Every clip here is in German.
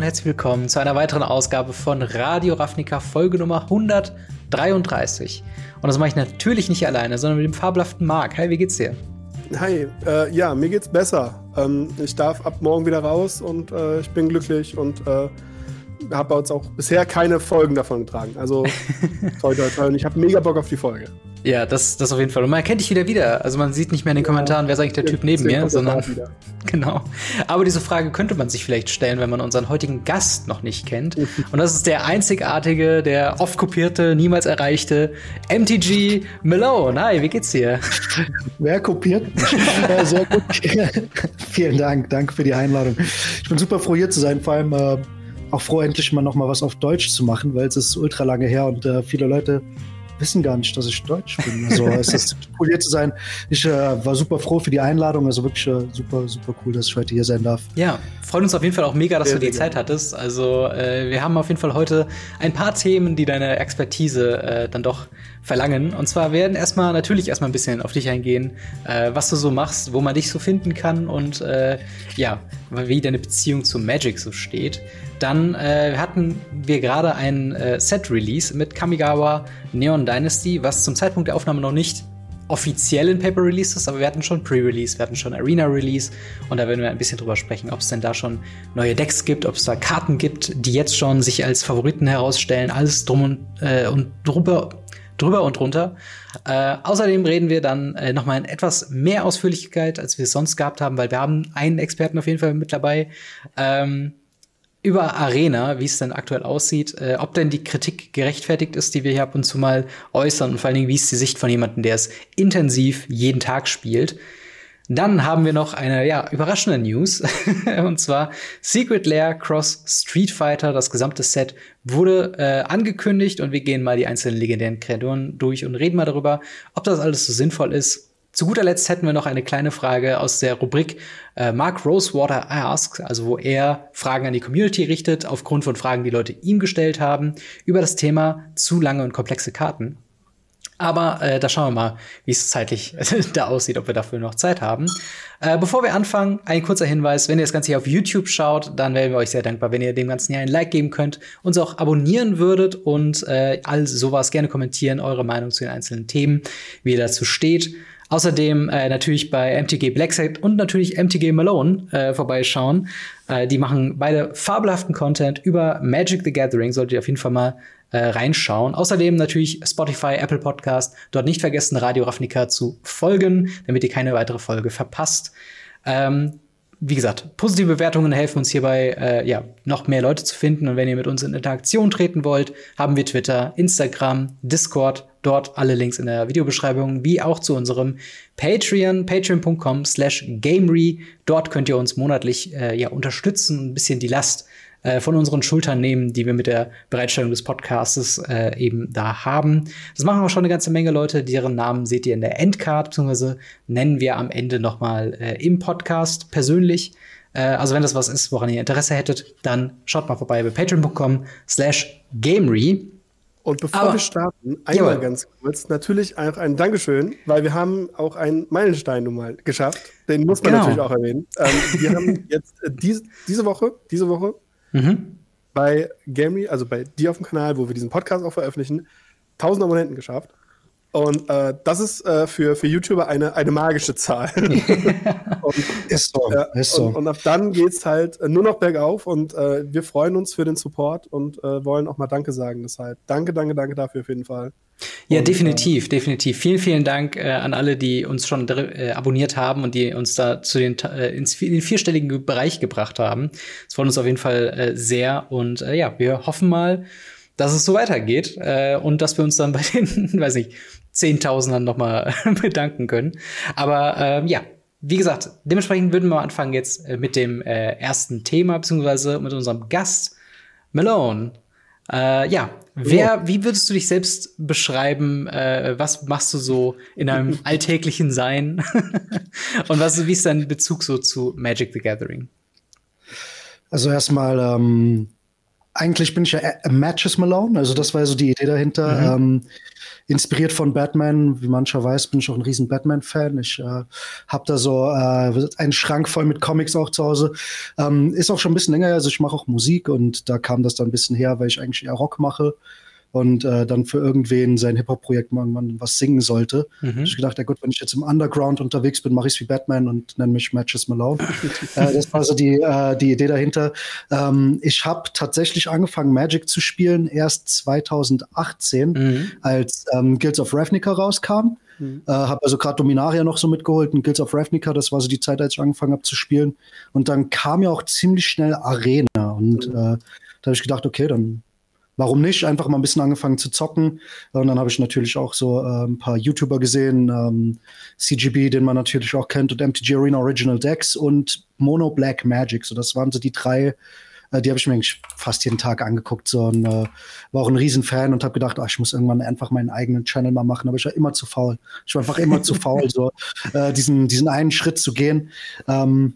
und herzlich willkommen zu einer weiteren Ausgabe von Radio Ravnica Folge Nummer 133. Und das mache ich natürlich nicht alleine, sondern mit dem fabelhaften Marc. Hi, wie geht's dir? Hi, äh, ja, mir geht's besser. Ähm, ich darf ab morgen wieder raus und äh, ich bin glücklich und äh, habe uns auch bisher keine Folgen davon getragen. Also toll, toll, toll. Und ich habe mega Bock auf die Folge. Ja, das, das auf jeden Fall. Und man erkennt dich wieder wieder. Also man sieht nicht mehr in den Kommentaren, wer ist eigentlich der ja, Typ neben mir, sondern genau. Aber diese Frage könnte man sich vielleicht stellen, wenn man unseren heutigen Gast noch nicht kennt. Und das ist der einzigartige, der oft kopierte, niemals erreichte MTG Malone. Hi, wie geht's dir? Wer kopiert? ja, sehr gut. Vielen Dank, danke für die Einladung. Ich bin super froh hier zu sein, vor allem äh, auch froh, endlich mal noch mal was auf Deutsch zu machen, weil es ist ultra lange her und äh, viele Leute wissen gar nicht, dass ich Deutsch bin. Also es ist cool hier zu sein. Ich äh, war super froh für die Einladung. Also wirklich äh, super, super cool, dass ich heute hier sein darf. Ja, freut uns auf jeden Fall auch mega, dass sehr, du die Zeit hattest. Also äh, wir haben auf jeden Fall heute ein paar Themen, die deine Expertise äh, dann doch verlangen. Und zwar werden erstmal natürlich erstmal ein bisschen auf dich eingehen, äh, was du so machst, wo man dich so finden kann und äh, ja, wie deine Beziehung zu Magic so steht. Dann äh, hatten wir gerade ein äh, Set-Release mit Kamigawa Neon Dynasty, was zum Zeitpunkt der Aufnahme noch nicht offiziell in Paper Release ist, aber wir hatten schon Pre-Release, wir hatten schon Arena Release und da werden wir ein bisschen drüber sprechen, ob es denn da schon neue Decks gibt, ob es da Karten gibt, die jetzt schon sich als Favoriten herausstellen, alles drum und, äh, und drüber, drüber und drunter. Äh, außerdem reden wir dann äh, noch mal in etwas mehr Ausführlichkeit, als wir es sonst gehabt haben, weil wir haben einen Experten auf jeden Fall mit dabei. Ähm, über Arena, wie es denn aktuell aussieht, äh, ob denn die Kritik gerechtfertigt ist, die wir hier ab und zu mal äußern und vor allen Dingen, wie ist die Sicht von jemandem, der es intensiv jeden Tag spielt. Dann haben wir noch eine ja, überraschende News. und zwar Secret Lair Cross Street Fighter. Das gesamte Set wurde äh, angekündigt und wir gehen mal die einzelnen legendären Kreaturen durch und reden mal darüber, ob das alles so sinnvoll ist, zu guter Letzt hätten wir noch eine kleine Frage aus der Rubrik äh, Mark Rosewater Asks, also wo er Fragen an die Community richtet, aufgrund von Fragen, die Leute ihm gestellt haben, über das Thema zu lange und komplexe Karten. Aber äh, da schauen wir mal, wie es zeitlich da aussieht, ob wir dafür noch Zeit haben. Äh, bevor wir anfangen, ein kurzer Hinweis. Wenn ihr das Ganze hier auf YouTube schaut, dann wären wir euch sehr dankbar, wenn ihr dem Ganzen hier ein Like geben könnt, uns auch abonnieren würdet und äh, all sowas gerne kommentieren, eure Meinung zu den einzelnen Themen, wie ihr dazu steht. Außerdem äh, natürlich bei MTG Blackset und natürlich MTG Malone äh, vorbeischauen. Äh, die machen beide fabelhaften Content über Magic the Gathering. Solltet ihr auf jeden Fall mal äh, reinschauen. Außerdem natürlich Spotify, Apple Podcast. Dort nicht vergessen, Radio Ravnica zu folgen, damit ihr keine weitere Folge verpasst. Ähm, wie gesagt, positive Bewertungen helfen uns hierbei, äh, ja, noch mehr Leute zu finden. Und wenn ihr mit uns in Interaktion treten wollt, haben wir Twitter, Instagram, Discord, dort alle Links in der Videobeschreibung, wie auch zu unserem Patreon, patreon.com slash gamery. Dort könnt ihr uns monatlich äh, ja, unterstützen und ein bisschen die Last äh, von unseren Schultern nehmen, die wir mit der Bereitstellung des Podcasts äh, eben da haben. Das machen auch schon eine ganze Menge Leute, deren Namen seht ihr in der Endcard, beziehungsweise nennen wir am Ende noch mal äh, im Podcast persönlich. Äh, also wenn das was ist, woran ihr Interesse hättet, dann schaut mal vorbei bei patreon.com slash gamery. Und bevor Aber, wir starten, einmal jawohl. ganz kurz, natürlich auch ein Dankeschön, weil wir haben auch einen Meilenstein nun mal geschafft. Den muss man genau. natürlich auch erwähnen. Ähm, wir haben jetzt äh, dies, diese Woche, diese Woche mhm. bei Gamery, also bei dir auf dem Kanal, wo wir diesen Podcast auch veröffentlichen, 1000 Abonnenten geschafft. Und äh, das ist äh, für, für YouTuber eine, eine magische Zahl. und, ist so, äh, ist so. Und, und ab dann geht es halt nur noch bergauf und äh, wir freuen uns für den Support und äh, wollen auch mal Danke sagen. Deshalb danke, danke, danke dafür auf jeden Fall. Ja, und, definitiv, äh, definitiv. Vielen, vielen Dank äh, an alle, die uns schon äh, abonniert haben und die uns da zu den äh, ins, in den vierstelligen Bereich gebracht haben. Das freut uns auf jeden Fall äh, sehr und äh, ja, wir hoffen mal, dass es so weitergeht äh, und dass wir uns dann bei den, weiß nicht, Zehntausendern nochmal bedanken können. Aber ähm, ja, wie gesagt, dementsprechend würden wir anfangen jetzt äh, mit dem äh, ersten Thema, beziehungsweise mit unserem Gast, Malone. Äh, ja, wer, wie würdest du dich selbst beschreiben? Äh, was machst du so in deinem alltäglichen Sein? Und was, wie ist dein Bezug so zu Magic the Gathering? Also erstmal, ähm, eigentlich bin ich ja Matches Malone, also das war so die Idee dahinter. Mhm. Ähm, inspiriert von Batman. Wie mancher weiß, bin ich auch ein riesen Batman-Fan. Ich äh, habe da so äh, einen Schrank voll mit Comics auch zu Hause. Ähm, ist auch schon ein bisschen länger, also ich mache auch Musik und da kam das dann ein bisschen her, weil ich eigentlich eher Rock mache und äh, dann für irgendwen sein Hip-Hop-Projekt irgendwann was singen sollte. Mhm. Ich gedacht, ja gut, wenn ich jetzt im Underground unterwegs bin, mache ich es wie Batman und nenne mich Matches Malone. äh, das war so die, äh, die Idee dahinter. Ähm, ich habe tatsächlich angefangen, Magic zu spielen erst 2018, mhm. als ähm, Guilds of Ravnica rauskam. Mhm. Äh, habe also gerade Dominaria noch so mitgeholt und Guilds of Ravnica, das war so die Zeit, als ich angefangen habe zu spielen. Und dann kam ja auch ziemlich schnell Arena und mhm. äh, da habe ich gedacht, okay, dann warum nicht? Einfach mal ein bisschen angefangen zu zocken. Und dann habe ich natürlich auch so äh, ein paar YouTuber gesehen, ähm, CGB, den man natürlich auch kennt, und MTG Arena Original Decks und Mono Black Magic. So, das waren so die drei, äh, die habe ich mir eigentlich fast jeden Tag angeguckt. So, und, äh, war auch ein Riesenfan und habe gedacht, ach, ich muss irgendwann einfach meinen eigenen Channel mal machen. Aber ich war immer zu faul. Ich war einfach immer zu faul, so äh, diesen, diesen einen Schritt zu gehen. Ähm,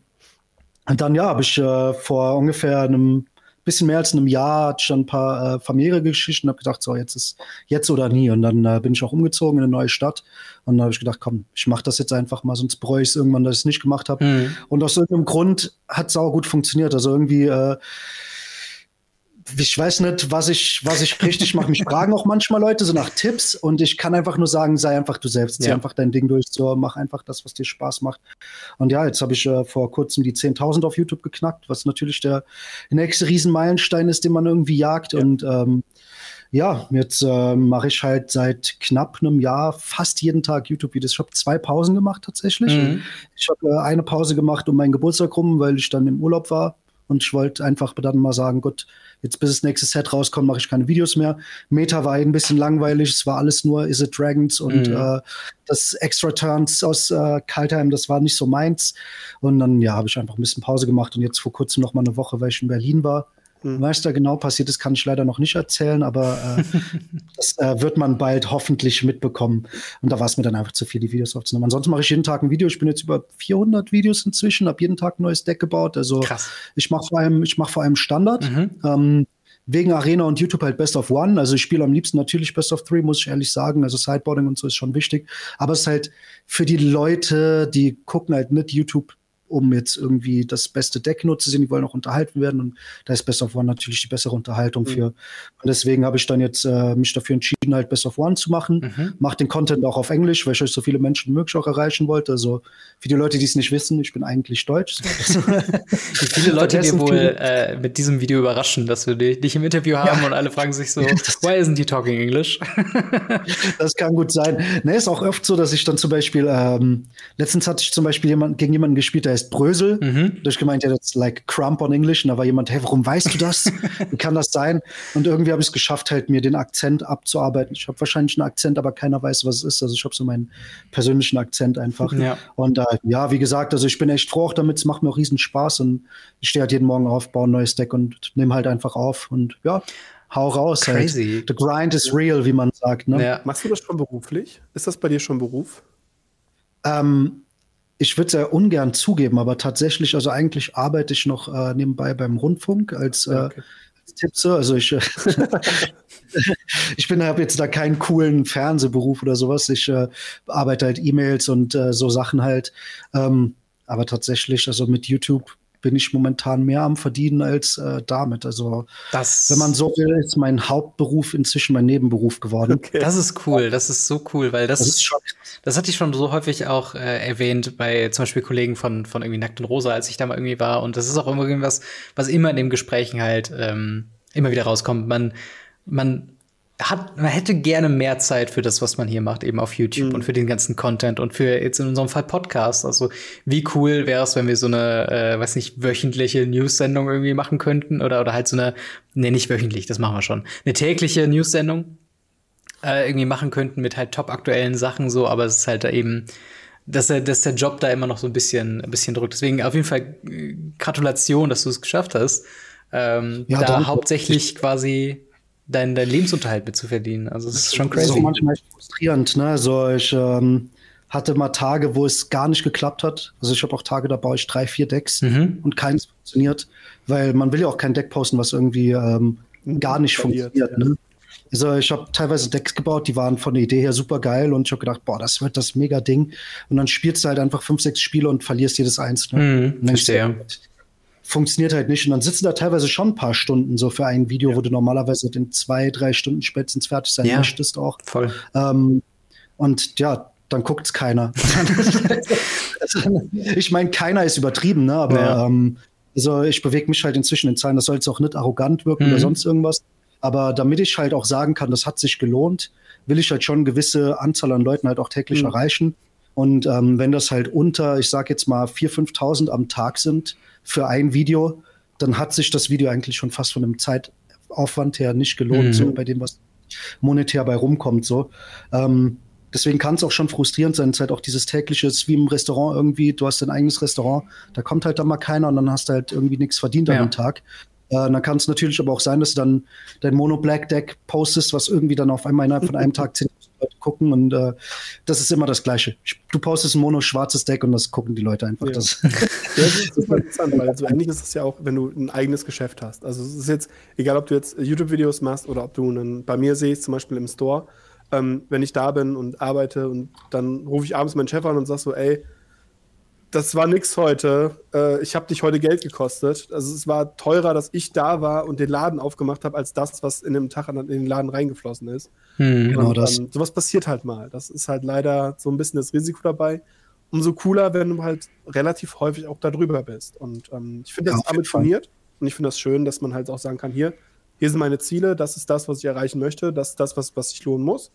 und dann, ja, habe ich äh, vor ungefähr einem bisschen mehr als einem Jahr hatte ich schon ein paar äh, familiäre Geschichten und habe gedacht, so jetzt ist jetzt oder nie. Und dann äh, bin ich auch umgezogen in eine neue Stadt und dann habe ich gedacht, komm, ich mache das jetzt einfach mal, sonst bereue ich es irgendwann, dass ich es nicht gemacht habe. Mhm. Und aus irgendeinem Grund hat es auch gut funktioniert. Also irgendwie äh, ich weiß nicht, was ich, was ich richtig mache. Mich fragen auch manchmal Leute so nach Tipps und ich kann einfach nur sagen, sei einfach du selbst, zieh ja. einfach dein Ding durch, so mach einfach das, was dir Spaß macht. Und ja, jetzt habe ich äh, vor kurzem die 10.000 auf YouTube geknackt, was natürlich der nächste Riesenmeilenstein ist, den man irgendwie jagt ja. und ähm, ja, jetzt äh, mache ich halt seit knapp einem Jahr fast jeden Tag YouTube-Videos. Ich habe zwei Pausen gemacht tatsächlich. Mhm. Ich habe äh, eine Pause gemacht um meinen Geburtstag rum, weil ich dann im Urlaub war. Und ich wollte einfach dann mal sagen, gut, Jetzt bis das nächste Set rauskommt, mache ich keine Videos mehr. Meta war ein bisschen langweilig. Es war alles nur Is It Dragons und mhm. äh, das Extra Turns aus äh, Kaltheim, das war nicht so meins. Und dann, ja, habe ich einfach ein bisschen Pause gemacht und jetzt vor kurzem noch mal eine Woche, weil ich in Berlin war, Mhm. Was da genau passiert ist, kann ich leider noch nicht erzählen, aber äh, das äh, wird man bald hoffentlich mitbekommen. Und da war es mir dann einfach zu viel, die Videos aufzunehmen. Ansonsten mache ich jeden Tag ein Video. Ich bin jetzt über 400 Videos inzwischen, habe jeden Tag ein neues Deck gebaut. Also Krass. ich mache vor allem, ich mache vor allem Standard. Mhm. Ähm, wegen Arena und YouTube halt Best of One. Also ich spiele am liebsten natürlich Best of Three, muss ich ehrlich sagen. Also Sideboarding und so ist schon wichtig. Aber es ist halt für die Leute, die gucken halt nicht YouTube um jetzt irgendwie das beste Deck nur zu sehen. Die wollen auch unterhalten werden und da ist Best of One natürlich die bessere Unterhaltung mhm. für. Und deswegen habe ich dann jetzt äh, mich dafür entschieden, halt Best of One zu machen. Mhm. Mach den Content auch auf Englisch, weil ich euch so viele Menschen wie möglich auch erreichen wollte. Also für die Leute, die es nicht wissen, ich bin eigentlich Deutsch. wie viele Leute dir wohl äh, mit diesem Video überraschen, dass wir dich im Interview haben ja. und alle fragen sich so, why isn't he talking English? das kann gut sein. Ne, ist auch oft so, dass ich dann zum Beispiel, ähm, letztens hatte ich zum Beispiel jemand, gegen jemanden gespielt, der heißt Brösel. Mhm. Da ich gemeint, ja, das ist like Crump on English. Und da war jemand, hey, warum weißt du das? Wie kann das sein? Und irgendwie habe ich es geschafft, halt mir den Akzent abzuarbeiten. Ich habe wahrscheinlich einen Akzent, aber keiner weiß, was es ist. Also ich habe so meinen persönlichen Akzent einfach. Ja. Und äh, ja, wie gesagt, also ich bin echt froh auch damit. Es macht mir auch riesen Spaß. Und ich stehe halt jeden Morgen auf, baue ein neues Deck und nehme halt einfach auf. Und ja, hau raus. Halt. Crazy. Halt. The grind is real, wie man sagt. Ne? Ja. Machst du das schon beruflich? Ist das bei dir schon Beruf? Ähm, ich würde es ja ungern zugeben, aber tatsächlich, also eigentlich arbeite ich noch äh, nebenbei beim Rundfunk als, äh, okay. als Tipser. Also ich, äh, ich bin, habe jetzt da keinen coolen Fernsehberuf oder sowas. Ich äh, arbeite halt E-Mails und äh, so Sachen halt. Ähm, aber tatsächlich, also mit YouTube bin ich momentan mehr am Verdienen als äh, damit. Also, das wenn man so will, ist mein Hauptberuf inzwischen mein Nebenberuf geworden. Okay. Das ist cool, das ist so cool, weil das, das ist schon, das hatte ich schon so häufig auch äh, erwähnt bei zum Beispiel Kollegen von, von irgendwie Nackt und Rosa, als ich da mal irgendwie war. Und das ist auch immer irgendwas, was immer in den Gesprächen halt ähm, immer wieder rauskommt. Man, man hat, man hätte gerne mehr Zeit für das, was man hier macht, eben auf YouTube mhm. und für den ganzen Content und für jetzt in unserem Fall Podcast. Also wie cool wäre es, wenn wir so eine, äh, weiß nicht, wöchentliche News-Sendung irgendwie machen könnten oder oder halt so eine, nee, nicht wöchentlich, das machen wir schon, eine tägliche News-Sendung äh, irgendwie machen könnten mit halt top aktuellen Sachen so, aber es ist halt da eben dass, er, dass der Job da immer noch so ein bisschen, ein bisschen drückt. Deswegen auf jeden Fall äh, Gratulation, dass du es geschafft hast. Ähm, ja, da hauptsächlich quasi deinen dein Lebensunterhalt mit zu verdienen. Also es ist schon crazy. Das ist auch manchmal frustrierend. Ne? Also ich ähm, hatte mal Tage, wo es gar nicht geklappt hat. Also ich habe auch Tage, da baue ich drei, vier Decks mhm. und keins funktioniert, weil man will ja auch kein Deck posten, was irgendwie ähm, gar nicht funktioniert. Ja. Ne? Also ich habe teilweise Decks gebaut, die waren von der Idee her super geil und ich habe gedacht, boah, das wird das mega Ding. Und dann spielst du halt einfach fünf, sechs Spiele und verlierst jedes einzelne. Mhm, verstehe. Funktioniert halt nicht. Und dann sitzen da teilweise schon ein paar Stunden so für ein Video, ja. wo du normalerweise in zwei, drei Stunden spätestens fertig sein ja, möchtest auch. Voll. Ähm, und ja, dann guckt es keiner. ich meine, keiner ist übertrieben, ne? aber ja. ähm, also ich bewege mich halt inzwischen in Zahlen, das soll jetzt auch nicht arrogant wirken mhm. oder sonst irgendwas. Aber damit ich halt auch sagen kann, das hat sich gelohnt, will ich halt schon eine gewisse Anzahl an Leuten halt auch täglich mhm. erreichen. Und ähm, wenn das halt unter, ich sag jetzt mal, 4.000, 5.000 am Tag sind für ein Video, dann hat sich das Video eigentlich schon fast von dem Zeitaufwand her nicht gelohnt, mhm. so bei dem, was monetär bei rumkommt. So. Ähm, deswegen kann es auch schon frustrierend sein. Es ist halt auch dieses tägliche, wie im Restaurant irgendwie, du hast dein eigenes Restaurant, da kommt halt dann mal keiner und dann hast du halt irgendwie nichts verdient ja. an dem Tag. Äh, dann kann es natürlich aber auch sein, dass du dann dein Mono Black Deck postest, was irgendwie dann auf einmal innerhalb von einem Tag 10 Leute gucken und äh, das ist immer das Gleiche. Du postest ein Mono schwarzes Deck und das gucken die Leute einfach. Ja. Das, das ist super interessant, weil so ähnlich ist es ja auch, wenn du ein eigenes Geschäft hast. Also es ist jetzt, egal ob du jetzt YouTube-Videos machst oder ob du einen, bei mir siehst, zum Beispiel im Store, ähm, wenn ich da bin und arbeite und dann rufe ich abends meinen Chef an und sag so, ey, das war nix heute. Äh, ich habe dich heute Geld gekostet. Also es war teurer, dass ich da war und den Laden aufgemacht habe, als das, was in dem Tag in den Laden reingeflossen ist. Hm, genau und, das. Ähm, sowas passiert halt mal. Das ist halt leider so ein bisschen das Risiko dabei. Umso cooler, wenn du halt relativ häufig auch da drüber bist. Und ähm, ich finde das ja, ambitioniert und ich finde das schön, dass man halt auch sagen kann, hier, hier sind meine Ziele, das ist das, was ich erreichen möchte, das ist das, was, was sich lohnen muss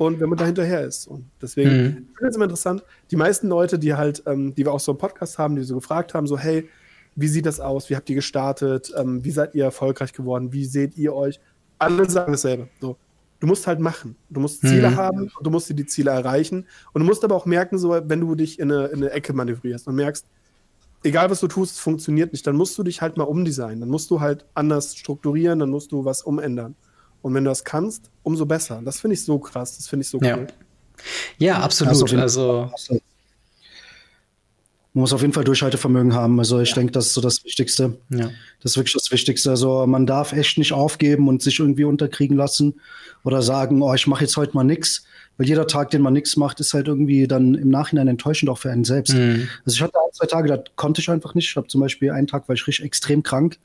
und wenn man da hinterher ist. Und deswegen mhm. finde ich es immer interessant. Die meisten Leute, die halt, ähm, die wir auch so im Podcast haben, die so gefragt haben, so, hey, wie sieht das aus? Wie habt ihr gestartet? Ähm, wie seid ihr erfolgreich geworden? Wie seht ihr euch? Alle sagen dasselbe. So, du musst halt machen. Du musst Ziele mhm. haben und du musst dir die Ziele erreichen. Und du musst aber auch merken, so, wenn du dich in eine, in eine Ecke manövrierst und merkst, egal was du tust, es funktioniert nicht, dann musst du dich halt mal umdesignen. Dann musst du halt anders strukturieren, dann musst du was umändern. Und wenn du das kannst, umso besser. Das finde ich so krass, das finde ich so cool. Ja, ja absolut. Also, man muss auf jeden Fall Durchhaltevermögen haben. Also ich ja. denke, das ist so das Wichtigste. Ja. Das ist wirklich das Wichtigste. Also man darf echt nicht aufgeben und sich irgendwie unterkriegen lassen oder sagen, oh, ich mache jetzt heute mal nichts. Weil jeder Tag, den man nichts macht, ist halt irgendwie dann im Nachhinein enttäuschend auch für einen selbst. Mhm. Also ich hatte ein, zwei Tage, da konnte ich einfach nicht. Ich habe zum Beispiel einen Tag, weil ich richtig extrem krank.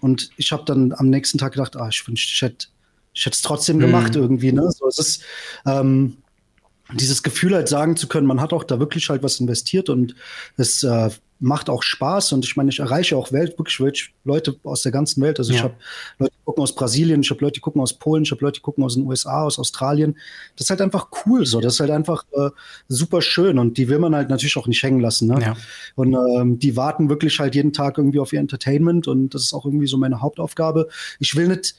Und ich habe dann am nächsten Tag gedacht, ah, ich wünschte, ich hätte ich hätte es trotzdem mhm. gemacht irgendwie. Ne? So, es ist ähm, dieses Gefühl halt sagen zu können, man hat auch da wirklich halt was investiert und es äh, macht auch Spaß und ich meine, ich erreiche auch Welt, wirklich, wirklich Leute aus der ganzen Welt. Also ja. ich habe Leute, die gucken aus Brasilien, ich habe Leute, die gucken aus Polen, ich habe Leute, die gucken aus den USA, aus Australien. Das ist halt einfach cool so. Das ist halt einfach äh, super schön und die will man halt natürlich auch nicht hängen lassen. Ne? Ja. Und ähm, die warten wirklich halt jeden Tag irgendwie auf ihr Entertainment und das ist auch irgendwie so meine Hauptaufgabe. Ich will nicht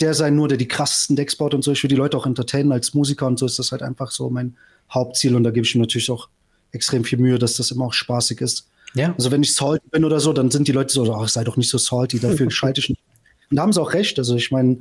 der sein nur, der die krassesten Decks baut und so. Ich will die Leute auch entertainen als Musiker und so ist das halt einfach so mein Hauptziel und da gebe ich mir natürlich auch extrem viel Mühe, dass das immer auch spaßig ist. Ja. Also wenn ich salty bin oder so, dann sind die Leute so, ach, sei doch nicht so salty, dafür schalte ich nicht. Und da haben sie auch recht. Also ich meine,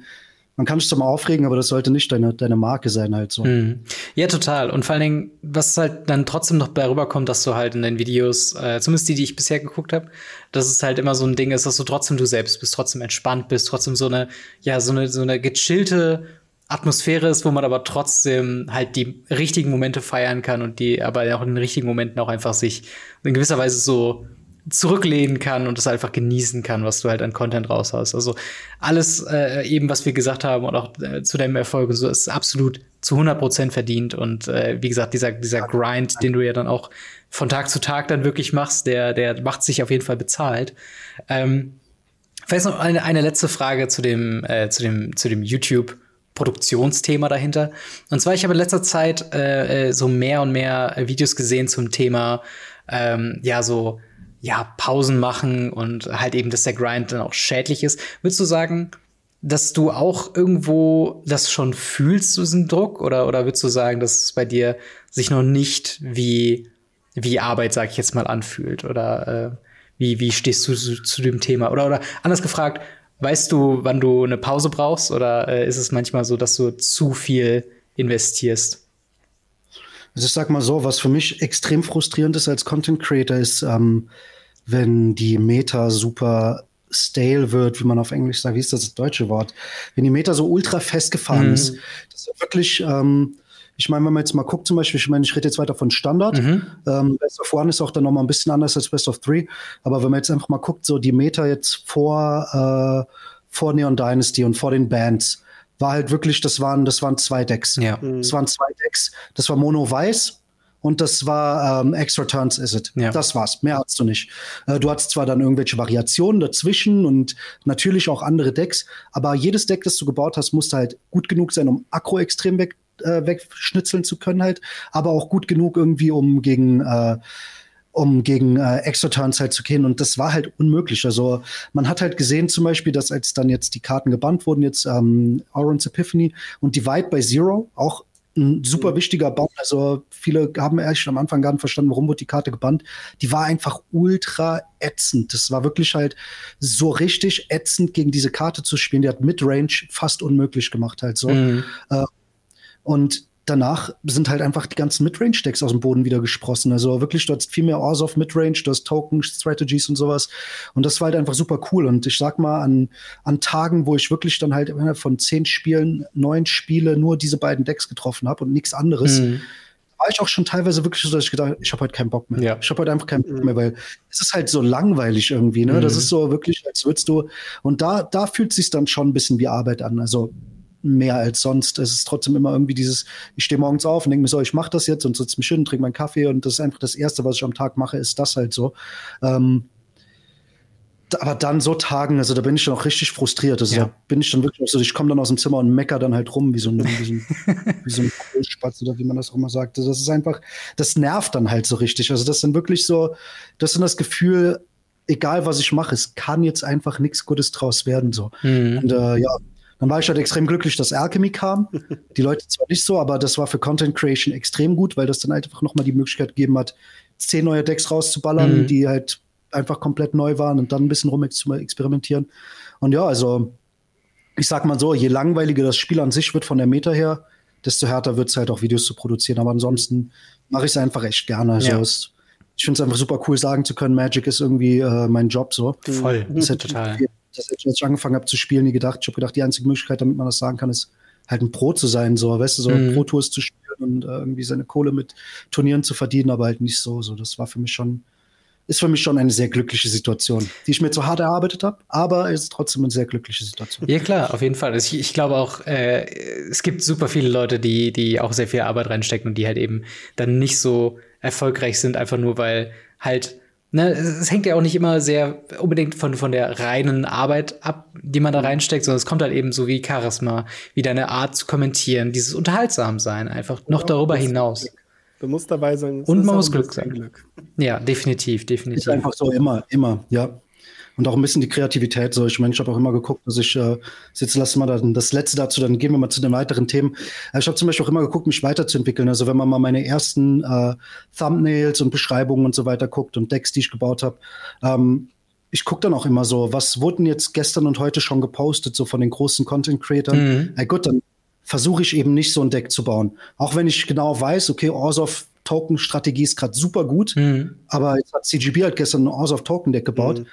man kann sich zwar mal aufregen, aber das sollte nicht deine, deine Marke sein, halt so. Mhm. Ja, total. Und vor allen Dingen, was halt dann trotzdem noch darüber kommt, dass du halt in deinen Videos, äh, zumindest die, die ich bisher geguckt habe, dass es halt immer so ein Ding ist, dass du trotzdem du selbst bist, trotzdem entspannt bist, trotzdem so eine, ja, so eine, so eine gechillte Atmosphäre ist, wo man aber trotzdem halt die richtigen Momente feiern kann und die aber auch in den richtigen Momenten auch einfach sich in gewisser Weise so zurücklehnen kann und es einfach genießen kann, was du halt an Content raushaust. Also alles äh, eben, was wir gesagt haben und auch äh, zu deinem Erfolg so ist absolut zu 100 Prozent verdient und äh, wie gesagt, dieser, dieser Grind, den du ja dann auch von Tag zu Tag dann wirklich machst, der, der macht sich auf jeden Fall bezahlt. Ähm, vielleicht noch eine, eine letzte Frage zu dem, äh, zu dem, zu dem YouTube Produktionsthema dahinter. Und zwar, ich habe in letzter Zeit äh, äh so mehr und mehr Videos gesehen zum Thema, ähm, ja, so ja, Pausen machen und halt eben, dass der Grind dann auch schädlich ist. Würdest du sagen, dass du auch irgendwo das schon fühlst, diesen Druck? Oder, oder würdest du sagen, dass es bei dir sich noch nicht wie, wie Arbeit, sag ich jetzt mal, anfühlt? Oder äh, wie, wie stehst du zu, zu, dem Thema? Oder, oder anders gefragt, weißt du, wann du eine Pause brauchst? Oder äh, ist es manchmal so, dass du zu viel investierst? Also ich sag mal so, was für mich extrem frustrierend ist als Content Creator, ist, ähm, wenn die Meta super stale wird, wie man auf Englisch sagt, wie ist das, das deutsche Wort? Wenn die Meta so ultra festgefahren mhm. ist, das ist wirklich, ähm, ich meine, wenn man jetzt mal guckt, zum Beispiel, ich meine, ich rede jetzt weiter von Standard. Mhm. Ähm, Best of One ist auch dann nochmal ein bisschen anders als Best of Three. Aber wenn man jetzt einfach mal guckt, so die Meta jetzt vor, äh, vor Neon Dynasty und vor den Bands, war halt wirklich, das waren, das waren zwei Decks. Ja. Mhm. Das waren zwei Decks. Das war Mono Weiß und das war ähm, Extra Turns Is It. Ja. Das war's. Mehr hast du nicht. Äh, du hattest zwar dann irgendwelche Variationen dazwischen und natürlich auch andere Decks, aber jedes Deck, das du gebaut hast, musste halt gut genug sein, um Akro extrem weg, äh, wegschnitzeln zu können halt, aber auch gut genug irgendwie, um gegen äh, um gegen äh, Extra-Turns halt zu gehen. Und das war halt unmöglich. Also man hat halt gesehen zum Beispiel, dass als dann jetzt die Karten gebannt wurden, jetzt ähm, Orange Epiphany und Divide by Zero, auch ein super mhm. wichtiger Bann. Also viele haben erst am Anfang gar nicht verstanden, warum wurde die Karte gebannt. Die war einfach ultra ätzend. Das war wirklich halt so richtig ätzend, gegen diese Karte zu spielen. Die hat Midrange fast unmöglich gemacht halt so. Mhm. Äh, und danach sind halt einfach die ganzen Midrange-Decks aus dem Boden wieder gesprossen. Also wirklich, du hast viel mehr Orzhov Midrange, du hast Token, Strategies und sowas. Und das war halt einfach super cool. Und ich sag mal, an, an Tagen, wo ich wirklich dann halt von zehn Spielen, neun Spiele nur diese beiden Decks getroffen habe und nichts anderes, mhm. war ich auch schon teilweise wirklich so, dass ich gedacht ich habe heute keinen Bock mehr. Ja. Ich habe heute einfach keinen Bock mhm. mehr, weil es ist halt so langweilig irgendwie. Ne? Mhm. Das ist so wirklich, als würdest du. Und da, da fühlt es sich dann schon ein bisschen wie Arbeit an. Also mehr als sonst. Es ist trotzdem immer irgendwie dieses, ich stehe morgens auf und denke mir so, ich mache das jetzt und sitze mich hin, trinke meinen Kaffee und das ist einfach das Erste, was ich am Tag mache, ist das halt so. Ähm, aber dann so Tagen, also da bin ich dann auch richtig frustriert. Also ja. da bin ich dann wirklich so, ich komme dann aus dem Zimmer und mecker dann halt rum wie so ein, wie so ein, wie so ein Kohlspatz oder wie man das auch immer sagt. Also das ist einfach, das nervt dann halt so richtig. Also das ist dann wirklich so, das ist dann das Gefühl, egal was ich mache, es kann jetzt einfach nichts Gutes draus werden. So. Mhm. Und äh, ja, dann war ich halt extrem glücklich, dass Alchemy kam. Die Leute zwar nicht so, aber das war für Content Creation extrem gut, weil das dann halt einfach nochmal die Möglichkeit gegeben hat, zehn neue Decks rauszuballern, mhm. die halt einfach komplett neu waren und dann ein bisschen rum zu experimentieren. Und ja, also ich sag mal so, je langweiliger das Spiel an sich wird von der Meta her, desto härter wird es halt auch Videos zu produzieren. Aber ansonsten mache ich es einfach echt gerne. Also ja. es, ich finde es einfach super cool, sagen zu können, Magic ist irgendwie äh, mein Job so. Voll, das ist total. Viel, das als ich angefangen habe zu spielen, nie gedacht. Ich habe gedacht, die einzige Möglichkeit, damit man das sagen kann, ist halt ein Pro zu sein, so, weißt du, so mhm. Pro-Tours zu spielen und äh, irgendwie seine Kohle mit Turnieren zu verdienen, aber halt nicht so. So, das war für mich schon, ist für mich schon eine sehr glückliche Situation, die ich mir zu hart erarbeitet habe, aber es ist trotzdem eine sehr glückliche Situation. Ja, klar, auf jeden Fall. Ich, ich glaube auch, äh, es gibt super viele Leute, die, die auch sehr viel Arbeit reinstecken und die halt eben dann nicht so erfolgreich sind, einfach nur weil halt Ne, es hängt ja auch nicht immer sehr unbedingt von, von der reinen Arbeit ab, die man da reinsteckt, sondern es kommt halt eben so wie Charisma, wie deine Art zu kommentieren, dieses Unterhaltsamsein einfach noch darüber hinaus. Du musst dabei sein. Und man muss Glück sein. Glück. Ja, definitiv, definitiv. Ist einfach so immer, immer, ja und auch ein bisschen die Kreativität. So, ich meine, ich habe auch immer geguckt, dass ich, äh, jetzt lassen wir dann das letzte dazu, dann gehen wir mal zu den weiteren Themen. Ich habe zum Beispiel auch immer geguckt, mich weiterzuentwickeln. Also wenn man mal meine ersten äh, Thumbnails und Beschreibungen und so weiter guckt und Decks, die ich gebaut habe, ähm, ich gucke dann auch immer so, was wurden jetzt gestern und heute schon gepostet, so von den großen Content-Creatern. Mhm. Na gut, dann versuche ich eben nicht so ein Deck zu bauen. Auch wenn ich genau weiß, okay, Orsov Token-Strategie ist gerade super gut, mhm. aber jetzt hat CGB halt gestern ein Orsov Token-Deck gebaut. Mhm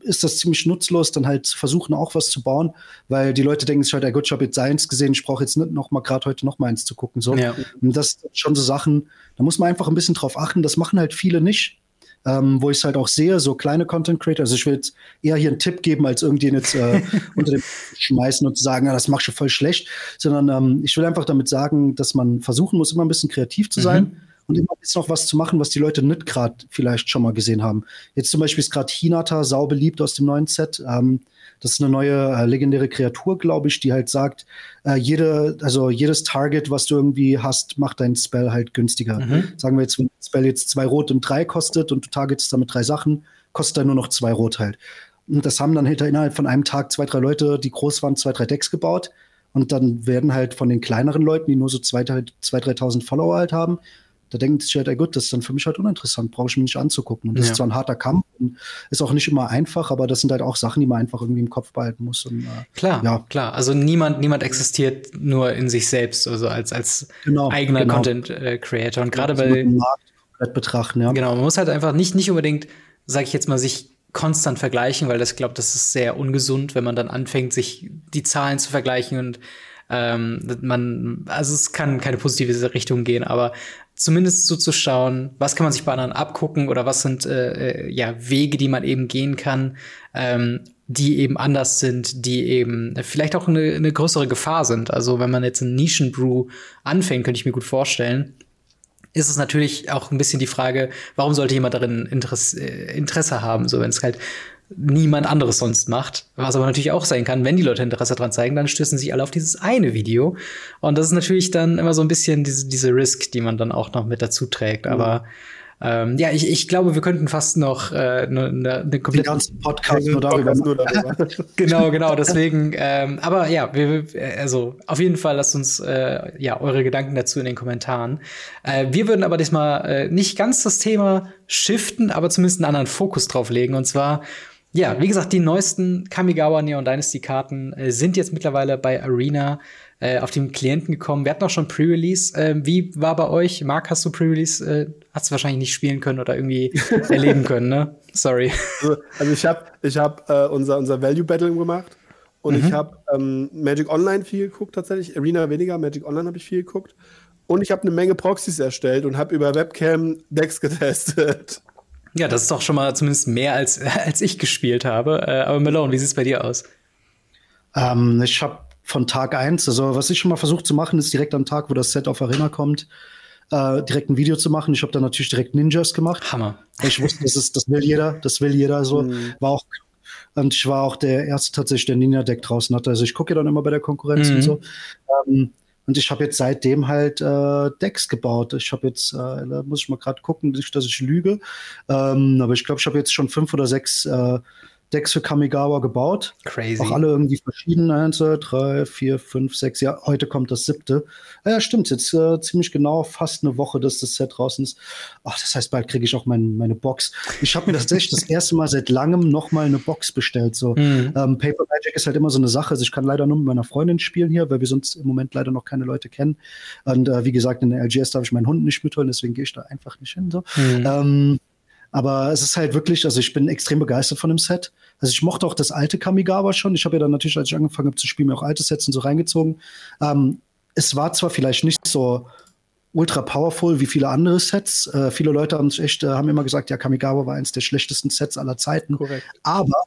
ist das ziemlich nutzlos, dann halt versuchen auch was zu bauen, weil die Leute denken sich halt, ja gut, ich habe jetzt seins gesehen, ich brauche jetzt nicht noch mal gerade heute noch mal eins zu gucken. So. Ja. Und das sind schon so Sachen, da muss man einfach ein bisschen drauf achten. Das machen halt viele nicht. Ähm, wo ich es halt auch sehe, so kleine Content Creator. Also ich will jetzt eher hier einen Tipp geben, als irgendwie jetzt äh, unter dem schmeißen und sagen, ja, das machst du voll schlecht, sondern ähm, ich will einfach damit sagen, dass man versuchen muss, immer ein bisschen kreativ zu sein. Mhm und immer jetzt noch was zu machen, was die Leute nicht gerade vielleicht schon mal gesehen haben. Jetzt zum Beispiel ist gerade Hinata sau beliebt aus dem neuen Set. Ähm, das ist eine neue äh, legendäre Kreatur, glaube ich, die halt sagt, äh, jede, also jedes Target, was du irgendwie hast, macht dein Spell halt günstiger. Mhm. Sagen wir jetzt, wenn ein Spell jetzt zwei Rot und drei kostet und du targetest damit drei Sachen, kostet er nur noch zwei Rot halt. Und das haben dann hinter innerhalb von einem Tag zwei, drei Leute, die groß waren, zwei, drei Decks gebaut. Und dann werden halt von den kleineren Leuten, die nur so zwei, zwei 3.000 Follower halt haben, da denkt sich halt, ey gut, das ist dann für mich halt uninteressant, brauche ich mir nicht anzugucken. Und das ja. ist zwar ein harter Kampf und ist auch nicht immer einfach, aber das sind halt auch Sachen, die man einfach irgendwie im Kopf behalten muss. Und, äh, klar, ja. klar. Also niemand, niemand existiert nur in sich selbst, also als, als genau, eigener genau. Content äh, Creator. Und gerade bei betrachten, ja. Genau, man muss halt einfach nicht, nicht unbedingt, sage ich jetzt mal, sich konstant vergleichen, weil das, glaube, das ist sehr ungesund, wenn man dann anfängt, sich die Zahlen zu vergleichen und ähm, man, also es kann keine positive Richtung gehen, aber zumindest so zu schauen, was kann man sich bei anderen abgucken oder was sind äh, äh, ja Wege, die man eben gehen kann, ähm, die eben anders sind, die eben vielleicht auch eine, eine größere Gefahr sind. Also wenn man jetzt einen Nischenbrew anfängt, könnte ich mir gut vorstellen, ist es natürlich auch ein bisschen die Frage, warum sollte jemand darin Interesse, äh, Interesse haben? So, wenn es halt niemand anderes sonst macht. Was aber natürlich auch sein kann, wenn die Leute Interesse dran zeigen, dann stößen sich alle auf dieses eine Video. Und das ist natürlich dann immer so ein bisschen diese, diese Risk, die man dann auch noch mit dazu trägt. Mhm. Aber ähm, ja, ich, ich glaube, wir könnten fast noch äh, eine, ne, ne komplette ganzen Podcast nur darüber. Nur darüber. genau, genau. Deswegen, ähm, aber ja, wir, also auf jeden Fall lasst uns äh, ja eure Gedanken dazu in den Kommentaren. Äh, wir würden aber diesmal äh, nicht ganz das Thema shiften, aber zumindest einen anderen Fokus drauf legen. Und zwar ja, wie gesagt, die neuesten Kamigawa Neon Dynasty Karten äh, sind jetzt mittlerweile bei Arena äh, auf den Klienten gekommen. Wir hatten auch schon Pre-Release. Äh, wie war bei euch? Marc, hast du Pre-Release? Äh, hast du wahrscheinlich nicht spielen können oder irgendwie erleben können, ne? Sorry. Also, also ich habe ich hab, äh, unser, unser Value Battle gemacht und mhm. ich habe ähm, Magic Online viel geguckt tatsächlich. Arena weniger, Magic Online habe ich viel geguckt. Und ich habe eine Menge Proxys erstellt und habe über Webcam Decks getestet. Ja, das ist doch schon mal zumindest mehr als, als ich gespielt habe. Äh, aber Malone, wie sieht es bei dir aus? Ähm, ich habe von Tag 1, also was ich schon mal versucht zu machen, ist direkt am Tag, wo das Set auf Arena kommt, äh, direkt ein Video zu machen. Ich habe dann natürlich direkt Ninjas gemacht. Hammer. Ich wusste, das, ist, das will jeder, das will jeder so. Mhm. War auch und ich war auch der erste tatsächlich, der Ninja-Deck draußen hatte. Also ich gucke ja dann immer bei der Konkurrenz mhm. und so. Ähm, und ich habe jetzt seitdem halt äh, Decks gebaut. Ich habe jetzt, äh, da muss ich mal gerade gucken, nicht, dass ich lüge. Ähm, aber ich glaube, ich habe jetzt schon fünf oder sechs äh, Decks für Kamigawa gebaut. Crazy. Auch alle irgendwie verschieden. Eins, drei, vier, fünf, sechs. Ja, heute kommt das siebte. Ja, stimmt. Jetzt äh, ziemlich genau fast eine Woche, dass das Set draußen ist. Ach, das heißt, bald kriege ich auch mein, meine Box. Ich habe mir tatsächlich das erste Mal seit langem noch mal eine Box bestellt. So. Mhm. Ähm, Paper Magic ist halt immer so eine Sache. Also ich kann leider nur mit meiner Freundin spielen hier, weil wir sonst im Moment leider noch keine Leute kennen. Und äh, wie gesagt, in der LGS darf ich meinen Hund nicht mitholen, deswegen gehe ich da einfach nicht hin. So. Mhm. Ähm, aber es ist halt wirklich, also ich bin extrem begeistert von dem Set. Also ich mochte auch das alte Kamigawa schon. Ich habe ja dann natürlich, als ich angefangen habe zu spielen, mir auch alte Sets und so reingezogen. Ähm, es war zwar vielleicht nicht so ultra powerful wie viele andere Sets. Äh, viele Leute haben sich echt, äh, haben immer gesagt, ja, Kamigawa war eins der schlechtesten Sets aller Zeiten. Korrekt. Aber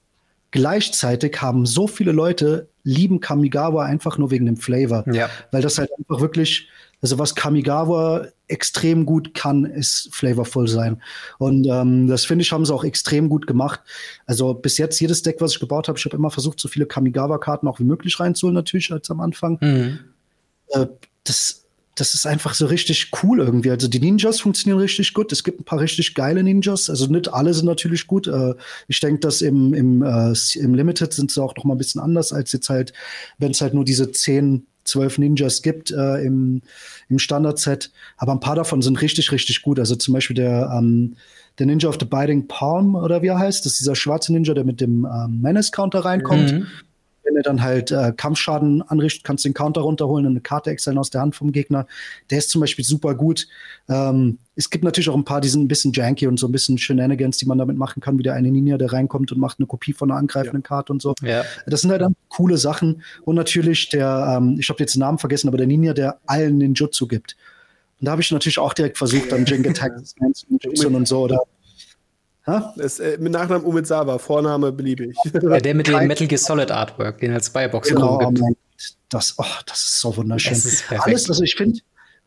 gleichzeitig haben so viele Leute lieben Kamigawa einfach nur wegen dem Flavor. Ja. Weil das halt einfach wirklich, also was Kamigawa extrem gut kann, ist flavorful sein. Und ähm, das finde ich, haben sie auch extrem gut gemacht. Also bis jetzt jedes Deck, was ich gebaut habe, ich habe immer versucht, so viele Kamigawa-Karten auch wie möglich reinzuholen, natürlich, als am Anfang. Mhm. Äh, das, das ist einfach so richtig cool irgendwie. Also die Ninjas funktionieren richtig gut. Es gibt ein paar richtig geile Ninjas. Also nicht alle sind natürlich gut. Äh, ich denke, dass im, im, äh, im Limited sind sie auch noch mal ein bisschen anders als jetzt halt, wenn es halt nur diese zehn zwölf Ninjas gibt äh, im, im Standard-Set. Aber ein paar davon sind richtig, richtig gut. Also zum Beispiel der, ähm, der Ninja of the Biting Palm oder wie er heißt. Das ist dieser schwarze Ninja, der mit dem ähm, Menace-Counter reinkommt. Mhm wenn er dann halt äh, Kampfschaden anrichtet, kannst du den Counter runterholen und eine Karte extern aus der Hand vom Gegner. Der ist zum Beispiel super gut. Ähm, es gibt natürlich auch ein paar, die sind ein bisschen janky und so ein bisschen Shenanigans, die man damit machen kann, wie der eine Ninja, der reinkommt und macht eine Kopie von einer angreifenden ja. Karte und so. Ja. Das sind halt dann coole Sachen. Und natürlich der, ähm, ich habe jetzt den Namen vergessen, aber der Ninja, der allen Ninjutsu gibt. Und da habe ich natürlich auch direkt versucht, dann Jing Attack und so oder das, äh, mit Nachnamen Umizawa, Vorname beliebig. Ja, der mit dem Metal Gear Solid Artwork, den als Spybox genau, gibt. Oh das, oh, das ist so wunderschön. Ist Alles, also ich finde,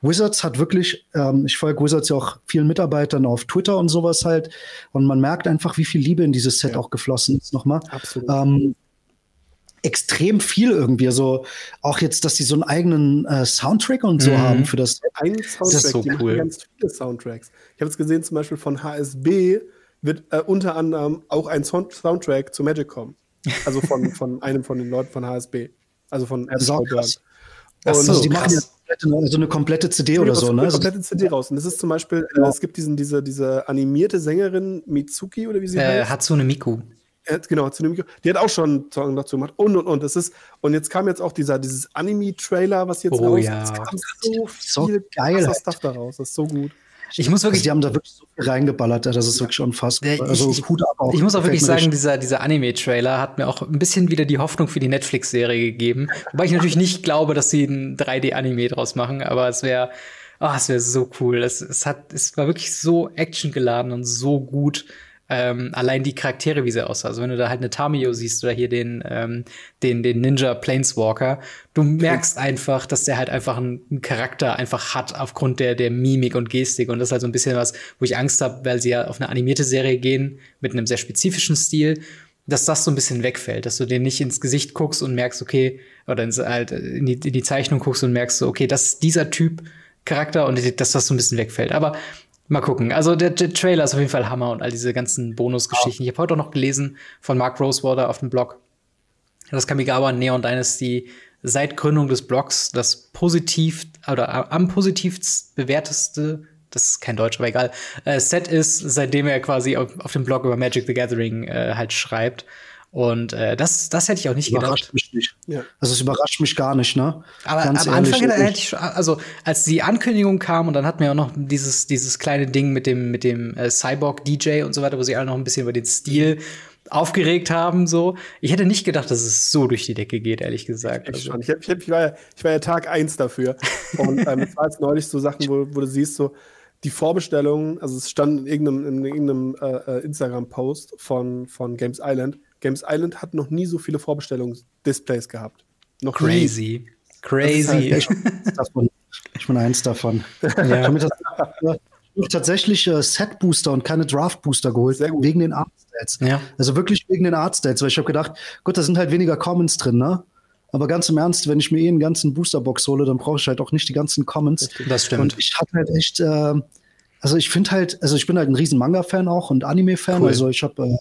Wizards hat wirklich, ähm, ich folge Wizards ja auch vielen Mitarbeitern auf Twitter und sowas halt. Und man merkt einfach, wie viel Liebe in dieses Set ja. auch geflossen ist nochmal. Absolut. Ähm, extrem viel irgendwie. Also auch jetzt, dass sie so einen eigenen äh, Soundtrack und so mhm. haben für das. Ein Soundtrack, das ist so cool. ganz viele Soundtracks. Ich habe es gesehen, zum Beispiel von HSB wird äh, unter anderem auch ein Sound Soundtrack zu Magic kommen. Also von, von einem von den Leuten von HSB. Also von ja, so Und also die machen ja so eine komplette CD oder so, ne? Eine also komplette CD raus. Und das ist zum Beispiel, äh, es gibt diesen, diese, diese animierte Sängerin Mitsuki oder wie sie äh, heißt. Hatsune Miku. Äh, genau, Hatsune Miku. Die hat auch schon einen Song dazu gemacht. Und, und, und. Das ist, und jetzt kam jetzt auch dieser, dieses Anime-Trailer, was jetzt oh, raus ja. Es kam so, so viel geil. Stuff daraus. Das ist so gut. Ich muss wirklich. Also die haben da wirklich so viel reingeballert, das ist wirklich unfassbar. Also, ich, Hut ab auch. Ich muss auch wirklich sagen, dieser, dieser Anime-Trailer hat mir auch ein bisschen wieder die Hoffnung für die Netflix-Serie gegeben. Wobei ich natürlich nicht glaube, dass sie ein 3D-Anime draus machen, aber es wäre, oh, es wäre so cool. Es, es hat, es war wirklich so actiongeladen und so gut ähm, allein die Charaktere, wie sie aussah. Also wenn du da halt eine Tamio siehst oder hier den, ähm, den, den Ninja Planeswalker, du merkst einfach, dass der halt einfach einen Charakter einfach hat aufgrund der, der Mimik und Gestik. Und das ist halt so ein bisschen was, wo ich Angst habe, weil sie ja auf eine animierte Serie gehen mit einem sehr spezifischen Stil, dass das so ein bisschen wegfällt, dass du den nicht ins Gesicht guckst und merkst, okay, oder ins, halt in die, in die Zeichnung guckst und merkst so, okay, das ist dieser Typ Charakter und dass das so ein bisschen wegfällt. Aber Mal gucken. Also der, der, Trailer ist auf jeden Fall Hammer und all diese ganzen Bonusgeschichten. Ich habe heute auch noch gelesen von Mark Rosewater auf dem Blog, dass Kamigawa Neon Dynasty seit Gründung des Blogs das positiv oder am positivst bewerteste, das ist kein Deutsch, aber egal, äh, Set ist, seitdem er quasi auf, auf dem Blog über Magic the Gathering äh, halt schreibt. Und äh, das, das hätte ich auch nicht überrascht gedacht. Mich nicht. Ja. Also es überrascht mich gar nicht, ne? Aber Ganz am ehrlich, Anfang hätte ich schon, also als die Ankündigung kam und dann hatten wir auch noch dieses, dieses kleine Ding mit dem, mit dem äh, Cyborg-DJ und so weiter, wo sie alle noch ein bisschen über den Stil aufgeregt haben, so. Ich hätte nicht gedacht, dass es so durch die Decke geht, ehrlich gesagt. Ich, also. ich, hab, ich, hab, ich, war, ja, ich war ja Tag eins dafür. und ähm, es war jetzt neulich so Sachen, wo, wo du siehst, so, die Vorbestellungen, also es stand in irgendeinem, in irgendeinem äh, äh Instagram-Post von, von Games Island, Games Island hat noch nie so viele Vorbestellungsdisplays gehabt. Noch Crazy. Nie. Crazy. Halt ich, bin eins davon. Ja. Ich habe mir tatsächlich äh, Set Booster und keine Draft Booster geholt, wegen den Art Stats. Ja. Also wirklich wegen den Art Stats, weil ich habe gedacht, gut, da sind halt weniger Commons drin, ne? Aber ganz im Ernst, wenn ich mir eh einen ganzen Booster-Box hole, dann brauche ich halt auch nicht die ganzen Commons. Das stimmt. Und ich hatte halt echt, äh, also ich finde halt, also ich bin halt ein riesen Manga-Fan auch und Anime-Fan. Cool. Also ich habe äh,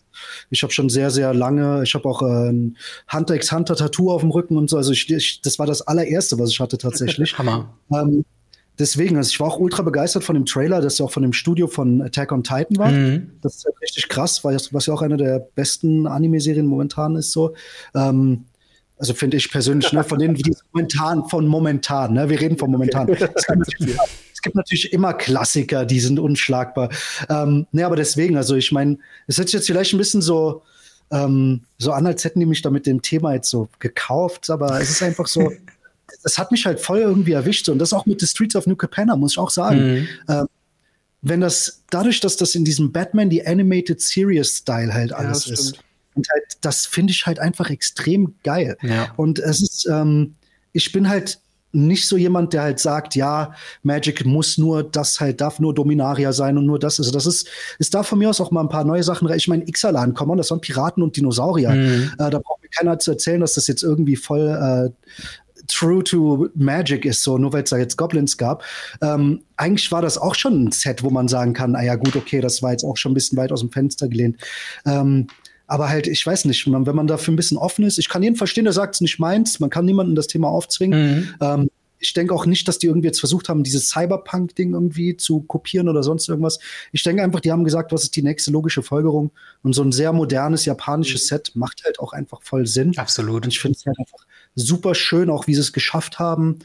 ich hab schon sehr, sehr lange, ich habe auch äh, ein Hunter x Hunter Tattoo auf dem Rücken und so. Also ich, ich, das war das allererste, was ich hatte tatsächlich. Hammer. Ähm, deswegen, also ich war auch ultra begeistert von dem Trailer, das ja auch von dem Studio von Attack on Titan war. Mhm. Das ist halt richtig krass, weil was ja auch eine der besten Anime-Serien momentan ist so. Ähm, also finde ich persönlich, ne, von denen, die momentan, von momentan, ne, wir reden von momentan. Das kann gibt natürlich immer Klassiker, die sind unschlagbar. Ähm, ne, aber deswegen, also ich meine, es hört sich jetzt vielleicht ein bisschen so, ähm, so an, als hätten die mich da mit dem Thema jetzt so gekauft, aber es ist einfach so, das hat mich halt voll irgendwie erwischt. Und das auch mit The Streets of New Capenna, muss ich auch sagen. Mhm. Ähm, wenn das, dadurch, dass das in diesem Batman, die Animated Series Style halt alles ja, ist. Und halt, das finde ich halt einfach extrem geil. Ja. Und es ist, ähm, ich bin halt nicht so jemand, der halt sagt, ja, Magic muss nur das halt, darf nur Dominaria sein und nur das. Also das ist, ist da von mir aus auch mal ein paar neue Sachen. Ich meine, Ixalan, komm on, das waren Piraten und Dinosaurier. Mhm. Äh, da braucht mir keiner zu erzählen, dass das jetzt irgendwie voll äh, true to Magic ist, so, nur weil es da jetzt Goblins gab. Ähm, eigentlich war das auch schon ein Set, wo man sagen kann, ah ja, gut, okay, das war jetzt auch schon ein bisschen weit aus dem Fenster gelehnt. Ähm, aber halt, ich weiß nicht, man, wenn man dafür ein bisschen offen ist, ich kann jeden verstehen, der sagt es nicht meins, man kann niemanden das Thema aufzwingen. Mhm. Ähm, ich denke auch nicht, dass die irgendwie jetzt versucht haben, dieses Cyberpunk-Ding irgendwie zu kopieren oder sonst irgendwas. Ich denke einfach, die haben gesagt, was ist die nächste logische Folgerung? Und so ein sehr modernes japanisches. Set macht halt auch einfach voll Sinn. Absolut. Und ich finde es halt einfach super schön, auch wie sie es geschafft haben,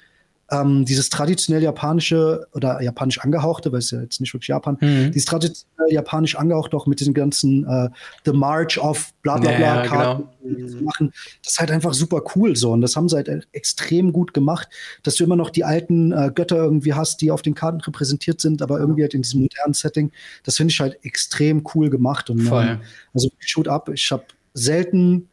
ähm, dieses traditionell japanische oder japanisch angehauchte, weil es ja jetzt nicht wirklich Japan, mhm. dieses traditionell japanisch angehauchte auch mit diesen ganzen äh, The March of bla bla bla ja, Karten genau. machen, das ist halt einfach super cool so und das haben sie halt extrem gut gemacht, dass du immer noch die alten äh, Götter irgendwie hast, die auf den Karten repräsentiert sind, aber irgendwie halt in diesem modernen Setting, das finde ich halt extrem cool gemacht und ähm, also shoot up, ich habe selten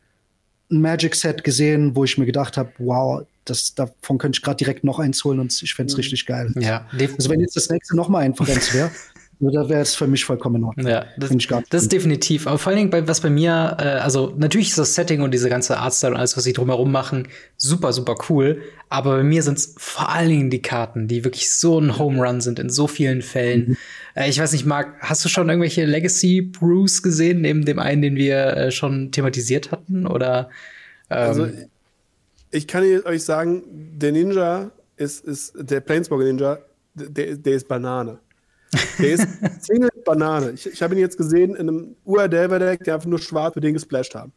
ein Magic Set gesehen, wo ich mir gedacht habe, wow, das, davon könnte ich gerade direkt noch eins holen und ich fände es mhm. richtig geil. Ja, also wenn jetzt das nächste noch mal einfach eins wäre, da wäre es für mich vollkommen in Ordnung. Ja, das, das ist definitiv. Aber vor allen Dingen, bei, was bei mir, äh, also natürlich ist das Setting und diese ganze Artstyle und alles, was sie drumherum machen, super, super cool. Aber bei mir sind es vor allen Dingen die Karten, die wirklich so ein Home Run sind in so vielen Fällen. Mhm. Äh, ich weiß nicht, Marc, hast du schon irgendwelche Legacy Brews gesehen, neben dem einen, den wir äh, schon thematisiert hatten? Oder ähm, also ich kann euch sagen, der Ninja ist, ist der Planeswalker Ninja, der, der ist Banane. Der ist Single Banane. Ich, ich habe ihn jetzt gesehen in einem UR-Delver-Deck, der einfach nur schwarz für den gesplasht haben.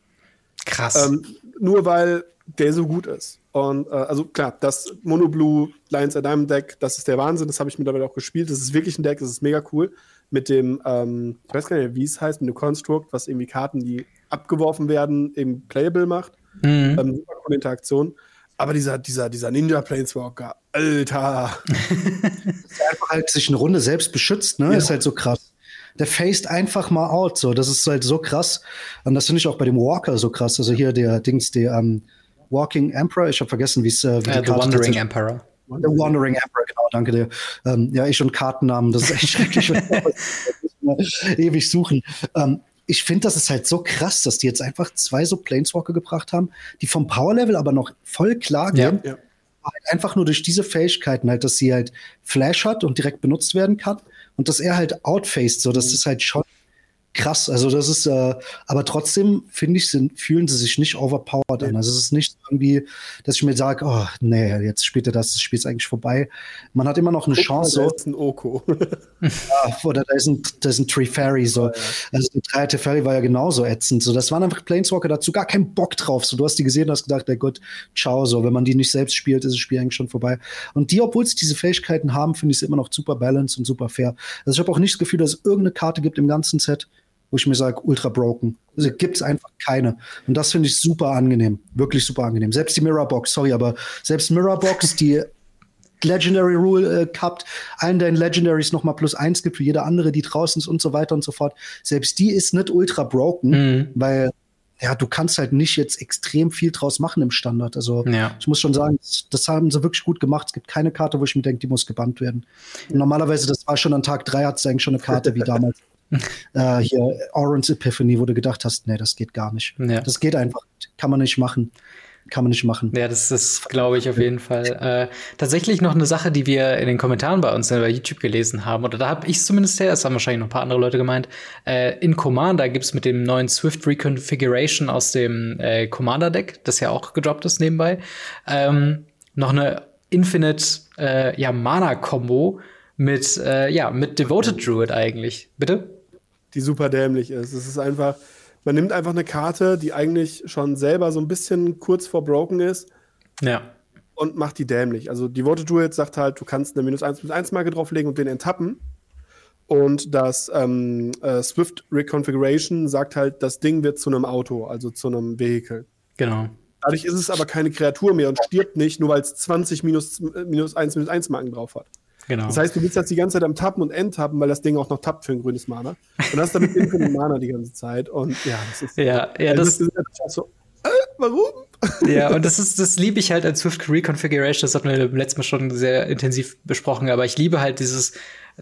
Krass. Ähm, nur weil der so gut ist. Und äh, also klar, das Mono Blue Lions at Diamond Deck, das ist der Wahnsinn. Das habe ich mittlerweile auch gespielt. Das ist wirklich ein Deck, das ist mega cool. Mit dem, ähm, ich weiß gar nicht, wie es heißt, mit dem Construct, was irgendwie Karten, die abgeworfen werden, eben playable macht. Mhm. Ähm, super coole Interaktion. Aber dieser, dieser, dieser Ninja Planeswalker, Alter. der einfach halt sich eine Runde selbst beschützt, ne? Ja. Ist halt so krass. Der faced einfach mal out, so. Das ist halt so krass. Und das finde ich auch bei dem Walker so krass. Also hier der Dings, der ähm, Walking Emperor, ich habe vergessen, wie es äh, wie uh, The Wandering Emperor. The Wandering Emperor, genau, danke dir. Ähm, ja, ich und Kartennamen, das ist echt schrecklich. ewig suchen. Ähm, ich finde, das ist halt so krass, dass die jetzt einfach zwei so Planeswalker gebracht haben, die vom Power-Level aber noch voll klar gehen. Ja, ja. Halt einfach nur durch diese Fähigkeiten halt, dass sie halt Flash hat und direkt benutzt werden kann und dass er halt outfaced, so das mhm. ist halt schon krass. Also das ist, äh, aber trotzdem finde ich, sind, fühlen sie sich nicht overpowered an. Also es ist nicht irgendwie, dass ich mir sage, oh nee, jetzt spielt er das, das Spiel ist eigentlich vorbei. Man hat immer noch eine Guck Chance. Mal, da ist ein Oko. ja, oder da ist ein, da ist ein Tree Fairy. So. Ja, ja. Also der Tree Fairy war ja genauso ätzend. So, das waren einfach Planeswalker dazu, gar keinen Bock drauf. So, du hast die gesehen, hast gedacht, ey Gott, ciao. So, wenn man die nicht selbst spielt, ist das Spiel eigentlich schon vorbei. Und die, obwohl sie diese Fähigkeiten haben, finde ich es immer noch super balanced und super fair. Also ich habe auch nicht das Gefühl, dass es irgendeine Karte gibt im ganzen Set, wo ich mir sage, ultra broken. Also gibt es einfach keine. Und das finde ich super angenehm. Wirklich super angenehm. Selbst die Mirrorbox, sorry, aber selbst Mirrorbox, die Legendary Rule äh, gehabt, allen deinen Legendaries nochmal plus eins gibt für jede andere, die draußen ist und so weiter und so fort. Selbst die ist nicht ultra broken, mhm. weil ja, du kannst halt nicht jetzt extrem viel draus machen im Standard. Also ja. ich muss schon sagen, das haben sie wirklich gut gemacht. Es gibt keine Karte, wo ich mir denke, die muss gebannt werden. Und normalerweise, das war schon an Tag drei, hat es eigentlich schon eine Karte wie damals äh, hier Orange Epiphany, wo du gedacht hast, nee, das geht gar nicht. Ja. Das geht einfach, kann man nicht machen. Kann man nicht machen. Ja, das ist, glaube ich, auf jeden Fall. Äh, tatsächlich noch eine Sache, die wir in den Kommentaren bei uns bei YouTube gelesen haben, oder da habe ich es zumindest her, das haben wahrscheinlich noch ein paar andere Leute gemeint. Äh, in Commander gibt es mit dem neuen Swift Reconfiguration aus dem äh, Commander-Deck, das ja auch gedroppt ist nebenbei, ähm, noch eine Infinite äh, ja, Mana-Kombo mit, äh, ja, mit Devoted Druid eigentlich. Bitte? Die super dämlich ist. Es ist einfach, man nimmt einfach eine Karte, die eigentlich schon selber so ein bisschen kurz vor broken ist. Ja. Und macht die dämlich. Also die Vote Druid sagt halt, du kannst eine minus 1 plus 1 Marke drauflegen und den enttappen. Und das ähm, äh, Swift Reconfiguration sagt halt, das Ding wird zu einem Auto, also zu einem Vehikel. Genau. Dadurch ist es aber keine Kreatur mehr und stirbt nicht, nur weil es 20 minus, minus 1 minus 1 Marken drauf hat. Genau. Das heißt, du bist jetzt die ganze Zeit am Tappen und Endtappen, weil das Ding auch noch tappt für ein grünes Mana. Und hast damit den Mana die ganze Zeit. Und ja, das ist. Ja, ja, das, das ist so. Äh, warum? Ja, und das ist, das liebe ich halt als Swift Reconfiguration. Das hatten wir letztes Mal schon sehr intensiv besprochen. Aber ich liebe halt dieses,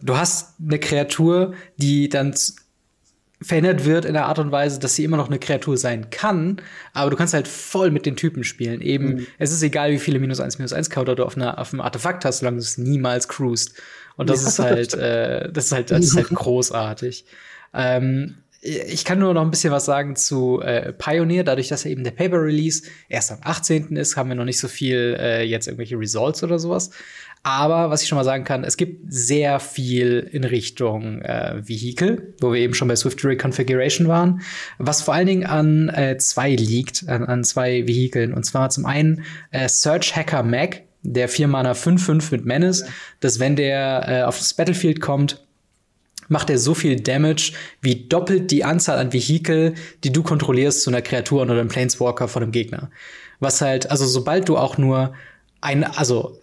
du hast eine Kreatur, die dann verändert wird in der Art und Weise, dass sie immer noch eine Kreatur sein kann, aber du kannst halt voll mit den Typen spielen. Eben, mhm. es ist egal, wie viele minus eins minus eins Counter du auf, einer, auf einem Artefakt hast, solange du es niemals cruist. Und das ja. ist halt, äh, das ist halt, das ist halt großartig. Ähm, ich kann nur noch ein bisschen was sagen zu äh, Pioneer, dadurch, dass er eben der Paper Release erst am 18. ist, haben wir noch nicht so viel äh, jetzt irgendwelche Results oder sowas. Aber was ich schon mal sagen kann, es gibt sehr viel in Richtung äh, Vehicle, wo wir eben schon bei Swift Reconfiguration waren, was vor allen Dingen an äh, zwei liegt, an, an zwei Vehikeln. Und zwar zum einen äh, Search Hacker Mag, der 4 Mana 5-5 mit Menace, ja. dass wenn der äh, auf das Battlefield kommt, macht er so viel Damage wie doppelt die Anzahl an Vehikel, die du kontrollierst zu einer Kreatur oder einem Planeswalker von einem Gegner. Was halt, also sobald du auch nur ein, also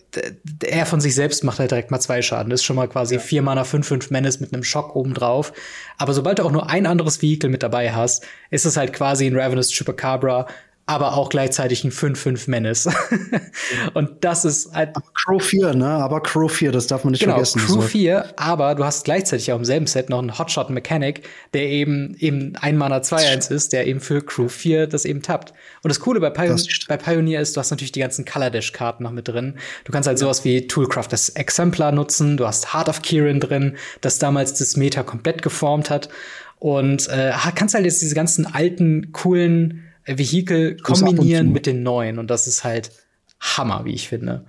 er von sich selbst macht halt direkt mal zwei Schaden. Das ist schon mal quasi ja. vier Mana, fünf, fünf Menace mit einem Schock obendrauf. Aber sobald du auch nur ein anderes Vehikel mit dabei hast, ist es halt quasi ein Ravenous Chupacabra, aber auch gleichzeitig ein 5-5 Menace. und das ist halt. Aber Crow 4, ne? Aber Crow 4, das darf man nicht genau, vergessen. Crew so. 4, aber du hast gleichzeitig auch im selben Set noch einen Hotshot Mechanic, der eben eben ein Mana 2-1 ist, der eben für Crew 4 das eben tappt. Und das Coole bei, Pion bei Pioneer ist, du hast natürlich die ganzen Color Dash-Karten noch mit drin. Du kannst halt sowas wie Toolcraft das Exemplar nutzen, du hast Heart of Kirin drin, das damals das Meta komplett geformt hat. Und äh, kannst halt jetzt diese ganzen alten, coolen Vehikel kombinieren mit den neuen und das ist halt Hammer, wie ich finde.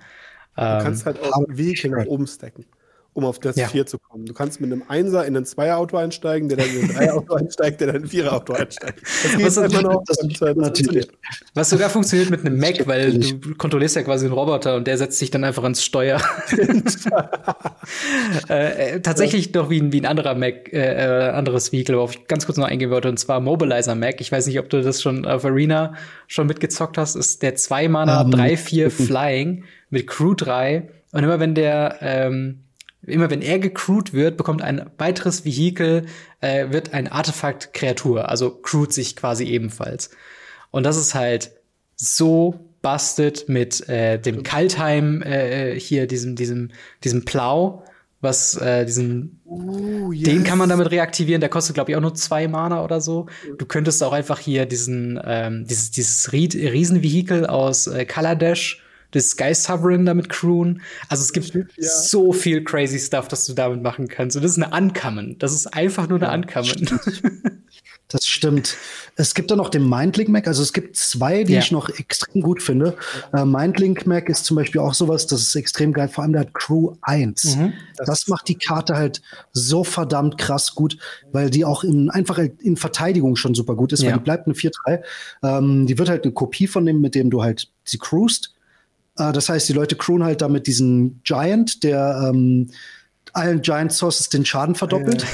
Du kannst ähm, halt auch Vehikel nach oben stacken. Um auf das ja. 4 zu kommen. Du kannst mit einem Einser in ein Zweier-Auto einsteigen, der dann in ein Dreier-Auto einsteigt, der dann in ein Vierer-Auto einsteigt. Das geht was, einfach noch. Das, und, das funktioniert. Was sogar funktioniert mit einem Mac, weil du kontrollierst ja quasi einen Roboter und der setzt sich dann einfach ans Steuer. äh, äh, tatsächlich doch wie ein, wie ein anderer Mac, äh, äh, anderes Vehicle, worauf ich ganz kurz noch eingehen wollte, und zwar Mobilizer Mac. Ich weiß nicht, ob du das schon auf Arena schon mitgezockt hast. Ist der 2-Mana um, 3-4 Flying mit Crew 3. Und immer wenn der ähm, Immer wenn er gecrewt wird, bekommt ein weiteres Vehikel, äh, wird ein Artefakt Kreatur, also crewt sich quasi ebenfalls. Und das ist halt so busted mit äh, dem Kaltheim äh, hier, diesem, diesem, diesem Plow, was äh, diesen, uh, yes. den kann man damit reaktivieren. Der kostet, glaube ich, auch nur zwei Mana oder so. Du könntest auch einfach hier diesen, ähm, dieses, dieses Riesenvehikel aus äh, Kaladesh das Sky Sovereign damit crewen. Also es gibt ja. so viel crazy Stuff, das du damit machen kannst. Und das ist eine Uncommon. Das ist einfach nur eine ja, Uncommon. Das stimmt. Es gibt dann noch den Mindlink Mac. Also es gibt zwei, die ja. ich noch extrem gut finde. Äh, Mindlink Mac ist zum Beispiel auch sowas, das ist extrem geil. Vor allem der hat Crew 1. Mhm. Das, das, macht die Karte halt so verdammt krass gut, weil die auch in, einfach in Verteidigung schon super gut ist, ja. weil die bleibt eine 4-3. Ähm, die wird halt eine Kopie von dem, mit dem du halt sie crewst. Äh, das heißt, die Leute crewen halt damit diesen Giant, der ähm, allen Giant Sources den Schaden verdoppelt.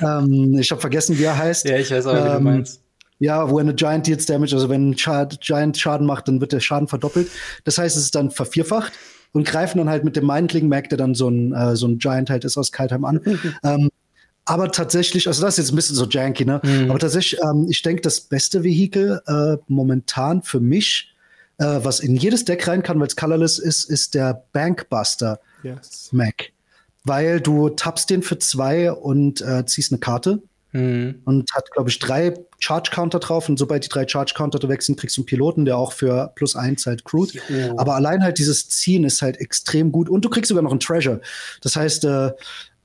Ja. ähm, ich habe vergessen, wie er heißt. Ja, ich weiß auch, wie du ähm, meinst. Ja, wo eine Giant Deals Damage, also wenn ein Giant Schaden macht, dann wird der Schaden verdoppelt. Das heißt, es ist dann vervierfacht und greifen dann halt mit dem Mindling Mac, der dann so ein, äh, so ein Giant halt ist aus Kaltheim an. ähm, aber tatsächlich, also das ist jetzt ein bisschen so janky, ne? Mhm. Aber tatsächlich, ähm, ich denke, das beste Vehikel äh, momentan für mich äh, was in jedes Deck rein kann, weil es colorless ist, ist der Bankbuster yes. Mac. Weil du tappst den für zwei und äh, ziehst eine Karte. Mhm. Und hat, glaube ich, drei Charge-Counter drauf. Und sobald die drei Charge-Counter wechseln, kriegst du einen Piloten, der auch für plus eins halt crewt. Oh. Aber allein halt dieses Ziehen ist halt extrem gut. Und du kriegst sogar noch einen Treasure. Das heißt, äh,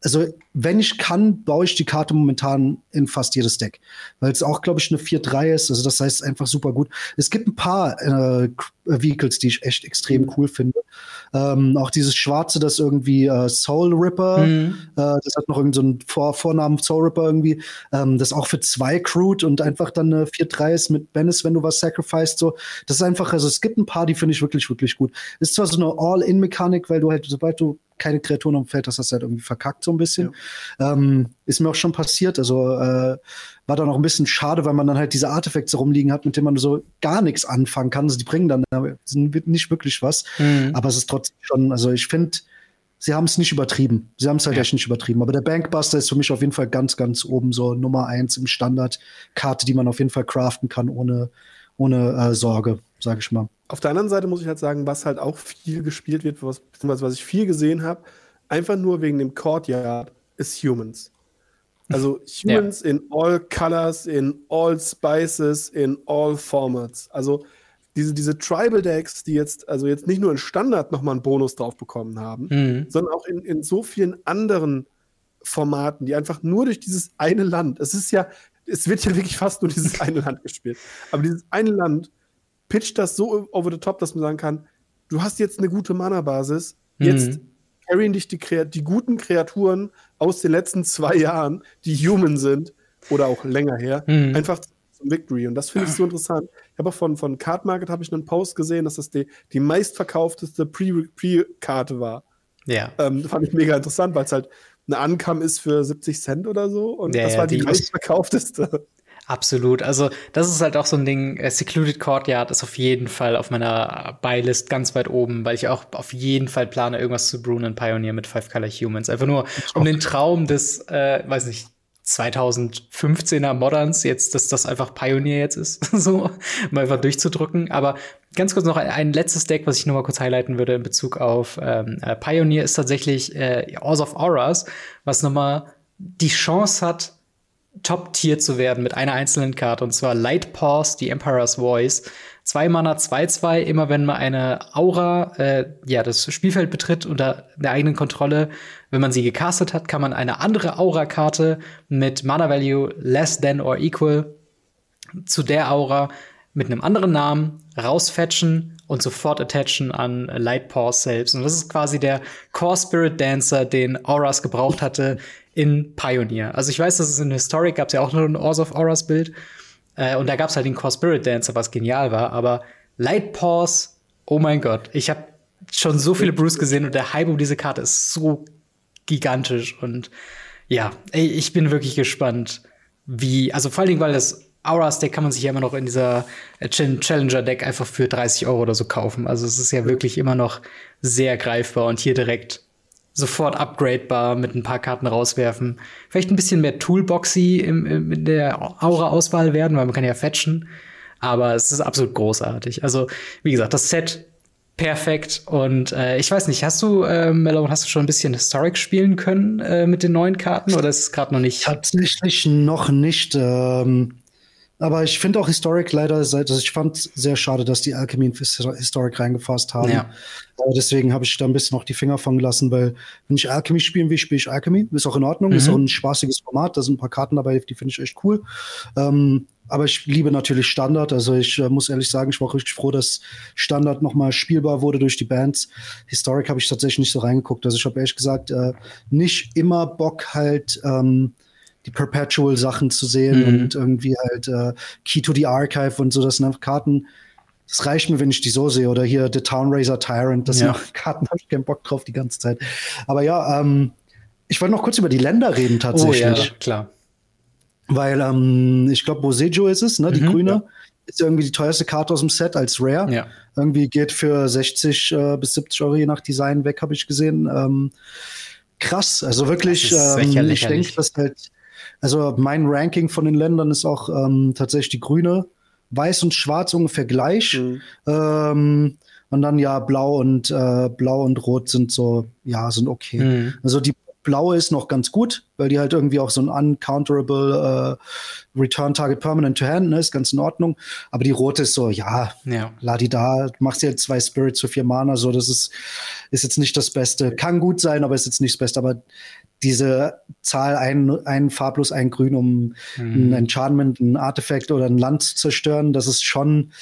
also wenn ich kann, baue ich die Karte momentan in fast jedes Deck. Weil es auch, glaube ich, eine 4-3 ist. Also das heißt einfach super gut. Es gibt ein paar äh, Vehicles, die ich echt extrem cool finde. Ähm, auch dieses Schwarze, das irgendwie äh, Soul Ripper, mhm. äh, das hat noch irgendeinen so Vor Vornamen Soul Ripper irgendwie, ähm, das auch für zwei crewt und einfach dann eine 4-3 ist mit Bennis, wenn du was sacrificed. So. Das ist einfach, also es gibt ein paar, die finde ich wirklich, wirklich gut. Ist zwar so eine All-In-Mechanik, weil du halt, sobald du keine Kreaturen am Feld, das hast du halt irgendwie verkackt so ein bisschen. Ja. Ähm, ist mir auch schon passiert. Also äh, war dann auch ein bisschen schade, weil man dann halt diese Artefakte rumliegen hat, mit denen man so gar nichts anfangen kann. Also die bringen dann nicht wirklich was. Mhm. Aber es ist trotzdem schon, also ich finde, sie haben es nicht übertrieben. Sie haben es halt ja. echt nicht übertrieben. Aber der Bankbuster ist für mich auf jeden Fall ganz, ganz oben so Nummer eins im Standard. Karte, die man auf jeden Fall craften kann, ohne, ohne äh, Sorge, sage ich mal. Auf der anderen Seite muss ich halt sagen, was halt auch viel gespielt wird, was, beziehungsweise was ich viel gesehen habe, einfach nur wegen dem Courtyard, ist Humans. Also Humans ja. in all colors, in all spices, in all formats. Also diese, diese Tribal Decks, die jetzt, also jetzt nicht nur in Standard nochmal einen Bonus drauf bekommen haben, mhm. sondern auch in, in so vielen anderen Formaten, die einfach nur durch dieses eine Land, es ist ja, es wird ja wirklich fast nur dieses eine Land gespielt, aber dieses eine Land pitcht das so over the top, dass man sagen kann, du hast jetzt eine gute Mana-Basis, jetzt mhm. Carryen dich die, die guten Kreaturen aus den letzten zwei Jahren, die human sind oder auch länger her, mhm. einfach zum Victory. Und das finde ich so interessant. Ich habe auch von, von Card Market habe ich einen Post gesehen, dass das die, die meistverkaufteste Pre-Karte war. Ja. Ähm, fand ich mega interessant, weil es halt eine Ankam ist für 70 Cent oder so. Und ja, das war die, die meistverkaufteste. Absolut. Also, das ist halt auch so ein Ding. Äh, Secluded Courtyard ist auf jeden Fall auf meiner Buylist ganz weit oben, weil ich auch auf jeden Fall plane, irgendwas zu brewen in Pioneer mit Five Color Humans. Einfach nur, um den Traum des, äh, weiß nicht, 2015er Moderns jetzt, dass das einfach Pioneer jetzt ist, so mal einfach durchzudrücken. Aber ganz kurz noch ein, ein, letztes Deck, was ich nur mal kurz highlighten würde in Bezug auf ähm, äh, Pioneer, ist tatsächlich äh, Ours of Auras, was nochmal die Chance hat, Top-Tier zu werden mit einer einzelnen Karte, und zwar Light Pause, die Emperor's Voice. Zwei Mana, 2-2, immer wenn man eine Aura, äh, ja, das Spielfeld betritt unter der eigenen Kontrolle, wenn man sie gecastet hat, kann man eine andere Aura-Karte mit Mana-Value less than or equal zu der Aura mit einem anderen Namen rausfetchen und sofort attachen an Light Pause selbst. Und das ist quasi der Core Spirit Dancer, den Auras gebraucht hatte in Pioneer. Also ich weiß, dass es in Historic gab es ja auch noch ein Ors of Auras Bild. Äh, und da gab es halt den Core Spirit Dancer, was genial war. Aber Light Pause, oh mein Gott, ich habe schon so viele Bruce gesehen und der Hype um diese Karte ist so gigantisch. Und ja, ey, ich bin wirklich gespannt, wie, also vor allen Dingen, weil das Auras Deck kann man sich ja immer noch in dieser Challenger Deck einfach für 30 Euro oder so kaufen. Also es ist ja wirklich immer noch sehr greifbar und hier direkt sofort upgradebar mit ein paar Karten rauswerfen. Vielleicht ein bisschen mehr Toolboxy im, im, in der Aura-Auswahl werden, weil man kann ja fetchen. Aber es ist absolut großartig. Also, wie gesagt, das Set perfekt. Und äh, ich weiß nicht, hast du, äh, Mellow, hast du schon ein bisschen Historic spielen können äh, mit den neuen Karten oder ist es gerade noch nicht? Tatsächlich noch nicht. Ähm, aber ich finde auch Historic leider, also ich fand sehr schade, dass die Alchemy in Historic reingefasst haben. Ja. Äh, deswegen habe ich da ein bisschen noch die Finger von gelassen, weil wenn ich Alchemy spielen will, spiele ich Alchemy. Ist auch in Ordnung, mhm. ist auch ein spaßiges Format. Da sind ein paar Karten dabei, die finde ich echt cool. Ähm, aber ich liebe natürlich Standard. Also ich äh, muss ehrlich sagen, ich war richtig froh, dass Standard nochmal spielbar wurde durch die Bands. Historic habe ich tatsächlich nicht so reingeguckt. Also ich habe ehrlich gesagt äh, nicht immer Bock halt ähm, die Perpetual-Sachen zu sehen mhm. und irgendwie halt äh, Key to the Archive und so. Das sind Karten, das reicht mir, wenn ich die so sehe. Oder hier The Town Razor Tyrant. Das ja. sind Karten, habe ich keinen Bock drauf die ganze Zeit. Aber ja, ähm, ich wollte noch kurz über die Länder reden tatsächlich. Oh, ja, klar. Weil ähm, ich glaube, Bosejo ist es, ne? Die mhm, grüne. Ja. Ist irgendwie die teuerste Karte aus dem Set als Rare. Ja. Irgendwie geht für 60 äh, bis 70 Euro je nach Design weg, habe ich gesehen. Ähm, krass. Also wirklich, ähm, ich denke, dass halt also mein Ranking von den Ländern ist auch ähm, tatsächlich die grüne. Weiß und Schwarz ungefähr gleich. Mhm. Ähm, und dann ja, Blau und äh, Blau und Rot sind so, ja, sind okay. Mhm. Also die blaue ist noch ganz gut, weil die halt irgendwie auch so ein uncounterable äh, Return Target Permanent to Hand ne, ist, ganz in Ordnung. Aber die rote ist so, ja, ja. ladi da, machst dir halt zwei Spirits für vier Mana, so, das ist, ist jetzt nicht das Beste. Kann gut sein, aber ist jetzt nicht das Beste. Aber diese Zahl, ein, ein farblos, ein Grün, um mhm. ein Enchantment, ein Artefakt oder ein Land zu zerstören, das ist schon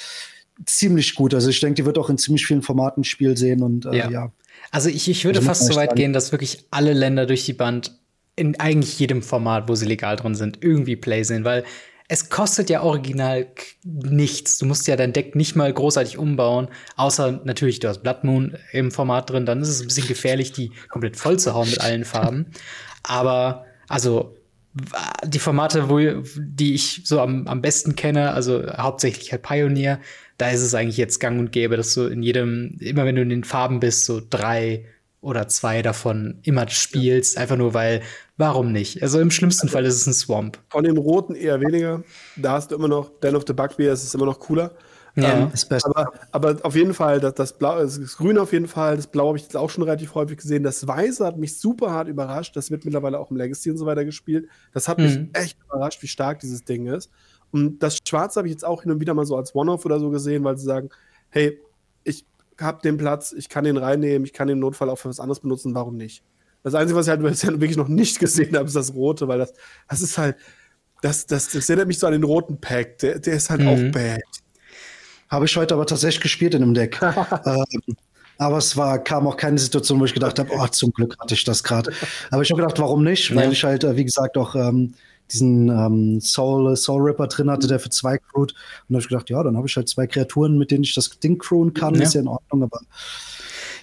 ziemlich gut. Also ich denke, die wird auch in ziemlich vielen Formaten Spiel sehen und äh, ja. ja. Also ich, ich würde also fast so weit gehen, dass wirklich alle Länder durch die Band in eigentlich jedem Format, wo sie legal drin sind, irgendwie Play sehen, weil es kostet ja original nichts. Du musst ja dein Deck nicht mal großartig umbauen, außer natürlich, du hast Blood Moon im Format drin, dann ist es ein bisschen gefährlich, die komplett voll zu hauen mit allen Farben. Aber, also, die Formate, wo, die ich so am, am besten kenne, also hauptsächlich halt Pioneer, da ist es eigentlich jetzt gang und gäbe, dass du in jedem, immer wenn du in den Farben bist, so drei oder zwei davon immer spielst, einfach nur weil, warum nicht? Also im schlimmsten also, Fall ist es ein Swamp. Von dem roten eher weniger. Da hast du immer noch Den of the Bugbear, es ist immer noch cooler. Ja, ähm, aber, aber auf jeden Fall, das, das Blau, das Grün auf jeden Fall, das Blau habe ich jetzt auch schon relativ häufig gesehen. Das Weiße hat mich super hart überrascht. Das wird mittlerweile auch im Legacy und so weiter gespielt. Das hat mhm. mich echt überrascht, wie stark dieses Ding ist. Und das Schwarze habe ich jetzt auch hin und wieder mal so als One-Off oder so gesehen, weil sie sagen, hey, ich habe den Platz, ich kann den reinnehmen, ich kann den Notfall auch für was anderes benutzen, warum nicht? Das Einzige, was ich halt bisher wirklich noch nicht gesehen habe, ist das Rote, weil das, das ist halt, das, das, das erinnert mich so an den roten Pack, der, der ist halt mhm. auch bad. Habe ich heute aber tatsächlich gespielt in einem Deck. ähm, aber es war, kam auch keine Situation, wo ich gedacht habe, oh, zum Glück hatte ich das gerade. Aber ich habe gedacht, warum nicht? Weil ich halt, äh, wie gesagt, auch ähm, diesen ähm, Soul, Soul Ripper drin hatte, der für zwei crewt. Und da habe ich gedacht, ja, dann habe ich halt zwei Kreaturen, mit denen ich das Ding crewen kann, ja. ist ja in Ordnung, aber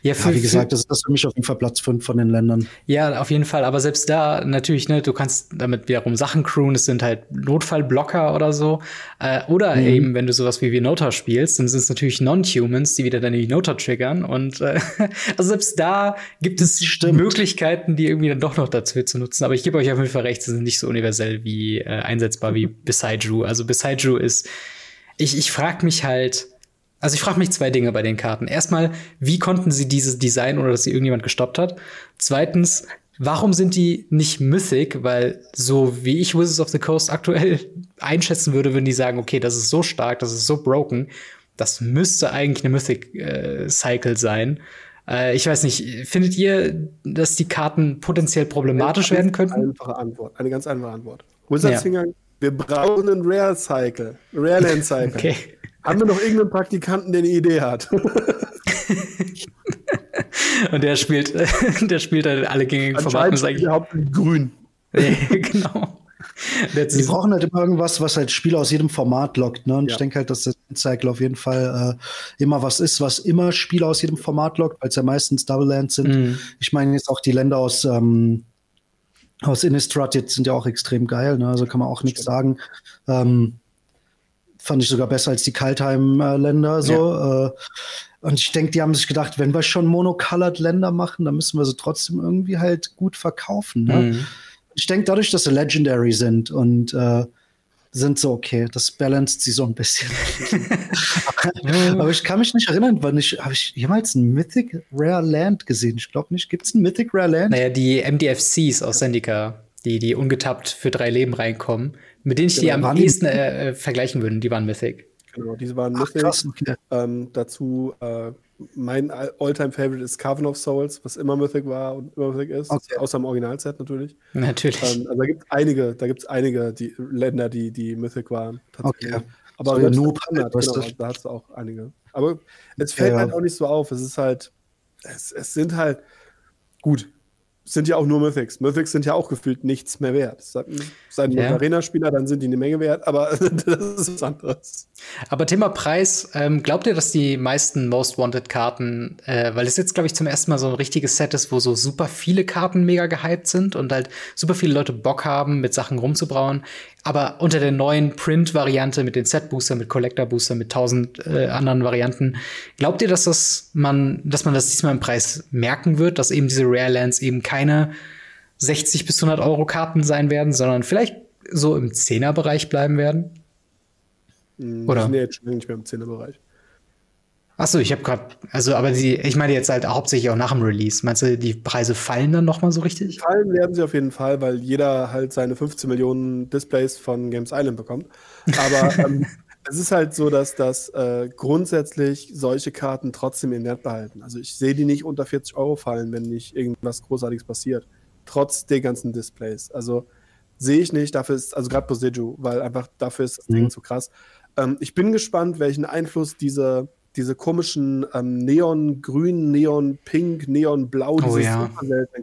ja, für, ja, wie gesagt, das ist das für mich auf jeden Fall Platz 5 von den Ländern. Ja, auf jeden Fall. Aber selbst da natürlich, ne, du kannst damit wiederum Sachen crewen. Es sind halt Notfallblocker oder so. Äh, oder mhm. eben, wenn du sowas wie Vinota spielst, dann sind es natürlich Non-Humans, die wieder deine Vinota triggern. Und äh, also selbst da gibt es Stimmt. Möglichkeiten, die irgendwie dann doch noch dazu zu nutzen. Aber ich gebe euch auf jeden Fall recht, sie sind nicht so universell wie äh, einsetzbar wie Beside Also Beside ist, ich, ich frage mich halt, also ich frage mich zwei Dinge bei den Karten. Erstmal, wie konnten sie dieses Design, ohne dass sie irgendjemand gestoppt hat? Zweitens, warum sind die nicht Mythic? Weil so wie ich Wizards of the Coast aktuell einschätzen würde, würden die sagen, okay, das ist so stark, das ist so broken, das müsste eigentlich eine Mythic äh, Cycle sein. Äh, ich weiß nicht, findet ihr, dass die Karten potenziell problematisch werden könnten? Einfache Antwort, eine ganz einfache Antwort. Wizards ja. Wir brauchen einen Rare Cycle, Rare Land Cycle. Okay. Haben wir noch irgendeinen Praktikanten, der eine Idee hat? und der spielt, der spielt halt alle gängigen Formate. Anscheinend überhaupt grün. genau. Die brauchen halt immer irgendwas, was halt Spieler aus jedem Format lockt. Ne? Und ja. ich denke halt, dass der Cycle auf jeden Fall äh, immer was ist, was immer Spieler aus jedem Format lockt, weil es ja meistens Double Lands sind. Mhm. Ich meine jetzt auch die Länder aus, ähm, aus Innistrad jetzt sind ja auch extrem geil. Ne? Also kann man auch nichts sagen. Ähm, fand ich sogar besser als die Kaltheim-Länder. So. Ja. Äh, und ich denke, die haben sich gedacht, wenn wir schon monocolored Länder machen, dann müssen wir sie trotzdem irgendwie halt gut verkaufen. Ne? Mhm. Ich denke, dadurch, dass sie Legendary sind und äh, sind so, okay, das balanced sie so ein bisschen. aber ich kann mich nicht erinnern, wann ich, habe ich jemals ein Mythic Rare Land gesehen? Ich glaube nicht. Gibt es ein Mythic Rare Land? Naja, die MDFCs aus Zendika, die, die ungetappt für drei Leben reinkommen, mit denen ich genau, die am ehesten äh, äh, vergleichen würde, die waren Mythic. Genau, diese waren Ach, Mythic. Krass, okay. ähm, dazu äh, mein All-Time-Favorite ist Carven of Souls, was immer Mythic war und immer Mythic ist, okay. außer im Originalset natürlich. Natürlich. Ähm, also da gibt es einige, da gibt einige die Länder, die, die Mythic waren. Okay. Aber so Noob, Standard, genau, da hast du auch einige. Aber es fällt ja. halt auch nicht so auf. Es ist halt, es, es sind halt gut sind ja auch nur Mythics. Mythics sind ja auch gefühlt nichts mehr wert. Seien ja. Arena-Spieler, dann sind die eine Menge wert, aber das ist was anderes. Aber Thema Preis, ähm, glaubt ihr, dass die meisten Most Wanted-Karten, äh, weil es jetzt, glaube ich, zum ersten Mal so ein richtiges Set ist, wo so super viele Karten mega gehypt sind und halt super viele Leute Bock haben, mit Sachen rumzubrauen, aber unter der neuen Print-Variante mit den Set-Booster, mit Collector-Booster, mit tausend äh, anderen Varianten, glaubt ihr, dass das man, dass man das diesmal im Preis merken wird, dass eben diese Rare Lands eben keine 60 bis 100 Euro Karten sein werden, sondern vielleicht so im Zehner-Bereich bleiben werden? Hm, Oder? Nee, jetzt schon nicht mehr im Zehner-Bereich. Achso, ich habe gerade, also, aber die, ich meine jetzt halt hauptsächlich auch nach dem Release. Meinst du, die Preise fallen dann noch mal so richtig? Fallen werden sie auf jeden Fall, weil jeder halt seine 15 Millionen Displays von Games Island bekommt. Aber ähm, es ist halt so, dass das äh, grundsätzlich solche Karten trotzdem ihren Wert behalten. Also ich sehe die nicht unter 40 Euro fallen, wenn nicht irgendwas Großartiges passiert. Trotz der ganzen Displays. Also sehe ich nicht, dafür ist, also gerade Poseju, weil einfach dafür ist das mhm. Ding zu krass. Ähm, ich bin gespannt, welchen Einfluss diese diese komischen ähm, Neon-Grün, Neon-Pink, Neon-Blau, oh, diese ja.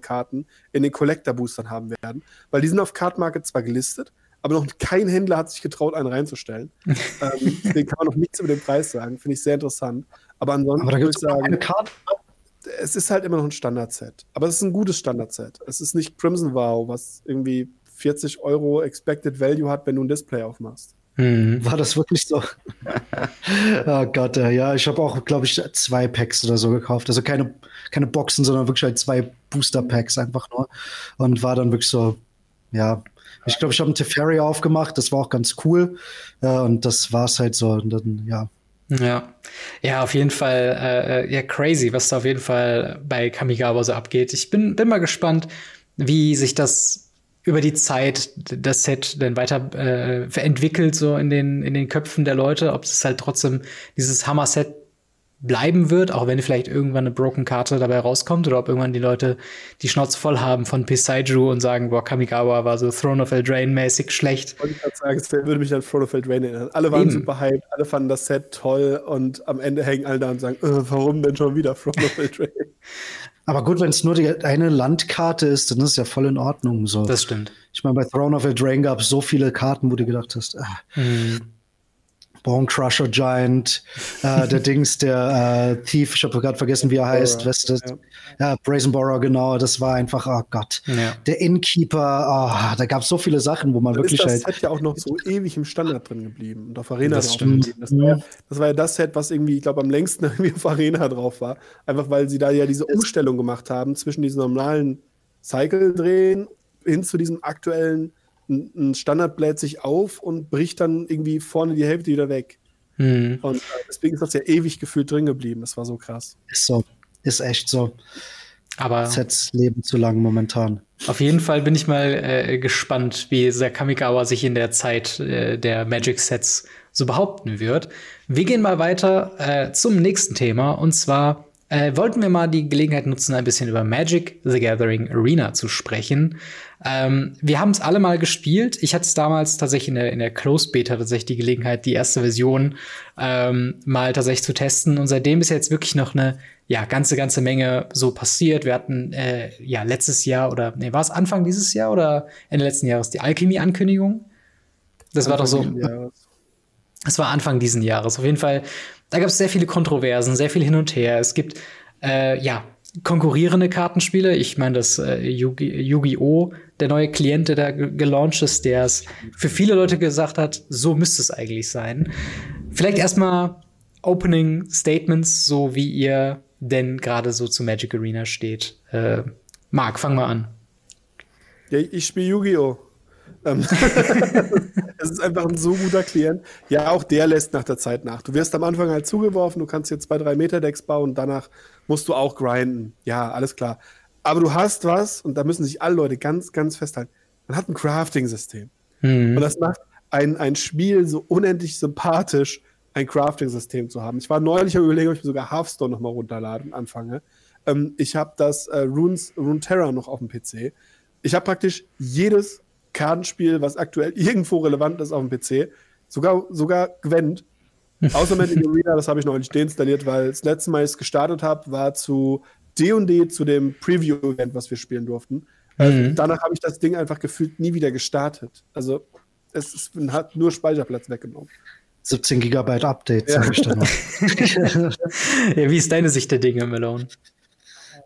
Karten in den Collector-Boostern haben werden. Weil die sind auf Card Market zwar gelistet, aber noch kein Händler hat sich getraut, einen reinzustellen. ähm, deswegen kann man noch nichts über den Preis sagen. Finde ich sehr interessant. Aber ansonsten aber würde ich sagen, es ist halt immer noch ein Standard-Set. Aber es ist ein gutes Standard-Set. Es ist nicht Crimson Wow, was irgendwie 40 Euro Expected Value hat, wenn du ein Display aufmachst. Mhm. War das wirklich so? oh Gott, ja. Ich habe auch, glaube ich, zwei Packs oder so gekauft. Also keine, keine Boxen, sondern wirklich halt zwei Booster-Packs einfach nur. Und war dann wirklich so, ja. Ich glaube, ich habe einen Teferi aufgemacht. Das war auch ganz cool. Ja, und das war es halt so. Und dann, ja. Ja, ja, auf jeden Fall, äh, äh, ja, crazy, was da auf jeden Fall bei Kamigawa so abgeht. Ich bin, bin mal gespannt, wie sich das über die Zeit das Set dann weiter äh, entwickelt, so in den, in den Köpfen der Leute, ob es halt trotzdem dieses Hammer-Set bleiben wird, auch wenn vielleicht irgendwann eine Broken Karte dabei rauskommt oder ob irgendwann die Leute die Schnauze voll haben von Pisaiju und sagen, boah, Kamigawa war so Throne of Eldraine mäßig schlecht. Wollte ich gerade sagen, es würde mich an Throne of Eldraine erinnern. Alle waren Eben. super hyped, alle fanden das Set toll und am Ende hängen alle da und sagen, äh, warum denn schon wieder Throne of Eldraine? Aber gut, wenn es nur die eine Landkarte ist, dann ist es ja voll in Ordnung. So. Das stimmt. Ich meine, bei Throne of Eldraine gab es so viele Karten, wo du gedacht hast, ah, mhm. Bone Crusher Giant, äh, der Dings, der äh, Thief, ich habe gerade vergessen, wie er heißt. Weißt du, ja. ja, Brazenborough, genau, das war einfach, oh Gott. Ja. Der Innkeeper, oh, da gab es so viele Sachen, wo man Dann wirklich ist das halt. Set ja auch noch so ewig im Standard drin geblieben und auf Arena das drauf geblieben. Das war, das war, ja das Set, was irgendwie, ich glaube, am längsten irgendwie auf Arena drauf war. Einfach weil sie da ja diese Umstellung gemacht haben zwischen diesem normalen Cycle-Drehen hin zu diesem aktuellen ein Standard bläht sich auf und bricht dann irgendwie vorne die Hälfte wieder weg. Mhm. Und äh, deswegen ist das ja ewig gefühlt drin geblieben. Das war so krass. Ist so. Ist echt so. Aber Sets leben zu lang momentan. Auf jeden Fall bin ich mal äh, gespannt, wie Kamigawa sich in der Zeit äh, der Magic Sets so behaupten wird. Wir gehen mal weiter äh, zum nächsten Thema und zwar äh, wollten wir mal die Gelegenheit nutzen, ein bisschen über Magic the Gathering Arena zu sprechen. Ähm, wir haben es alle mal gespielt. Ich hatte es damals tatsächlich in der, in der Closed Beta tatsächlich die Gelegenheit, die erste Version ähm, mal tatsächlich zu testen. Und seitdem ist jetzt wirklich noch eine ja, ganze, ganze Menge so passiert. Wir hatten äh, ja letztes Jahr oder nee, war es Anfang dieses Jahr oder Ende letzten Jahres die Alchemie-Ankündigung? Das Anfang war doch so. Es war Anfang diesen Jahres. Auf jeden Fall, da gab es sehr viele Kontroversen, sehr viel hin und her. Es gibt äh, ja konkurrierende Kartenspiele. Ich meine, das äh, Yu-Gi-Oh! der neue Klient, der da gelauncht ist, der es für viele Leute gesagt hat, so müsste es eigentlich sein. Vielleicht erstmal Opening Statements, so wie ihr denn gerade so zu Magic Arena steht. Äh, Marc, fang mal an. Ja, ich spiele Yu-Gi-Oh! Ähm, es ist einfach ein so guter Klient. Ja, auch der lässt nach der Zeit nach. Du wirst am Anfang halt zugeworfen, du kannst jetzt zwei, drei Meter Decks bauen, danach musst du auch grinden. Ja, alles klar. Aber du hast was, und da müssen sich alle Leute ganz, ganz festhalten. Man hat ein Crafting-System. Mhm. Und das macht ein, ein Spiel so unendlich sympathisch, ein Crafting-System zu haben. Ich war neulich überlegen, ob ich mir sogar Hearthstone nochmal runterladen und anfange. Ähm, ich habe das äh, Runes, Runeterra noch auf dem PC. Ich habe praktisch jedes Kartenspiel, was aktuell irgendwo relevant ist auf dem PC. Sogar, sogar Gwent. Außer Magic Arena, das habe ich neulich deinstalliert, weil das letzte Mal, als ich es gestartet habe, war zu D&D, zu dem Preview-Event, was wir spielen durften. Äh, mhm. danach habe ich das Ding einfach gefühlt nie wieder gestartet. Also es ist, hat nur Speicherplatz weggenommen. 17 Gigabyte Update, ja. sage ich dann noch. ja, wie ist deine Sicht der Dinge, Malone?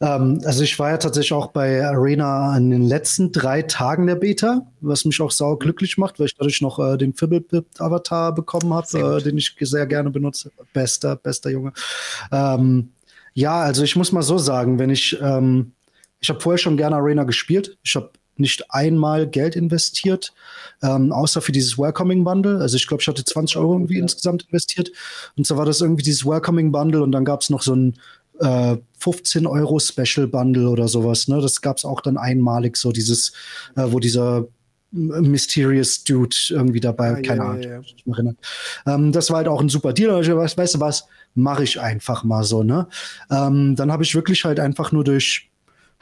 Ähm, also ich war ja tatsächlich auch bei Arena an den letzten drei Tagen der Beta, was mich auch sau glücklich macht, weil ich dadurch noch äh, den Fibblebip-Avatar bekommen habe, äh, den ich sehr gerne benutze. Bester, bester Junge. Ähm, ja, also ich muss mal so sagen, wenn ich, ähm, ich habe vorher schon gerne Arena gespielt. Ich habe nicht einmal Geld investiert, ähm, außer für dieses Welcoming Bundle. Also ich glaube, ich hatte 20 Euro irgendwie ja. insgesamt investiert. Und so war das irgendwie dieses Welcoming Bundle und dann gab es noch so ein äh, 15 Euro Special Bundle oder sowas. Ne? Das gab es auch dann einmalig, so dieses, äh, wo dieser Mysterious Dude irgendwie dabei, ah, keine Ahnung, ja, ja. erinnern. Ähm, das war halt auch ein super Deal. Also, weißt, weißt du was, mache ich einfach mal so, ne? Ähm, dann habe ich wirklich halt einfach nur durch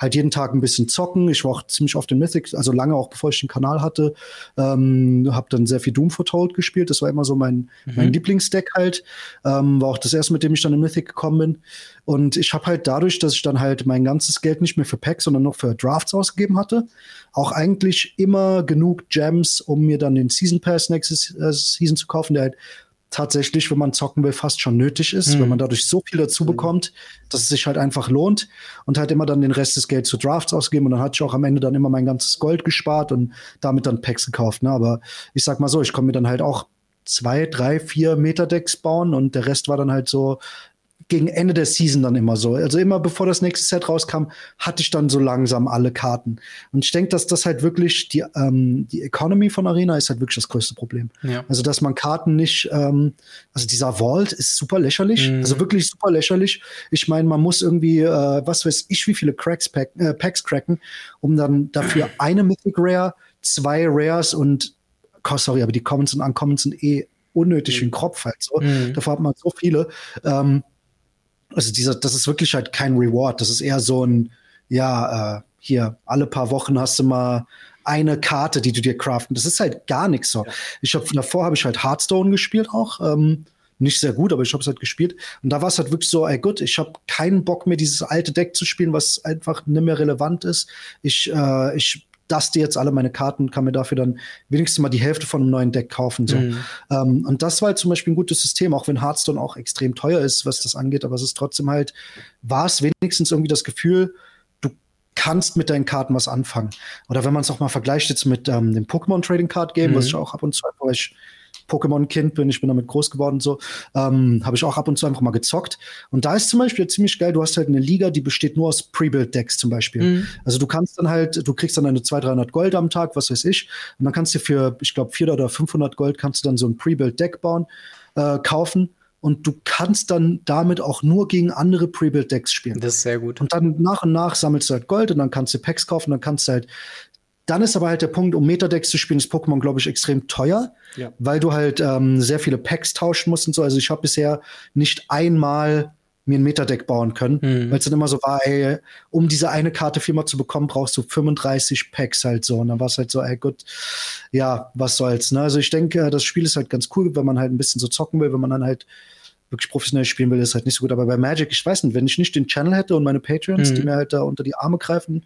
halt jeden Tag ein bisschen zocken. Ich war auch ziemlich oft in Mythic, also lange auch bevor ich den Kanal hatte. Ähm, habe dann sehr viel Doom Foretold gespielt. Das war immer so mein, mhm. mein Lieblingsdeck halt. Ähm, war auch das erste, mit dem ich dann in Mythic gekommen bin. Und ich habe halt dadurch, dass ich dann halt mein ganzes Geld nicht mehr für Packs, sondern noch für Drafts ausgegeben hatte, auch eigentlich immer genug Gems, um mir dann den Season Pass nächstes äh, Season zu kaufen, der halt tatsächlich, wenn man zocken will, fast schon nötig ist, mhm. wenn man dadurch so viel dazu mhm. bekommt, dass es sich halt einfach lohnt und halt immer dann den Rest des Gelds zu Drafts ausgeben und dann hatte ich auch am Ende dann immer mein ganzes Gold gespart und damit dann Packs gekauft. Ne? Aber ich sag mal so, ich komme mir dann halt auch zwei, drei, vier Meter Decks bauen und der Rest war dann halt so gegen Ende der Season dann immer so. Also immer bevor das nächste Set rauskam, hatte ich dann so langsam alle Karten. Und ich denke, dass das halt wirklich die, ähm, die Economy von Arena ist halt wirklich das größte Problem. Ja. Also, dass man Karten nicht, ähm, also dieser Vault ist super lächerlich, mhm. also wirklich super lächerlich. Ich meine, man muss irgendwie, äh, was weiß ich, wie viele Cracks pack, äh, Packs cracken, um dann dafür eine Mythic Rare, zwei Rares und, oh, sorry, aber die Commons und Uncommons sind eh unnötig mhm. wie ein Kropf halt so. Mhm. Davor hat man so viele. Ähm, also dieser, das ist wirklich halt kein Reward. Das ist eher so ein, ja, äh, hier, alle paar Wochen hast du mal eine Karte, die du dir craften. Das ist halt gar nichts so. Ja. Ich habe davor habe ich halt Hearthstone gespielt auch. Ähm, nicht sehr gut, aber ich habe es halt gespielt. Und da war es halt wirklich so, ey gut, ich habe keinen Bock mehr, dieses alte Deck zu spielen, was einfach nicht mehr relevant ist. Ich, äh, ich das jetzt alle meine Karten, kann mir dafür dann wenigstens mal die Hälfte von einem neuen Deck kaufen. So. Mhm. Ähm, und das war halt zum Beispiel ein gutes System, auch wenn Hearthstone auch extrem teuer ist, was das angeht, aber es ist trotzdem halt, war es wenigstens irgendwie das Gefühl, du kannst mit deinen Karten was anfangen. Oder wenn man es auch mal vergleicht jetzt mit ähm, dem Pokémon Trading Card Game, mhm. was ich auch ab und zu, weil ich Pokémon-Kind bin, ich bin damit groß geworden, so, ähm, habe ich auch ab und zu einfach mal gezockt. Und da ist zum Beispiel ziemlich geil, du hast halt eine Liga, die besteht nur aus Pre-Build-Decks zum Beispiel. Mhm. Also du kannst dann halt, du kriegst dann deine 200, 300 Gold am Tag, was weiß ich, und dann kannst du für, ich glaube, 400 oder 500 Gold kannst du dann so ein Pre-Build-Deck bauen, äh, kaufen und du kannst dann damit auch nur gegen andere Pre-Build-Decks spielen. Das ist sehr gut. Und dann nach und nach sammelst du halt Gold und dann kannst du Packs kaufen, dann kannst du halt dann ist aber halt der Punkt, um Metadecks zu spielen, ist Pokémon, glaube ich, extrem teuer, ja. weil du halt ähm, sehr viele Packs tauschen musst und so. Also ich habe bisher nicht einmal mir ein Metadeck bauen können, mhm. weil es dann immer so war, ey, um diese eine Karte viermal zu bekommen, brauchst du 35 Packs halt so. Und dann war es halt so, ey, gut, ja, was soll's. Ne? Also ich denke, das Spiel ist halt ganz cool, wenn man halt ein bisschen so zocken will, wenn man dann halt wirklich professionell spielen will, ist halt nicht so gut. Aber bei Magic, ich weiß nicht, wenn ich nicht den Channel hätte und meine Patreons, mhm. die mir halt da unter die Arme greifen,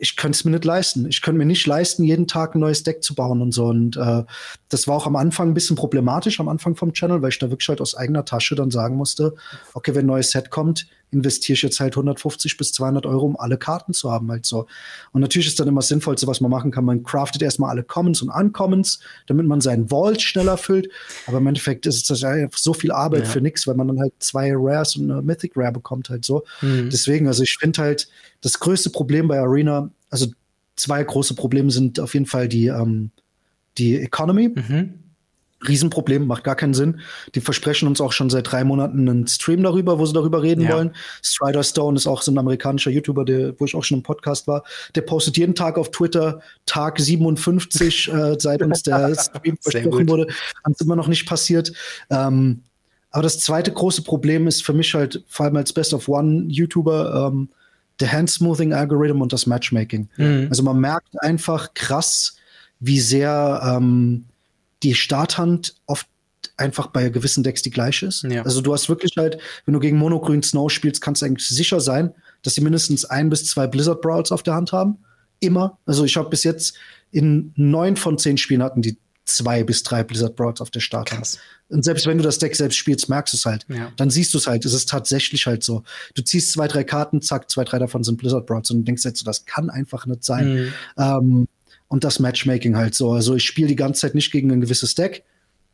ich könnte es mir nicht leisten. Ich könnte mir nicht leisten, jeden Tag ein neues Deck zu bauen und so. Und äh, das war auch am Anfang ein bisschen problematisch, am Anfang vom Channel, weil ich da wirklich halt aus eigener Tasche dann sagen musste, okay, wenn ein neues Set kommt, investiere ich jetzt halt 150 bis 200 Euro, um alle Karten zu haben, halt so. Und natürlich ist dann immer das Sinnvollste, was man machen kann. Man craftet erstmal alle Commons und Uncommons, damit man seinen Vault schneller füllt. Aber im Endeffekt ist es einfach so viel Arbeit ja. für nichts, weil man dann halt zwei Rares und eine Mythic Rare bekommt, halt so. Mhm. Deswegen, also ich finde halt, das größte Problem bei Arena, also zwei große Probleme sind auf jeden Fall die, ähm, die Economy. Mhm Riesenproblem, macht gar keinen Sinn. Die versprechen uns auch schon seit drei Monaten einen Stream darüber, wo sie darüber reden ja. wollen. Strider Stone ist auch so ein amerikanischer YouTuber, der, wo ich auch schon im Podcast war. Der postet jeden Tag auf Twitter Tag 57, äh, seit uns der Stream versprochen wurde. Hat immer noch nicht passiert. Ähm, aber das zweite große Problem ist für mich halt, vor allem als Best of One YouTuber, ähm, der Hand-Smoothing Algorithm und das Matchmaking. Mhm. Also man merkt einfach krass, wie sehr ähm, die Starthand oft einfach bei gewissen Decks die gleiche ist. Ja. Also du hast wirklich halt, wenn du gegen Monogrün Snow spielst, kannst du eigentlich sicher sein, dass sie mindestens ein bis zwei Blizzard Brawls auf der Hand haben. Immer. Also ich habe bis jetzt in neun von zehn Spielen hatten die zwei bis drei Blizzard Brawls auf der Starthand. Und selbst wenn du das Deck selbst spielst, merkst du es halt. Ja. Dann siehst du es halt. Es ist tatsächlich halt so. Du ziehst zwei, drei Karten, zack, zwei, drei davon sind Blizzard Brawls und du denkst halt so, das kann einfach nicht sein. Mhm. Ähm, und das Matchmaking halt so. Also ich spiele die ganze Zeit nicht gegen ein gewisses Deck,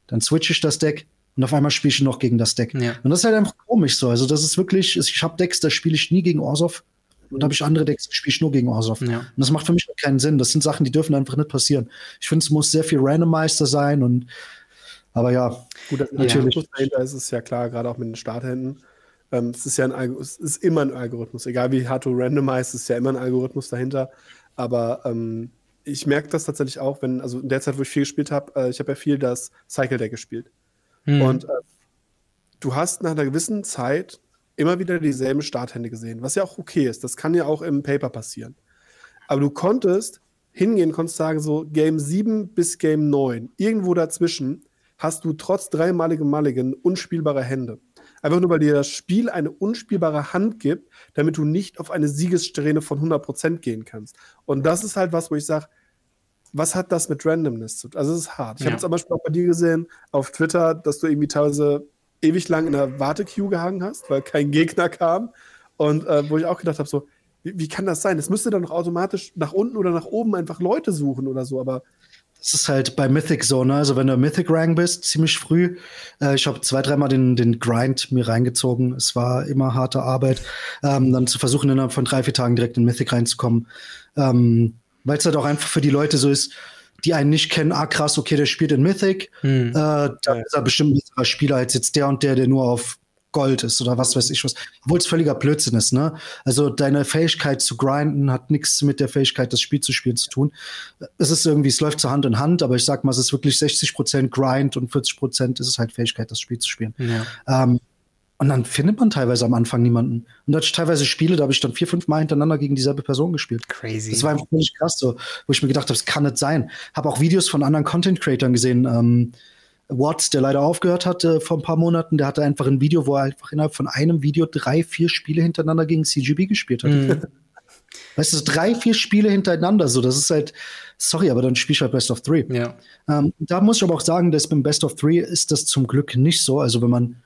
dann switche ich das Deck und auf einmal spiele ich noch gegen das Deck. Ja. Und das ist halt einfach komisch so. Also das ist wirklich, ich habe Decks, da spiele ich nie gegen Orsov und da habe ich andere Decks, spiele ich nur gegen Orsov. Ja. Und das macht für mich keinen Sinn. Das sind Sachen, die dürfen einfach nicht passieren. Ich finde, es muss sehr viel Randomizer sein und aber ja, gut, natürlich. Ja, ist es ja klar, gerade auch mit den Starthänden. Ähm, es ist ja ein es ist immer ein Algorithmus. Egal wie hart du randomized, ist ja immer ein Algorithmus dahinter. Aber ähm, ich merke das tatsächlich auch, wenn, also in der Zeit, wo ich viel gespielt habe, äh, ich habe ja viel das Cycle Deck gespielt. Hm. Und äh, du hast nach einer gewissen Zeit immer wieder dieselben Starthände gesehen, was ja auch okay ist. Das kann ja auch im Paper passieren. Aber du konntest hingehen, konntest sagen, so Game 7 bis Game 9, irgendwo dazwischen hast du trotz dreimaligem Mulligan unspielbare Hände. Einfach nur, weil dir das Spiel eine unspielbare Hand gibt, damit du nicht auf eine Siegessträhne von 100% gehen kannst. Und das ist halt was, wo ich sage, was hat das mit Randomness zu tun? Also, es ist hart. Ich ja. habe zum Beispiel auch bei dir gesehen auf Twitter, dass du irgendwie teilweise ewig lang in der Wartequeue gehangen hast, weil kein Gegner kam. Und äh, wo ich auch gedacht habe, so, wie, wie, kann das sein? Es müsste dann doch automatisch nach unten oder nach oben einfach Leute suchen oder so, aber das ist halt bei Mythic so, ne? Also wenn du Mythic Rank bist, ziemlich früh. Äh, ich habe zwei, dreimal den, den Grind mir reingezogen. Es war immer harte Arbeit, ähm, dann zu versuchen, innerhalb von drei, vier Tagen direkt in Mythic reinzukommen. Ähm, Weil es halt auch einfach für die Leute so ist, die einen nicht kennen, ah krass, okay, der spielt in Mythic. Hm. Äh, da ist er bestimmt ein besserer Spieler als jetzt der und der, der nur auf Gold ist oder was weiß ich was. Obwohl es völliger Blödsinn ist, ne? Also deine Fähigkeit zu grinden hat nichts mit der Fähigkeit, das Spiel zu spielen zu tun. Es ist irgendwie, es läuft zur Hand in Hand, aber ich sag mal, es ist wirklich 60 Prozent Grind und 40 Prozent ist es halt Fähigkeit, das Spiel zu spielen. Ja. Ähm, und dann findet man teilweise am Anfang niemanden. Und da hatte ich teilweise Spiele, da habe ich dann vier, fünf Mal hintereinander gegen dieselbe Person gespielt. Crazy. Das war einfach völlig krass, so, wo ich mir gedacht habe, das kann nicht sein. Habe auch Videos von anderen Content-Creatern gesehen, ähm, Watts, der leider aufgehört hatte vor ein paar Monaten, der hatte einfach ein Video, wo er einfach innerhalb von einem Video drei, vier Spiele hintereinander gegen CGB gespielt hat. Mhm. Weißt du, drei, vier Spiele hintereinander, so, das ist halt, sorry, aber dann spielst du halt Best of Three. Ja. Ähm, da muss ich aber auch sagen, dass beim Best of Three ist das zum Glück nicht so. Also, wenn man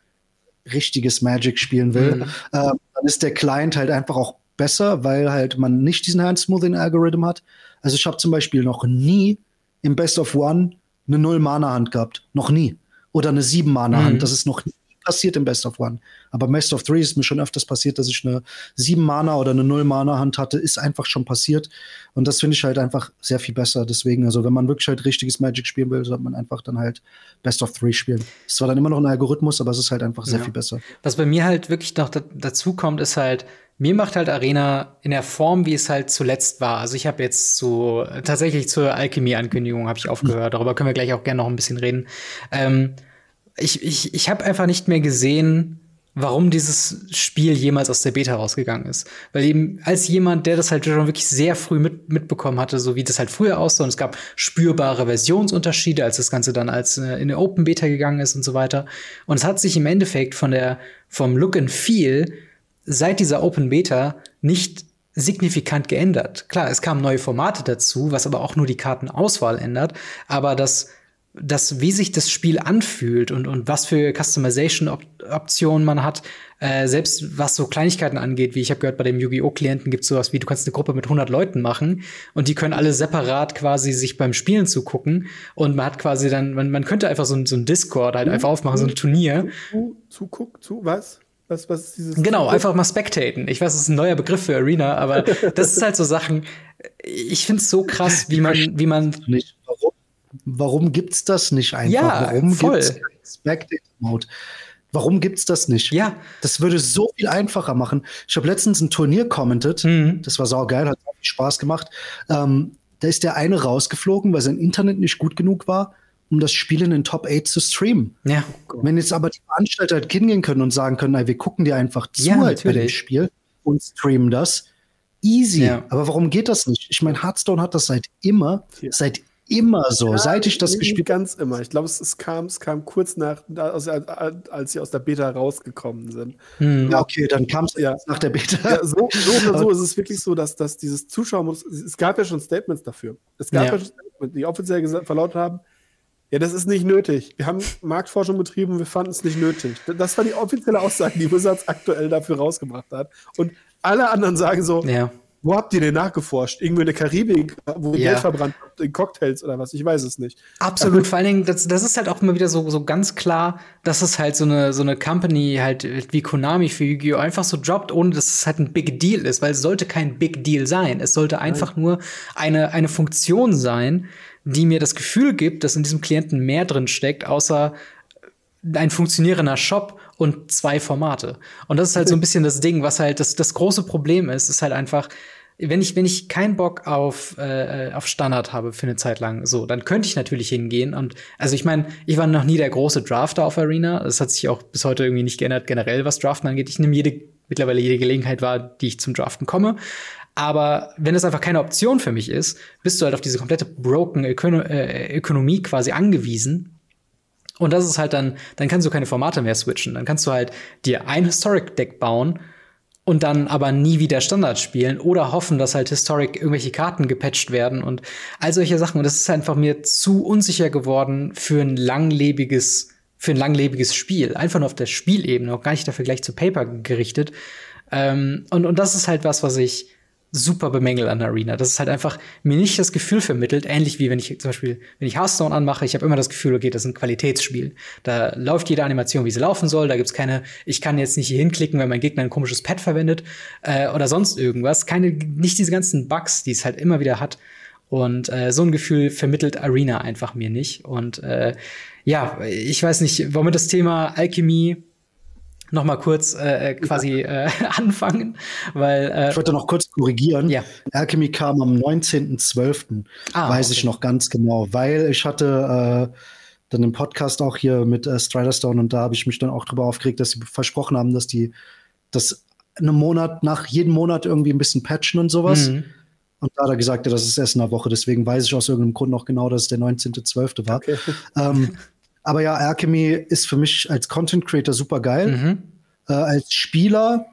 richtiges Magic spielen will, mhm. äh, dann ist der Client halt einfach auch besser, weil halt man nicht diesen Hand-Smoothing-Algorithm hat. Also, ich habe zum Beispiel noch nie im Best of One eine Null-Mana-Hand gehabt. Noch nie. Oder eine Sieben-Mana-Hand. Mhm. Das ist noch nie passiert im Best of One. Aber im Best of Three ist mir schon öfters passiert, dass ich eine sieben Mana oder eine null Mana Hand hatte, ist einfach schon passiert. Und das finde ich halt einfach sehr viel besser. Deswegen, also wenn man wirklich halt richtiges Magic spielen will, sollte man einfach dann halt Best of Three spielen. Es ist zwar dann immer noch ein Algorithmus, aber es ist halt einfach sehr ja. viel besser. Was bei mir halt wirklich noch dazu kommt, ist halt, mir macht halt Arena in der Form, wie es halt zuletzt war. Also ich habe jetzt zu tatsächlich zur Alchemie-Ankündigung habe ich aufgehört. Darüber können wir gleich auch gerne noch ein bisschen reden. Ähm, ich ich, ich habe einfach nicht mehr gesehen, warum dieses Spiel jemals aus der Beta rausgegangen ist. Weil eben als jemand, der das halt schon wirklich sehr früh mit, mitbekommen hatte, so wie das halt früher aussah, und es gab spürbare Versionsunterschiede, als das Ganze dann als äh, in eine Open Beta gegangen ist und so weiter. Und es hat sich im Endeffekt von der, vom Look and Feel seit dieser Open Beta nicht signifikant geändert. Klar, es kamen neue Formate dazu, was aber auch nur die Kartenauswahl ändert, aber das das, wie sich das Spiel anfühlt und, und was für Customization-Optionen man hat, äh, selbst was so Kleinigkeiten angeht, wie ich habe gehört, bei dem Yu-Gi-Oh! Klienten gibt es sowas wie, du kannst eine Gruppe mit 100 Leuten machen und die können alle separat quasi sich beim Spielen zugucken und man hat quasi dann, man, man könnte einfach so ein, so ein Discord halt einfach aufmachen, so ein Turnier. Zu, zuguck, zu, was? Was, was ist dieses? Genau, einfach mal spectaten. Ich weiß, das ist ein neuer Begriff für Arena, aber das ist halt so Sachen, ich find's so krass, wie man, wie man. Nicht, warum warum gibt's das nicht einfach? Ja, warum voll. gibt's Spectator Mode? Warum gibt's das nicht? Ja. Das würde so viel einfacher machen. Ich habe letztens ein Turnier commented. Mhm. Das war saugeil, hat viel Spaß gemacht. Ähm, da ist der eine rausgeflogen, weil sein Internet nicht gut genug war, um das Spiel in den Top 8 zu streamen. Ja. Wenn jetzt aber die Veranstalter halt hingehen können und sagen können, ey, wir gucken dir einfach zu Ja, halt bei dem. Spiel und streamen das. Easy. Ja. Aber warum geht das nicht? Ich meine, Hearthstone hat das seit immer, Ja. seit immer so, seit ich das gespielt ganz immer. Ich glaube, es, es, kam, es kam kurz nach, als, als sie aus der Beta rausgekommen sind. Hm. Ja, okay, dann kam es Ja. nach der Beta. Ja, so, so oder so ist es wirklich so, dass, dass dieses Zuschauermodus, es gab ja schon Statements dafür. Es gab ja, Ja. schon Statements, die offiziell gesagt, verlautet haben, ja, das ist nicht nötig. Wir haben Marktforschung betrieben, wir fanden es nicht nötig. Das war die offizielle Aussage, die Wizards aktuell dafür rausgebracht hat. Und alle anderen sagen so, Ja. wo habt ihr denn nachgeforscht? Irgendwo in der Karibik, wo ihr Ja. Geld verbrannt habt, in Cocktails oder was? Ich weiß es nicht. Absolut, vor allen Dingen, das, das ist halt auch immer wieder so, so ganz klar, dass es halt so eine, so eine Company halt wie Konami für Yu-Gi-Oh! einfach so droppt, ohne dass es halt ein Big Deal ist, weil es sollte kein Big Deal sein. Es sollte einfach nur eine, eine Funktion sein, die mir das Gefühl gibt, dass in diesem Klienten mehr drin steckt, außer ein funktionierender Shop und zwei Formate. Und das ist halt so ein bisschen das Ding, was halt das, das große Problem ist, ist halt einfach, wenn ich, wenn ich keinen Bock auf, äh, auf Standard habe für eine Zeit lang, so, dann könnte ich natürlich hingehen. Und also ich meine, ich war noch nie der große Drafter auf Arena. Das hat sich auch bis heute irgendwie nicht geändert, generell was Draften angeht. Ich nehme jede, mittlerweile jede Gelegenheit wahr, die ich zum Draften komme. Aber wenn es einfach keine Option für mich ist, bist du halt auf diese komplette broken Ökono äh, Ökonomie quasi angewiesen. Und das ist halt dann, dann kannst du keine Formate mehr switchen. Dann kannst du halt dir ein Historic-Deck bauen und dann aber nie wieder Standard spielen oder hoffen, dass halt Historic irgendwelche Karten gepatcht werden und all solche Sachen. Und das ist einfach mir zu unsicher geworden für ein langlebiges, für ein langlebiges Spiel. Einfach nur auf der Spielebene, auch gar nicht der Vergleich zu Paper gerichtet. Ähm, und, und das ist halt was, was ich super bemängel an Arena. Das ist halt einfach mir nicht das Gefühl vermittelt, ähnlich wie wenn ich zum Beispiel, wenn ich Hearthstone anmache, ich habe immer das Gefühl, okay, das ist ein Qualitätsspiel. Da läuft jede Animation, wie sie laufen soll. Da gibt's keine, ich kann jetzt nicht hier hinklicken, wenn mein Gegner ein komisches Pad verwendet äh, oder sonst irgendwas. Keine, nicht diese ganzen Bugs, die es halt immer wieder hat. Und äh, so ein Gefühl vermittelt Arena einfach mir nicht. Und äh, ja, ich weiß nicht, wir das Thema Alchemie noch mal kurz äh, quasi äh, anfangen, weil äh, Ich wollte noch kurz korrigieren. Ja. Alchemy kam am 19.12. Ah, weiß okay. ich noch ganz genau, weil ich hatte äh, dann im Podcast auch hier mit äh, Striderstone und da habe ich mich dann auch drüber aufgeregt, dass sie versprochen haben, dass die das einen Monat nach jedem Monat irgendwie ein bisschen patchen und sowas. Mhm. Und da hat er gesagt, ja, das ist erst in einer Woche, deswegen weiß ich aus irgendeinem Grund noch genau, dass es der 19.12. war. Okay. Ähm, aber ja, Alchemy ist für mich als Content Creator super geil. Mhm. Äh, als Spieler,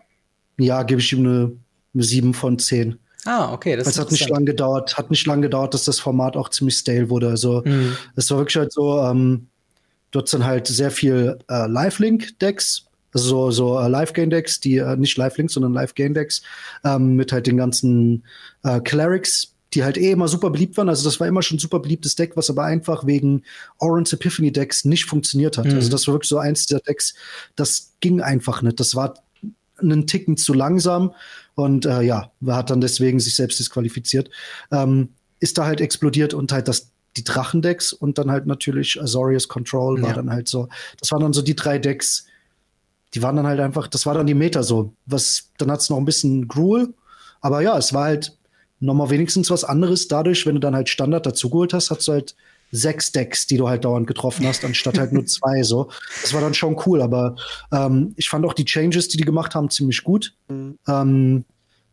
ja, gebe ich ihm eine, eine 7 von 10. Ah, okay, das Es hat nicht lange gedauert, hat nicht lange gedauert, dass das Format auch ziemlich stale wurde. Also Mhm. es war wirklich halt so, ähm, hast dann halt sehr viel äh, Live-Link-Decks, also so, so äh, Live-Gain-Decks, die äh, nicht Live-Links, sondern Live-Gain-Decks, ähm, mit halt den ganzen äh, Clerics, die halt eh immer super beliebt waren. Also das war immer schon ein super beliebtes Deck, was aber einfach wegen Orange Epiphany Decks nicht funktioniert hat. Mhm. Also das war wirklich so eins dieser Decks, das ging einfach nicht. Das war einen Ticken zu langsam und äh, ja, hat dann deswegen sich selbst disqualifiziert. Ähm, ist da halt explodiert und halt das die Drachendecks und dann halt natürlich Azorius Control war Ja. dann halt so. Das waren dann so die drei Decks, die waren dann halt einfach, das war dann die Meta so. Was, dann hat's noch ein bisschen Gruel, aber ja, es war halt noch mal wenigstens was anderes dadurch, wenn du dann halt Standard dazugeholt hast, hast du halt sechs Decks, die du halt dauernd getroffen hast, anstatt halt nur zwei. So, das war dann schon cool. Aber ähm, ich fand auch die Changes, die die gemacht haben, ziemlich gut. Mhm. Ähm,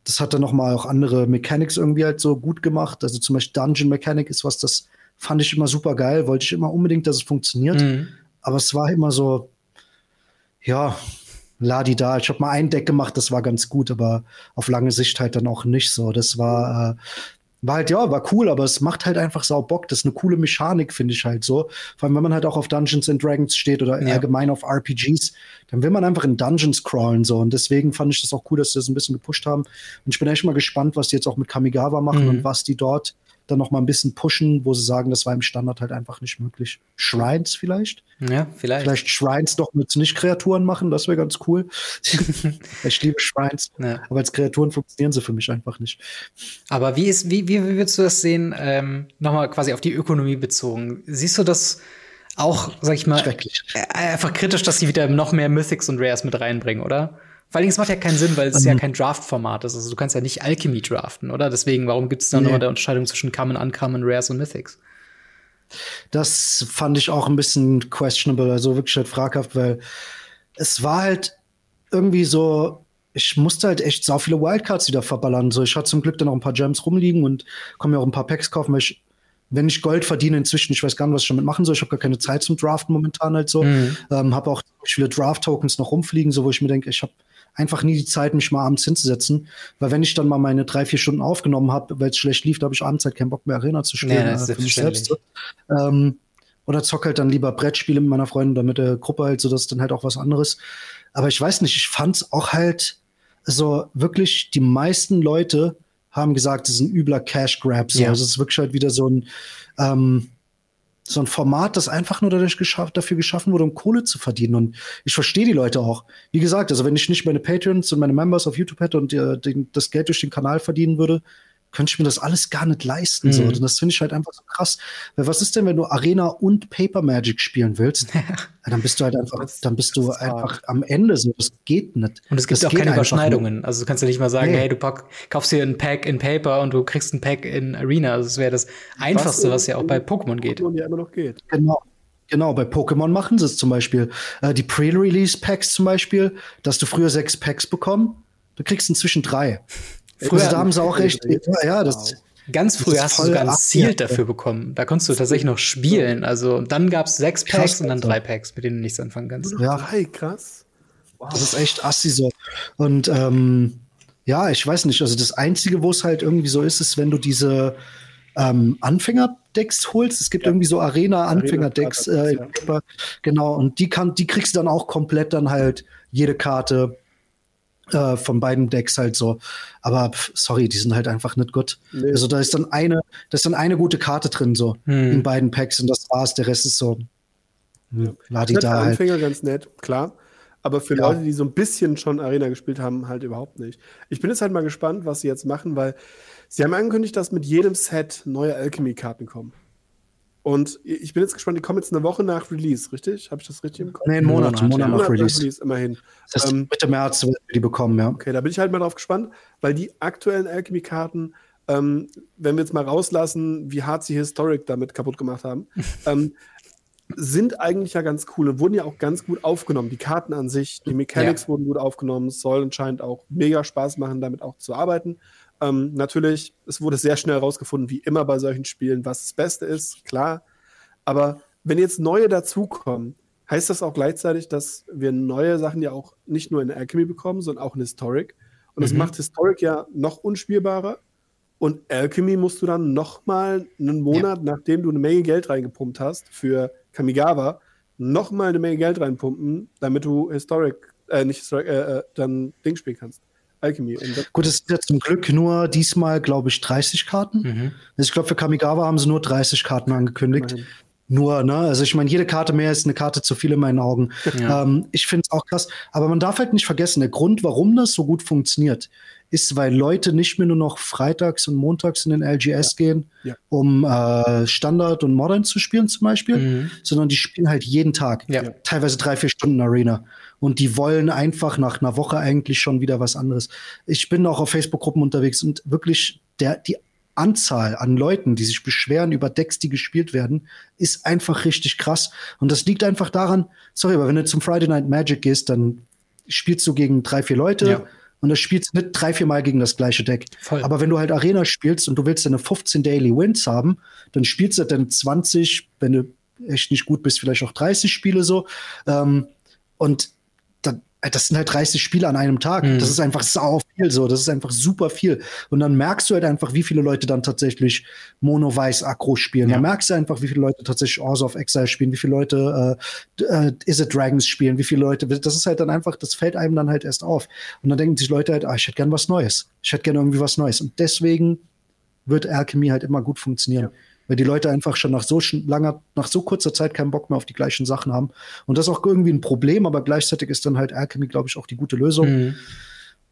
das hat dann noch mal auch andere Mechanics irgendwie halt so gut gemacht. Also zum Beispiel Dungeon Mechanic ist was, das fand ich immer super geil. Wollte ich immer unbedingt, dass es funktioniert. Mhm. Aber es war immer so, ja, ladi da. Ich habe mal ein Deck gemacht, das war ganz gut, aber auf lange Sicht halt dann auch nicht so. Das war, äh, war halt, ja, war cool, aber es macht halt einfach sau Bock. Das ist eine coole Mechanik, finde ich halt so. Vor allem, wenn man halt auch auf Dungeons and Dragons steht oder ja. allgemein auf RPGs, dann will man einfach in Dungeons crawlen so. Und deswegen fand ich das auch cool, dass sie das ein bisschen gepusht haben. Und ich bin echt mal gespannt, was die jetzt auch mit Kamigawa machen mhm. und was die dort dann noch mal ein bisschen pushen, wo sie sagen, das war im Standard halt einfach nicht möglich. Shrines vielleicht? Ja, vielleicht. Vielleicht Shrines doch mit Nicht-Kreaturen machen, das wäre ganz cool. ich liebe Shrines, ja. aber als Kreaturen funktionieren sie für mich einfach nicht. Aber wie ist, wie, wie, wie würdest du das sehen, ähm, nochmal quasi auf die Ökonomie bezogen? Siehst du das auch, sag ich mal, einfach kritisch, dass sie wieder noch mehr Mythics und Rares mit reinbringen, oder? Vor allem, es macht ja keinen Sinn, weil es um, ja ähm. kein Draft-Format ist. Also du kannst ja nicht Alchemy draften, oder? Deswegen, warum gibt es dann nee. nochmal der Unterscheidung zwischen Common, Uncommon, Rares und Mythics? Das fand ich auch ein bisschen questionable, also wirklich halt fraghaft, weil es war halt irgendwie so, ich musste halt echt so viele Wildcards wieder verballern. So, ich hatte zum Glück dann auch ein paar Gems rumliegen und konnte mir auch ein paar Packs kaufen, weil ich, wenn ich Gold verdiene inzwischen, ich weiß gar nicht, was ich damit machen soll. Ich habe gar keine Zeit zum Draften momentan halt so. Mhm. Ähm, habe auch viele Draft-Tokens noch rumfliegen, so wo ich mir denke, ich habe einfach nie die Zeit, mich mal abends hinzusetzen. Weil wenn ich dann mal meine drei, vier Stunden aufgenommen habe, weil es schlecht lief, da habe ich abends halt keinen Bock mehr Arena zu spielen. Nee, äh, für mich selbst. Ähm, oder zock halt dann lieber Brettspiele mit meiner Freundin oder mit der Gruppe halt, so dass dann halt auch was anderes. Aber ich weiß nicht, ich fand's auch halt so wirklich, die meisten Leute haben gesagt, es ist ein übler Cash Grab. So. Ja. Also es ist wirklich halt wieder so ein, ähm, so ein Format, das einfach nur dadurch geschafft, dafür geschaffen wurde, um Kohle zu verdienen. Und ich verstehe die Leute auch. Wie gesagt, also wenn ich nicht meine Patrons und meine Members auf YouTube hätte und äh, den, das Geld durch den Kanal verdienen würde, könnte ich mir das alles gar nicht leisten. Mhm. So. Und das finde ich halt einfach so krass. Weil was ist denn, wenn du Arena und Paper Magic spielen willst? ja, dann bist du halt einfach, das, dann bist du einfach hart. am Ende so. Das geht nicht. Und es gibt das auch keine Überschneidungen. Also du kannst ja nicht mal sagen, nee. hey, du pack, kaufst dir ein Pack in Paper und du kriegst ein Pack in Arena. Also das wäre das Einfachste, was, was ja auch bei Pokémon geht. Pokémon ja immer noch geht. Genau. Genau, bei Pokémon machen sie es zum Beispiel. Äh, die Pre-Release-Packs zum Beispiel, dass du früher sechs Packs bekommen, du kriegst inzwischen drei. Früher also, haben sie auch recht. Ja, das, Ganz früher hast du sogar ein Ziel dafür bekommen. Da konntest du tatsächlich noch spielen. Also dann gab es sechs Packs krass, und dann drei Packs, mit denen du nichts anfangen kannst. Ja, drei, krass. Wow. Das ist echt assi so. Und ähm, ja, ich weiß nicht. Also das Einzige, wo es halt irgendwie so ist, ist, wenn du diese ähm, Anfänger-Decks holst. Es gibt ja. irgendwie so Arena-Anfänger-Decks. Äh, ja. Genau, und die, kann, die kriegst du dann auch komplett dann halt jede Karte äh, von beiden Decks halt so. Aber pff, sorry, die sind halt einfach nicht gut. Nee. Also da ist dann eine, da ist dann eine gute Karte drin so hm. in beiden Packs und das war's. Der Rest ist so. Ja. Ladi da halt. Anfänger ganz nett, klar. Aber für ja. Leute, die so ein bisschen schon Arena gespielt haben, halt überhaupt nicht. Ich bin jetzt halt mal gespannt, was sie jetzt machen, weil sie haben angekündigt, dass mit jedem Set neue Alchemy-Karten kommen. Und ich bin jetzt gespannt, die kommen jetzt eine Woche nach Release, richtig? Habe ich das richtig im Kopf? Nee, einen Monat, Monat, Monat, Monat nach Release. Release. Immerhin. Das ist ähm, Mitte März wir die bekommen, ja. Okay, da bin ich halt mal drauf gespannt, weil die aktuellen Alchemy-Karten, ähm, wenn wir jetzt mal rauslassen, wie hart sie Historic damit kaputt gemacht haben, ähm, sind eigentlich ja ganz cool und wurden ja auch ganz gut aufgenommen. Die Karten an sich, die Mechanics ja. wurden gut aufgenommen. Es soll anscheinend auch mega Spaß machen, damit auch zu arbeiten. Ähm, natürlich, es wurde sehr schnell herausgefunden, wie immer bei solchen Spielen, was das Beste ist, klar. Aber wenn jetzt neue dazukommen, heißt das auch gleichzeitig, dass wir neue Sachen ja auch nicht nur in Alchemy bekommen, sondern auch in Historic. Und das mhm. macht Historic ja noch unspielbarer. Und Alchemy musst du dann noch mal einen Monat, ja. nachdem du eine Menge Geld reingepumpt hast für Kamigawa, noch mal eine Menge Geld reinpumpen, damit du Historic, äh, nicht Historic, äh, äh dann Ding spielen kannst. Alchemy. Gut, es sind ja zum Glück nur diesmal, glaube ich, 30 Karten. Mhm. Also ich glaube, für Kamigawa haben sie nur 30 Karten angekündigt. Immerhin. Nur, ne? Also ich meine, jede Karte mehr ist eine Karte zu viel in meinen Augen. Ja. Ähm, ich finde es auch krass. Aber man darf halt nicht vergessen, der Grund, warum das so gut funktioniert, ist, weil Leute nicht mehr nur noch freitags und montags in den LGS ja. gehen, ja. um äh, Standard und Modern zu spielen zum Beispiel, mhm. sondern die spielen halt jeden Tag, ja. teilweise drei, vier Stunden Arena. Und die wollen einfach nach einer Woche eigentlich schon wieder was anderes. Ich bin auch auf Facebook-Gruppen unterwegs und wirklich der, die Anzahl an Leuten, die sich beschweren über Decks, die gespielt werden, ist einfach richtig krass. Und das liegt einfach daran, sorry, aber wenn du zum Friday Night Magic gehst, dann spielst du gegen drei, vier Leute. Ja. Und das spielst nicht drei, vier Mal gegen das gleiche Deck. Voll. Aber wenn du halt Arena spielst und du willst deine 15 Daily Wins haben, dann spielst du dann 20, wenn du echt nicht gut bist, vielleicht auch 30 Spiele so. Ähm, und das sind halt 30 Spiele an einem Tag. Mhm. Das ist einfach sau viel so. Das ist einfach super viel. Und dann merkst du halt einfach, wie viele Leute dann tatsächlich Mono Weiß Aggro spielen. Ja. Dann merkst du einfach, wie viele Leute tatsächlich Ors of Exile spielen, wie viele Leute äh, äh, Is It Dragons spielen, wie viele Leute. Das ist halt dann einfach, das fällt einem dann halt erst auf. Und dann denken sich Leute halt, ah, ich hätte gern was Neues. Ich hätte gern irgendwie was Neues. Und deswegen wird Alchemy halt immer gut funktionieren. Ja weil die Leute einfach schon nach so langer, nach so kurzer Zeit keinen Bock mehr auf die gleichen Sachen haben. Und das ist auch irgendwie ein Problem, aber gleichzeitig ist dann halt Alchemy, glaube ich, auch die gute Lösung. Mhm.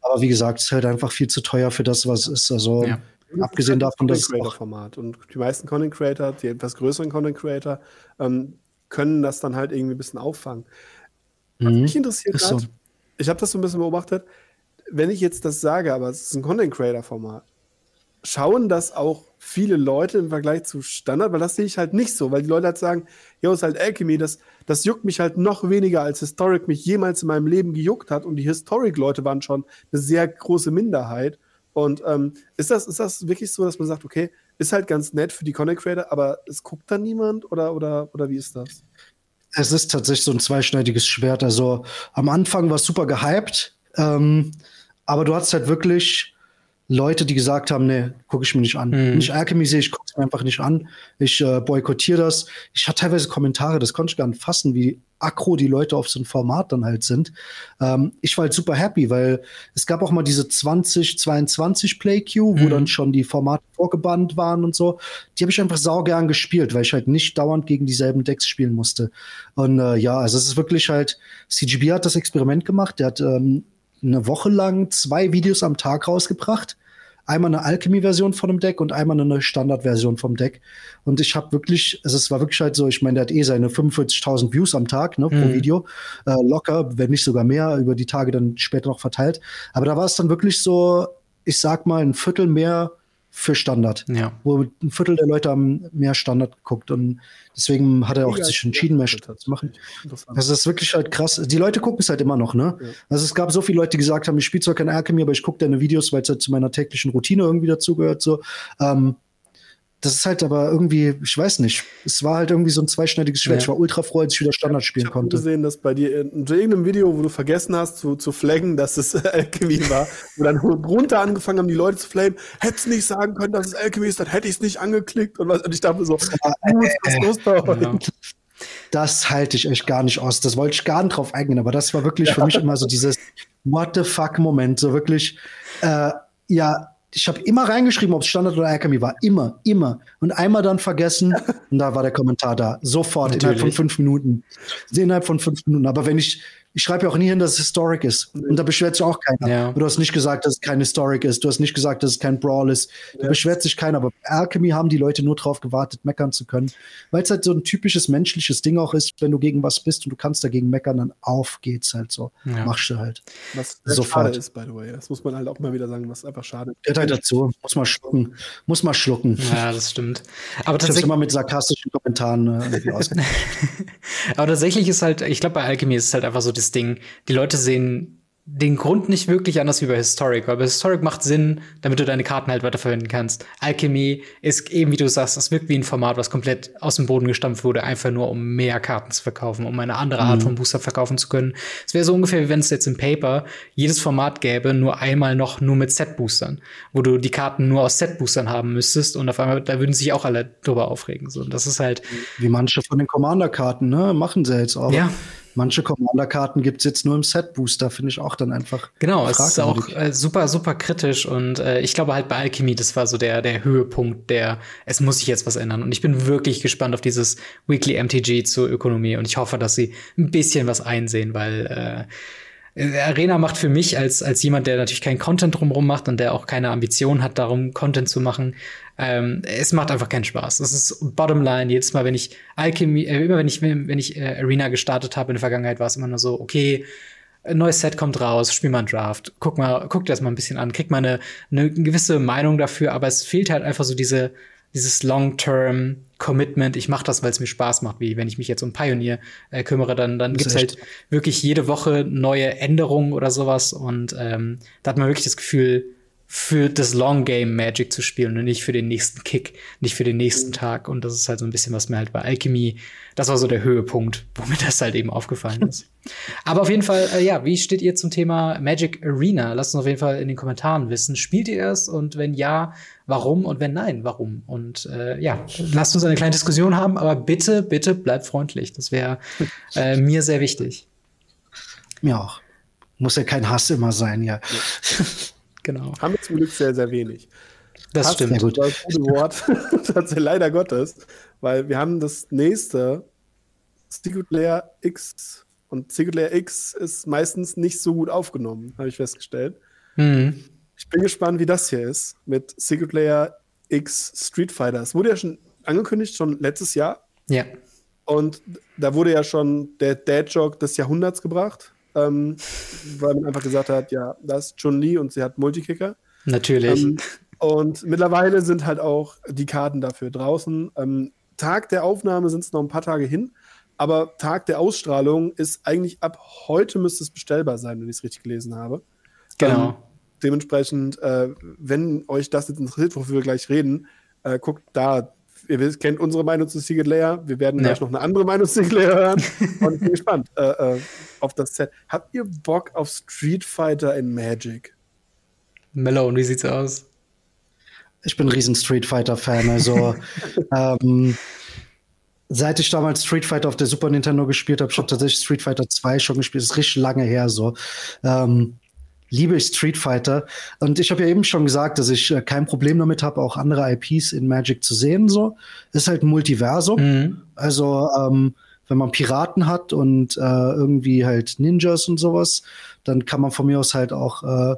Aber wie gesagt, es ist halt einfach viel zu teuer für das, was es ist. Also ja. abgesehen davon, dass Creator Format und die meisten Content Creator, die etwas größeren Content Creator, ähm, können das dann halt irgendwie ein bisschen auffangen. Was mhm. mich interessiert hat, so. ich habe das so ein bisschen beobachtet, wenn ich jetzt das sage, aber es ist ein Content Creator Format, schauen das auch viele Leute im Vergleich zu Standard, weil das sehe ich halt nicht so, weil die Leute halt sagen, ja, ist halt Alchemy, das, das juckt mich halt noch weniger, als Historic mich jemals in meinem Leben gejuckt hat und die Historic-Leute waren schon eine sehr große Minderheit. Und ähm, ist, das, ist das wirklich so, dass man sagt, okay, ist halt ganz nett für die Content Creator, aber es guckt da niemand oder, oder, oder wie ist das? Es ist tatsächlich so ein zweischneidiges Schwert. Also am Anfang war es super gehypt, ähm, aber du hast halt wirklich Leute, die gesagt haben, nee, gucke ich mir nicht an. Mhm. Nicht Alchemy sehe, ich gucke es mir einfach nicht an. Ich äh, boykottiere das. Ich hatte teilweise Kommentare, das konnte ich gar nicht fassen, wie aggro die Leute auf so ein Format dann halt sind. Ähm, ich war halt super happy, weil es gab auch mal diese 2022 Play Queue, wo mhm. dann schon die Formate vorgebannt waren und so. Die habe ich einfach saugern gespielt, weil ich halt nicht dauernd gegen dieselben Decks spielen musste. Und äh, ja, also es ist wirklich halt, CGB hat das Experiment gemacht, der hat ähm, eine Woche lang zwei Videos am Tag rausgebracht. Einmal eine Alchemy-Version von dem Deck und einmal eine Standard-Version vom Deck. Und ich habe wirklich, also es war wirklich halt so, ich meine, der hat eh seine 45.000 Views am Tag ne, pro mhm. Video. Äh, locker, wenn nicht sogar mehr, über die Tage dann später noch verteilt. Aber da war es dann wirklich so, ich sag mal, ein Viertel mehr für Standard. Ja. Wo ein Viertel der Leute haben mehr Standard geguckt. Und deswegen hat er auch ja, sich entschieden, mehr Standard zu machen. Also das ist wirklich halt krass. Die Leute gucken es halt immer noch, ne? Ja. Also es gab so viele Leute, die gesagt haben, ich spiele zwar kein Alchemy, aber ich gucke deine Videos, weil es halt zu meiner täglichen Routine irgendwie dazugehört. So. Ähm, das ist halt aber irgendwie, ich weiß nicht, es war halt irgendwie so ein zweischneidiges Schwert. Ja. Ich war ultra froh, als ich wieder Standard spielen ich konnte. Ich habe gesehen, dass bei dir in irgendeinem Video, wo du vergessen hast zu, zu flaggen, dass es Alchemy war, wo dann runter angefangen haben, die Leute zu flamen, hättest nicht sagen können, dass es Alchemy ist, dann hätte ich es nicht angeklickt und, was, und ich dachte so, äh, los da ja. Das halte ich echt gar nicht aus. Das wollte ich gar nicht drauf eingehen, aber das war wirklich für mich immer so dieses What the fuck Moment, so wirklich, äh, ja, ich habe immer reingeschrieben, ob es Standard oder Alchemy war. Immer, immer. Und einmal dann vergessen und da war der Kommentar da. Sofort, Natürlich. innerhalb von fünf Minuten. Innerhalb von fünf Minuten. Aber wenn ich ich schreibe ja auch nie hin, dass es Historic ist. Und da beschwert sich auch keiner. Ja. Du hast nicht gesagt, dass es kein Historic ist. Du hast nicht gesagt, dass es kein Brawl ist. Da ja. beschwert sich keiner. Aber bei Alchemy haben die Leute nur drauf gewartet, meckern zu können. Weil es halt so ein typisches menschliches Ding auch ist, wenn du gegen was bist und du kannst dagegen meckern, dann auf geht's halt so. Ja. Machst du halt. Was sofort. schade ist, by the way. Das muss man halt auch mal wieder sagen, was einfach schade ist. Gehört halt dazu. Muss man schlucken. Muss man schlucken. Ja, das stimmt. Aber ich tatsächlich immer mit sarkastischen Kommentaren äh, Aber tatsächlich ist halt, ich glaube, bei Alchemy ist es halt einfach so das Ding, die Leute sehen den Grund nicht wirklich anders wie bei Historic, weil bei Historic macht Sinn, damit du deine Karten halt weiterverwenden kannst. Alchemy ist eben, wie du sagst, das wirkt wie ein Format, was komplett aus dem Boden gestampft wurde, einfach nur um mehr Karten zu verkaufen, um eine andere Art mhm. von Booster verkaufen zu können. Es wäre so ungefähr, wie wenn es jetzt im Paper jedes Format gäbe, nur einmal noch nur mit Set-Boostern, wo du die Karten nur aus Set-Boostern haben müsstest und auf einmal, da würden sich auch alle drüber aufregen. So, das ist halt. Wie manche von den Commander-Karten, ne? Machen sie jetzt auch. Ja. Manche Commander-Karten gibt es jetzt nur im Set-Booster, finde ich auch dann einfach. Genau, es ist auch äh, super, super kritisch und äh, ich glaube halt bei Alchemy, das war so der, der Höhepunkt, der, es muss sich jetzt was ändern. Und ich bin wirklich gespannt auf dieses Weekly MTG zur Ökonomie und ich hoffe, dass sie ein bisschen was einsehen, weil äh, Arena macht für mich als, als jemand, der natürlich keinen Content drumherum macht und der auch keine Ambition hat, darum Content zu machen, ähm, es macht einfach keinen Spaß. Das ist Bottomline. Jedes Mal, wenn ich Alchemy, äh, immer wenn ich, wenn ich äh, Arena gestartet habe in der Vergangenheit, war es immer nur so, okay, ein neues Set kommt raus, spiel mal einen Draft, guck mal, guck dir das mal ein bisschen an, krieg mal eine, eine gewisse Meinung dafür, aber es fehlt halt einfach so diese, dieses Long-Term Commitment, ich mache das, weil es mir Spaß macht, wie wenn ich mich jetzt um Pioneer äh, kümmere, dann, dann gibt's halt wirklich jede Woche neue Änderungen oder sowas. Und ähm, da hat man wirklich das Gefühl, für das Long Game Magic zu spielen und nicht für den nächsten Kick, nicht für den nächsten mhm. Tag. Und das ist halt so ein bisschen, was mir halt bei Alchemy, das war so der Höhepunkt, wo mir das halt eben aufgefallen ist. Aber auf jeden Fall, äh, ja, wie steht ihr zum Thema Magic Arena? Lasst uns auf jeden Fall in den Kommentaren wissen. Spielt ihr es? Und wenn ja, warum? Und wenn nein, warum? Und äh, ja, lasst uns eine kleine Diskussion haben, aber bitte, bitte bleibt freundlich. Das wäre äh, mir sehr wichtig. Mir auch. Muss ja kein Hass immer sein, ja. ja. Genau. Haben wir zum Glück sehr, sehr wenig. Das Hass stimmt. Gut. Das gute Wort. Tatsächlich leider Gottes. Weil wir haben das nächste Secret Layer X. Und Secret Layer X ist meistens nicht so gut aufgenommen, habe ich festgestellt. Mhm. Ich bin gespannt, wie das hier ist mit Secret Layer X Street Fighter. Es wurde ja schon angekündigt, schon letztes Jahr. Ja. Und da wurde ja schon der Dad-Joke des Jahrhunderts gebracht ähm, weil man einfach gesagt hat, ja, das ist Chun-Li und sie hat Multikicker. Natürlich. Ähm, und mittlerweile sind halt auch die Karten dafür draußen. Ähm, Tag der Aufnahme sind es noch ein paar Tage hin, aber Tag der Ausstrahlung ist eigentlich ab heute müsste es bestellbar sein, wenn ich es richtig gelesen habe. Genau. Ähm, dementsprechend, äh, wenn euch das jetzt interessiert, wofür wir gleich reden, äh, guckt da ihr kennt unsere Meinung zu Secret Layer. Wir werden ja. gleich noch eine andere Meinung zu Secret Layer hören. Und ich bin gespannt äh, äh, auf das Set. Habt ihr Bock auf Street Fighter in Magic? Mellow, wie sieht's aus? Ich bin ein riesen Street Fighter-Fan. Also, ähm, seit ich damals Street Fighter auf der Super Nintendo gespielt habe, ich habe tatsächlich Street Fighter 2 schon gespielt. Das ist richtig lange her so. Ähm, liebe ich Street Fighter. Und ich habe ja eben schon gesagt, dass ich äh, kein Problem damit habe, auch andere IPs in Magic zu sehen. So ist halt ein Multiversum. Mhm. Also ähm, wenn man Piraten hat und äh, irgendwie halt Ninjas und sowas, dann kann man von mir aus halt auch äh,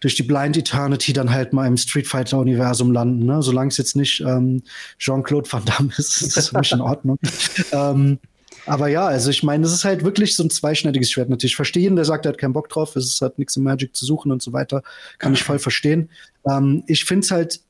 durch die Blind Eternity dann halt mal im Street Fighter Universum landen. Ne? Solange es jetzt nicht ähm, Jean-Claude Van Damme ist, ist das für mich in Ordnung. ähm, aber ja, also ich meine, es ist halt wirklich so ein zweischneidiges Schwert natürlich. Ich verstehe ihn, der sagt, er hat keinen Bock drauf, es hat nichts im Magic zu suchen und so weiter. Kann ich voll verstehen. Ähm, ich finde es halt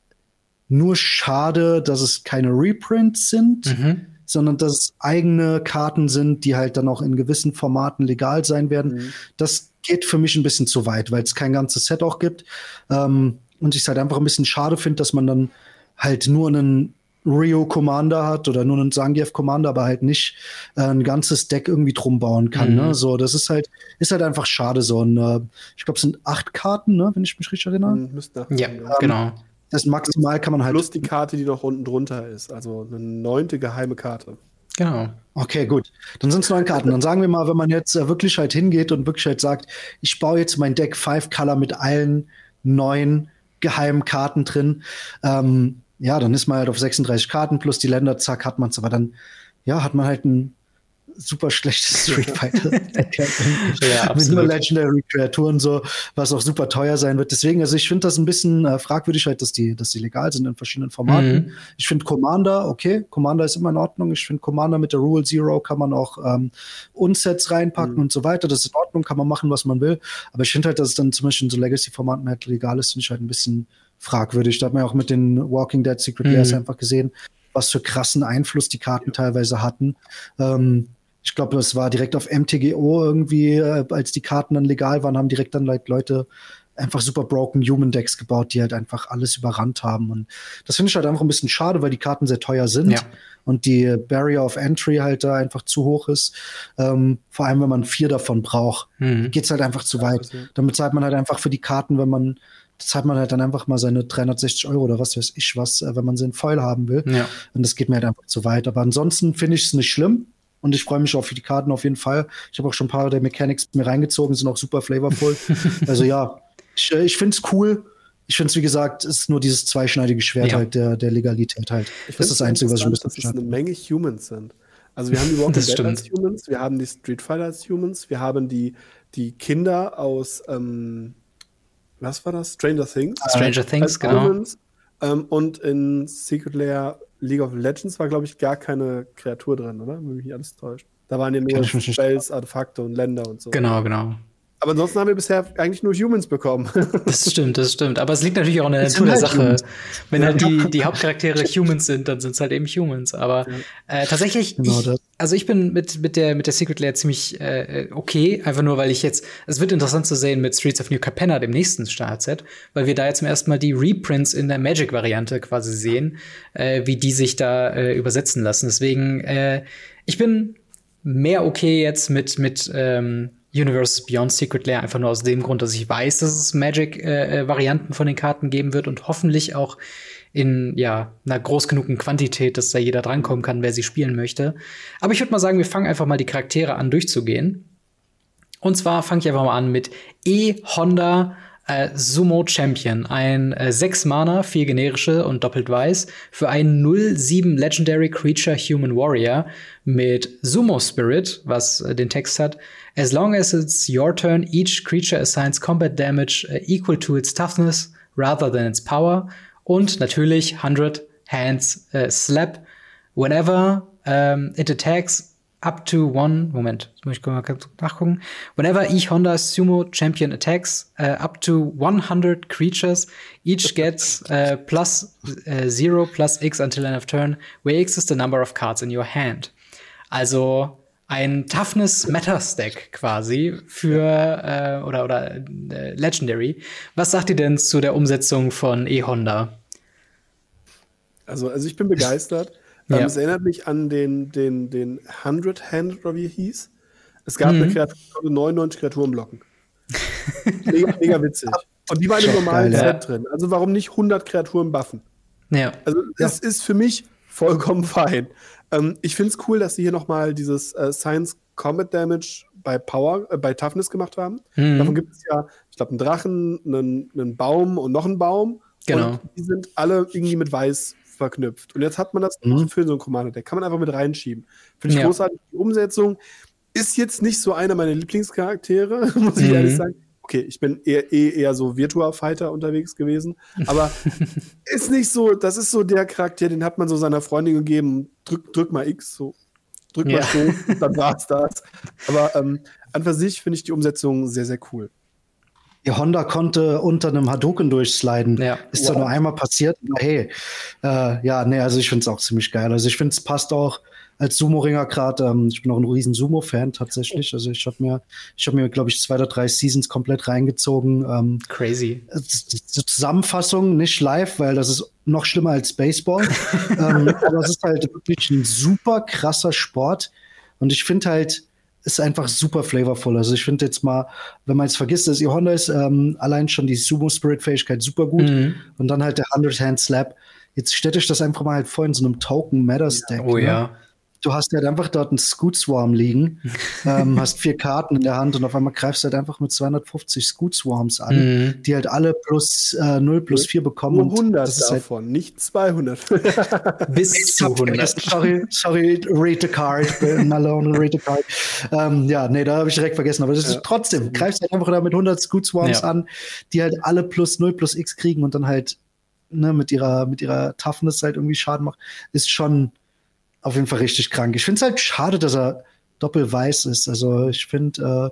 nur schade, dass es keine Reprints sind, mhm. sondern dass es eigene Karten sind, die halt dann auch in gewissen Formaten legal sein werden. Mhm. Das geht für mich ein bisschen zu weit, weil es kein ganzes Set auch gibt. Ähm, und ich es halt einfach ein bisschen schade finde, dass man dann halt nur einen Rio Commander hat oder nur einen Zangief Commander, aber halt nicht äh, ein ganzes Deck irgendwie drum bauen kann. Ne? Mhm. Ne? So, das ist halt, ist halt einfach schade. So ein, äh, ich glaube, es sind acht Karten, ne? wenn ich mich richtig erinnere. Mhm, müsste. Ja, ähm, genau. Das maximal kann man halt. Plus die Karte, die noch unten drunter ist. Also eine neunte geheime Karte. Genau. Okay, gut. Dann sind es neun Karten. Dann sagen wir mal, wenn man jetzt äh, wirklich halt hingeht und wirklich halt sagt, ich baue jetzt mein Deck Five Color mit allen neun geheimen Karten drin. Ähm, ja, dann ist man halt auf 36 Karten plus die Länder, zack, hat man es. Aber dann, ja, hat man halt ein super schlechtes Street Fighter. ja, mit nur Legendary Kreaturen so, was auch super teuer sein wird. Deswegen, also ich finde das ein bisschen äh, fragwürdig halt, dass die, dass die legal sind in verschiedenen Formaten. Mhm. Ich finde Commander, okay, Commander ist immer in Ordnung. Ich finde Commander mit der Rule Zero kann man auch ähm, Unsets reinpacken mhm. und so weiter. Das ist in Ordnung, kann man machen, was man will. Aber ich finde halt, dass es dann zum Beispiel in so Legacy-Formaten halt legal ist, finde ich halt ein bisschen fragwürdig. Da hat man ja auch mit den Walking Dead Secret mhm. Layers einfach gesehen, was für krassen Einfluss die Karten teilweise hatten. Ähm, ich glaube, es war direkt auf MTGO irgendwie, äh, als die Karten dann legal waren, haben direkt dann like, Leute einfach super broken Human Decks gebaut, die halt einfach alles überrannt haben. Und das finde ich halt einfach ein bisschen schade, weil die Karten sehr teuer sind ja. und die Barrier of Entry halt da einfach zu hoch ist. Ähm, vor allem, wenn man vier davon braucht, mhm. es halt einfach zu weit. Damit zahlt man halt einfach für die Karten, wenn man zahlt man halt dann einfach mal seine 360 Euro oder was weiß ich was, äh, wenn man sie in Foil haben will. Ja. Und das geht mir halt einfach zu weit. Aber ansonsten finde ich es nicht schlimm. Und ich freue mich auch für die Karten auf jeden Fall. Ich habe auch schon ein paar der Mechanics mir reingezogen, sind auch super flavorful. also ja, ich, äh, ich finde es cool. Ich finde es, wie gesagt, ist nur dieses zweischneidige Schwert ja. halt der, der Legalität halt. Ich das ist das Einzige, was ich ein bisschen Dass es eine Menge Humans sind. Also wir haben die Walking Dead als Humans, wir haben die Street Fighter als Humans, wir haben die, die Kinder aus ähm, was war das? Stranger Things. Stranger Things, genau. ähm, und in Secret Lair League of Legends war, glaube ich, gar keine Kreatur drin, oder? Wenn mich alles täuscht. Da waren ja nur Spells, Artefakte und Länder und so. Genau, genau. Aber ansonsten haben wir bisher eigentlich nur Humans bekommen. Das stimmt, das stimmt. Aber es liegt natürlich auch in der Natur der halt Sache. Humans. Wenn halt die, die Hauptcharaktere Humans sind, dann sind es halt eben Humans. Aber äh, tatsächlich, genau ich, also ich bin mit, mit, der, mit der Secret Lair ziemlich äh, okay. Einfach nur, weil ich jetzt, es wird interessant zu sehen mit Streets of New Capenna, dem nächsten Startset, weil wir da jetzt zum ersten Mal die Reprints in der Magic-Variante quasi sehen, äh, wie die sich da äh, übersetzen lassen. Deswegen, äh, ich bin mehr okay jetzt mit, mit ähm, Universe Beyond Secret Lair einfach nur aus dem Grund, dass ich weiß, dass es Magic-Varianten äh, von den Karten geben wird und hoffentlich auch in ja einer groß genugen Quantität, dass da jeder drankommen kann, wer sie spielen möchte. Aber ich würde mal sagen, wir fangen einfach mal die Charaktere an durchzugehen. Und zwar fange ich einfach mal an mit E Honda äh, Sumo Champion, ein äh, 6 Mana, 4 generische und doppelt weiß für einen 0-7 Legendary Creature Human Warrior mit Sumo Spirit, was äh, den Text hat. As long as it's your turn, each creature assigns combat damage uh, equal to its toughness rather than its power. Und natürlich 100 Hands uh, Slap. Whenever um, it attacks up to one, Moment, muss ich mal nachgucken. Whenever each Honda Sumo Champion attacks uh, up to 100 creatures, each gets uh, plus uh, zero plus X until end of turn, where X is the number of cards in your hand. Also ein Toughness Matter Stack quasi für äh, oder oder äh, Legendary. Was sagt ihr denn zu der Umsetzung von E-Honda? Also, also ich bin begeistert. Ähm, ja. Es erinnert mich an den, den, den 100 Hand, oder wie er hieß. Es gab mhm. eine Kreatur, die konnte 99 Kreaturen blocken. mega, mega witzig. Und die war in einem normalen Set ja. drin. Also warum nicht 100 Kreaturen buffen? Ja. Also es ja. ist für mich vollkommen fein. Ähm, ich finde es cool, dass sie hier nochmal dieses äh, Science Combat Damage bei Power, äh, bei Toughness gemacht haben. Mhm. Davon gibt es ja, ich glaube, einen Drachen, einen, einen Baum und noch einen Baum. Genau. Und die sind alle irgendwie mit Weiß verknüpft. Und jetzt hat man das mhm. für so ein Commander-Deck. Kann man einfach mit reinschieben. Finde ich ja. großartig. Die Umsetzung ist jetzt nicht so einer meiner Lieblingscharaktere, muss ich mhm. ehrlich sagen okay, ich bin eher, eh eher so Virtua Fighter unterwegs gewesen, aber ist nicht so, das ist so der Charakter, den hat man so seiner Freundin gegeben, drück, drück mal X, so, drück mal ja. so, dann war's das. Aber ähm, an für sich finde ich die Umsetzung sehr, sehr cool. Die Honda konnte unter einem Hadouken durchsliden. Ja. Ist wow. da nur einmal passiert. Hey, äh, ja, nee, also ich finde es auch ziemlich geil. Also ich finde, es passt auch als Sumo-Ringer gerade, ähm, ich bin auch ein riesen Sumo-Fan tatsächlich. Also ich habe mir, ich habe mir, glaube ich, zwei oder drei Seasons komplett reingezogen. Ähm, Crazy. Die Zusammenfassung nicht live, weil das ist noch schlimmer als Baseball. ähm, aber es ist halt wirklich ein super krasser Sport. Und ich finde halt, ist einfach super flavorful. Also ich finde jetzt mal, wenn man jetzt vergisst, dass ihr Honda ist, ähm, allein schon die Sumo-Spirit-Fähigkeit super gut. Mhm. Und dann halt der 100-Hand-Slap. Jetzt städte ich das einfach mal halt vor in so einem Token-Matter-Stack. Oh ne? ja du hast halt einfach dort einen Scoot Swarm liegen, ähm, hast vier Karten in der Hand und auf einmal greifst du halt einfach mit 250 Scoot Swarms an, mhm. die halt alle plus äh, 0 plus 4 bekommen. Nur 100 das ist halt davon, halt nicht 200. Bis zu 100. Sorry, sorry, rate a card, Malone, rate a card. Ähm, ja, nee, da habe ich direkt vergessen, aber das ist ja. trotzdem, greifst halt einfach da mit 100 Scoot Swarms ja. an, die halt alle plus 0 plus X kriegen und dann halt ne, mit ihrer, mit ihrer Toughness halt irgendwie Schaden macht, ist schon auf jeden Fall richtig krank. Ich finde es halt schade, dass er doppelweiß ist. Also ich finde,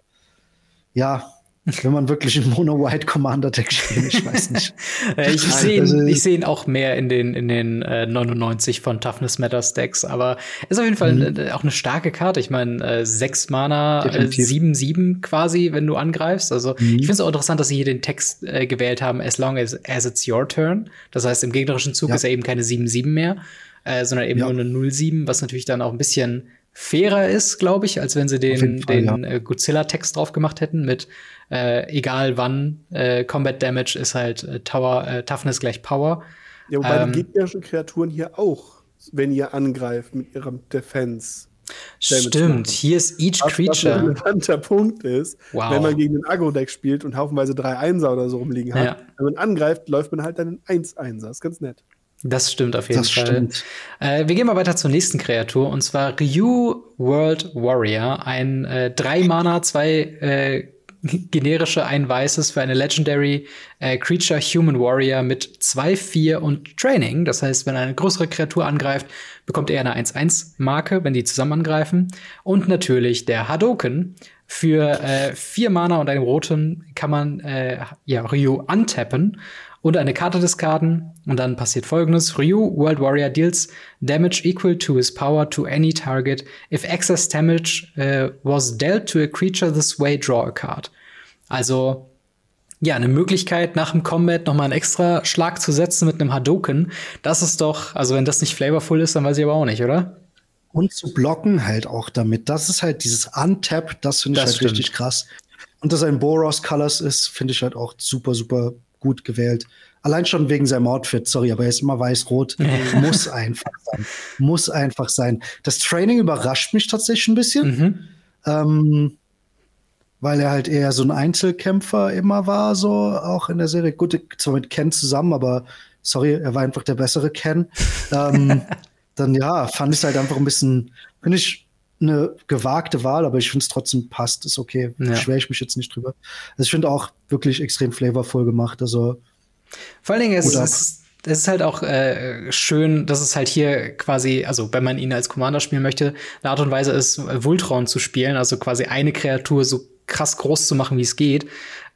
äh, ja, wenn man wirklich ein Mono-White Commander-Deck spielt, ich weiß nicht. ich sehe also, ich seh ihn auch mehr in den, in den äh, 99 von Toughness Matters Decks, aber ist auf jeden Fall mhm. äh, auch eine starke Karte. Ich meine, äh, 6 Mana, 7-7 äh, quasi, wenn du angreifst. Also mhm. ich finde es auch interessant, dass sie hier den Text äh, gewählt haben, as long as, as it's your turn. Das heißt, im gegnerischen Zug ja. ist er eben keine 7-7 mehr äh, sondern eben ja. nur eine 07, was natürlich dann auch ein bisschen fairer ist, glaube ich, als wenn sie den, Fall, den ja. äh, Godzilla-Text drauf gemacht hätten mit äh, egal wann, äh, Combat Damage ist halt äh, Tower, äh, Toughness gleich Power. Ja, wobei ähm, die gegnerischen Kreaturen hier auch, wenn ihr angreift mit ihrem Defense. Stimmt, hier ist each was, creature. Was ein relevanter Punkt ist, wow. wenn man gegen den Agro-Deck spielt und haufenweise drei Einser oder so rumliegen hat. Ja. Wenn man angreift, läuft man halt dann ein 1-Einser. Ist ganz nett. Das stimmt auf jeden das Fall. Äh, wir gehen mal weiter zur nächsten Kreatur und zwar Ryu World Warrior, ein äh, drei Mana, zwei äh, generische ein weißes für eine Legendary äh, Creature Human Warrior mit 2, 4 und Training. Das heißt, wenn eine größere Kreatur angreift, bekommt er eine 1-1-Marke, wenn die zusammen angreifen. Und natürlich der Hadoken. Für äh, vier Mana und einem roten kann man äh, ja, Ryu untappen und eine Karte diskarden. Und dann passiert folgendes. Ryu, World Warrior, deals damage equal to his power to any target. If excess damage uh, was dealt to a creature this way, draw a card. Also, ja, eine Möglichkeit, nach dem Combat noch mal einen extra Schlag zu setzen mit einem Hadoken. Das ist doch, also wenn das nicht flavorful ist, dann weiß ich aber auch nicht, oder? Und zu blocken halt auch damit. Das ist halt dieses Untap, das finde ich das halt stimmt. richtig krass. Und dass ein Boros Colors ist, finde ich halt auch super, super gut gewählt. Allein schon wegen seinem Outfit, sorry, aber er ist immer weiß-rot. muss einfach sein. Muss einfach sein. Das Training überrascht mich tatsächlich ein bisschen. Mhm. Ähm, weil er halt eher so ein Einzelkämpfer immer war, so auch in der Serie. Gut, zwar mit Ken zusammen, aber sorry, er war einfach der bessere Ken. ähm, dann ja, fand ich es halt einfach ein bisschen, finde ich, eine gewagte Wahl, aber ich finde es trotzdem passt, ist okay. Ja. Beschwere ich mich jetzt nicht drüber. Also ich finde auch wirklich extrem flavorvoll gemacht. Also vor allen Dingen, es ist, es ist halt auch äh, schön, dass es halt hier quasi, also wenn man ihn als Commander spielen möchte, eine Art und Weise ist, Voltron zu spielen, also quasi eine Kreatur so krass groß zu machen, wie es geht.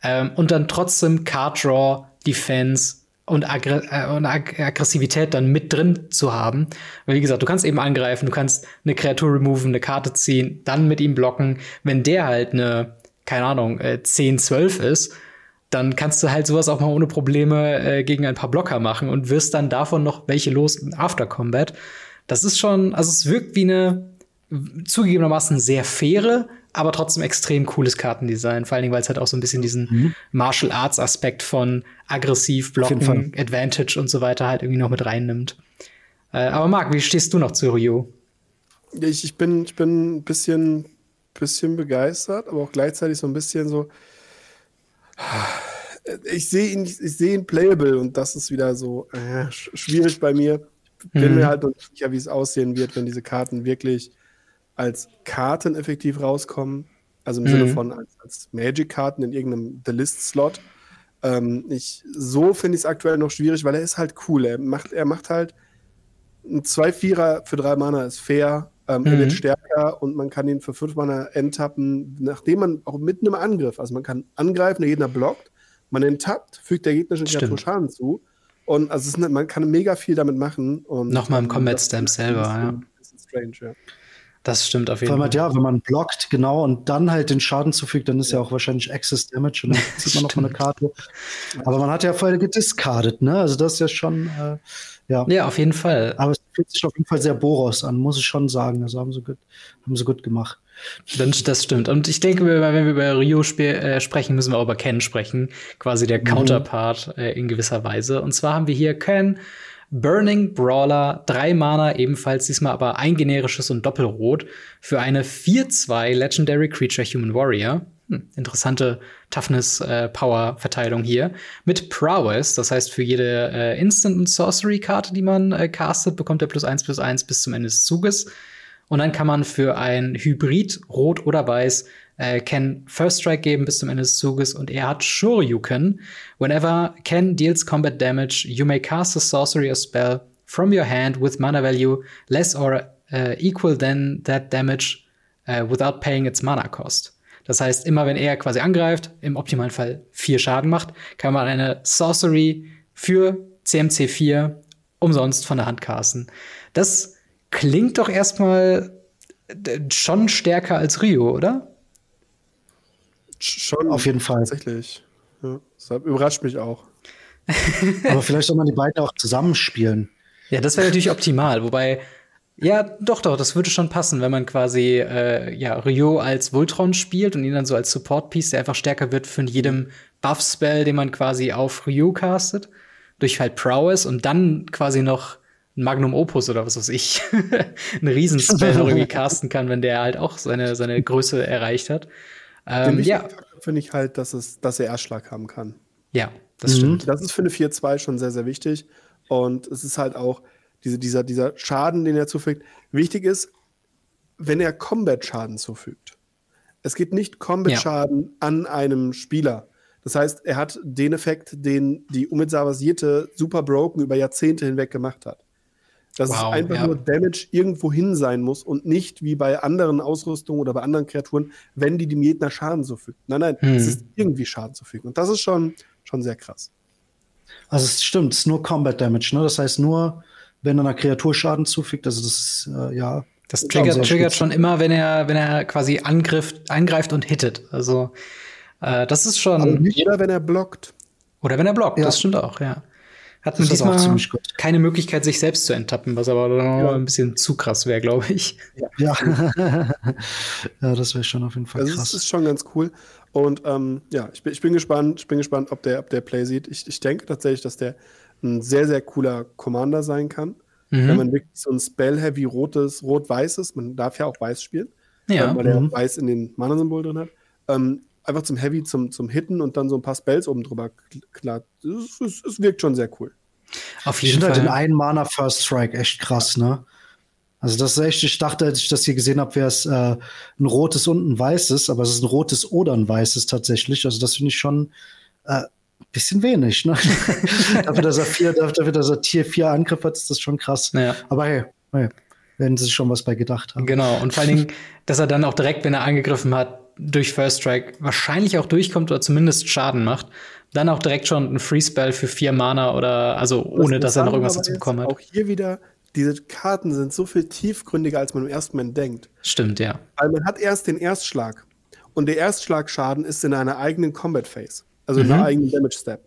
Ähm, und dann trotzdem Card Draw, Defense und, Aggr äh, und Ag Aggressivität dann mit drin zu haben. Weil wie gesagt, du kannst eben angreifen, du kannst eine Kreatur removen, eine Karte ziehen, dann mit ihm blocken. Wenn der halt eine, keine Ahnung, äh, 10, 12 ist, dann kannst du halt sowas auch mal ohne Probleme äh, gegen ein paar Blocker machen und wirst dann davon noch welche los in After Combat. Das ist schon, also es wirkt wie eine zugegebenermaßen sehr faire, aber trotzdem extrem cooles Kartendesign. Vor allen Dingen, weil es halt auch so ein bisschen diesen mhm. Martial Arts Aspekt von aggressiv blocken, Advantage und so weiter halt irgendwie noch mit reinnimmt. Äh, aber Marc, wie stehst du noch zu Ryu? Ich, ich bin, ich bin ein bisschen, bisschen begeistert, aber auch gleichzeitig so ein bisschen so, ich sehe ihn, ich sehe ihn playable und das ist wieder so äh, schwierig bei mir. Ich bin mhm. mir halt noch nicht sicher, wie es aussehen wird, wenn diese Karten wirklich als Karten effektiv rauskommen. Also im mhm. Sinne von als, als Magic-Karten in irgendeinem The List-Slot. Ähm, ich, so finde ich es aktuell noch schwierig, weil er ist halt cool. Er macht, er macht halt ein 2-4er für 3 Mana ist fair. Ähm, mhm. Er wird stärker und man kann ihn für fünf Mana enttappen, nachdem man auch mitten im Angriff, also man kann angreifen, der Gegner blockt, man enttappt, fügt der gegnerischen Kreatur Schaden zu. Und also ist, man kann mega viel damit machen. Und, Nochmal im Combat Stamp selber, ja. Das ist strange, ja. Das stimmt auf jeden Fall. Halt, ja, wenn man blockt, genau, und dann halt den Schaden zufügt, dann ist ja, ja auch wahrscheinlich Access Damage und dann zieht man noch mal eine Karte. Aber man hat ja vorher gediscardet, ne? Also das ist ja schon, äh, ja. Ja, auf jeden Fall. Aber es fühlt sich auf jeden Fall sehr Boros an, muss ich schon sagen. Also haben sie gut, haben sie gut gemacht. Das stimmt. Und ich denke, wenn wir über Rio äh, sprechen, müssen wir auch über Ken sprechen. Quasi der mhm. Counterpart äh, in gewisser Weise. Und zwar haben wir hier Ken, Burning Brawler, drei Mana, ebenfalls diesmal aber ein generisches und Doppelrot für eine 4-2 Legendary Creature Human Warrior. Hm, interessante Toughness-Power-Verteilung äh, hier. Mit Prowess, das heißt, für jede äh, Instant- und Sorcery-Karte, die man äh, castet, bekommt er plus 1 plus 1 bis zum Ende des Zuges. Und dann kann man für ein Hybrid, Rot oder Weiß, äh, Ken First Strike geben bis zum Ende des Zuges und er hat Shoryuken. Whenever Ken deals combat damage, you may cast a sorcery or spell from your hand with mana value less or uh, equal than that damage uh, without paying its mana cost. Das heißt, immer wenn er quasi angreift, im optimalen Fall vier Schaden macht, kann man eine Sorcery für CMC 4 umsonst von der Hand casten. Das klingt doch erstmal äh, schon stärker als Rio, oder? Schon. Auf jeden Fall. Tatsächlich. Ja, das überrascht mich auch. Aber vielleicht soll man die beiden auch zusammenspielen. Ja, das wäre natürlich optimal. Wobei, ja, doch, doch, das würde schon passen, wenn man quasi äh, ja, Ryo als Voltron spielt und ihn dann so als Support-Piece, der einfach stärker wird für jedem Buff-Spell, den man quasi auf Ryo castet, durch halt Prowess und dann quasi noch ein Magnum Opus oder was weiß ich, ein Riesenspell irgendwie casten kann, wenn der halt auch seine, seine Größe erreicht hat. Ähm, ja. finde ich halt, dass, es, dass er Erschlag haben kann. Ja, das mhm. stimmt. Das ist für eine 4-2 schon sehr, sehr wichtig. Und es ist halt auch, diese, dieser, dieser Schaden, den er zufügt. Wichtig ist, wenn er Combat-Schaden zufügt, Es geht nicht Combat-Schaden ja. an einem Spieler. Das heißt, er hat den Effekt, den die Umid-basierte Super Broken über Jahrzehnte hinweg gemacht hat. Dass wow, es einfach ja. nur Damage irgendwo hin sein muss und nicht wie bei anderen Ausrüstungen oder bei anderen Kreaturen, wenn die dem Gegner Schaden zufügt. Nein, nein, hm. es ist irgendwie Schaden zufügen. Und das ist schon, schon sehr krass. Also es stimmt, es ist nur Combat Damage, ne? Das heißt nur, wenn er einer Kreatur Schaden zufügt, also das ist, äh, ja. Das triggert, triggert schon immer, wenn er, wenn er quasi angriff, angreift und hittet. Also äh, das ist schon. Also nicht jeder, wenn er blockt. Oder wenn er blockt, ja. das stimmt auch, ja. Hat man diesmal keine Möglichkeit, sich selbst zu enttappen, was aber ja. ein bisschen zu krass wäre, glaube ich. Ja, ja. das wäre schon auf jeden Fall krass. Das ist schon ganz cool. Und ähm, ja, ich bin, ich bin gespannt, ich bin gespannt, ob der, ob der Play sieht. Ich, ich denke tatsächlich, dass der ein sehr, sehr cooler Commander sein kann. Mhm. Wenn man wirklich so ein Spell-Heavy rotes, rot-weißes, man darf ja auch weiß spielen, ja. Weil mhm. er weiß in den Mana-Symbol drin hat. Ähm, einfach zum Heavy, zum, zum Hitten und dann so ein paar Spells oben drüber klar. Es, es, es wirkt schon sehr cool. Auf jeden ich Fall. halt den einen Mana First Strike echt krass, ne? Also das ist echt, ich dachte, als ich das hier gesehen habe, wäre es äh, ein rotes und ein weißes, aber es ist ein rotes oder ein weißes tatsächlich. Also das finde ich schon äh, bisschen wenig, ne? dafür, dass er vier, dafür, dass er Tier 4 Angriff hat, ist das schon krass. Ja. Aber hey, hey, werden sie sich schon was bei gedacht haben. Genau, und vor allen Dingen, dass er dann auch direkt, wenn er angegriffen hat, durch First Strike wahrscheinlich auch durchkommt oder zumindest Schaden macht. Dann auch direkt schon ein Free Spell für vier Mana oder also ohne, dass er noch irgendwas dazu bekommen hat. Auch hier wieder, diese Karten sind so viel tiefgründiger, als man im ersten Moment denkt. Stimmt, ja. Weil man hat erst den Erstschlag. Und der Erstschlagschaden ist in einer eigenen Combat Phase. Also mhm. in einer eigenen Damage Step.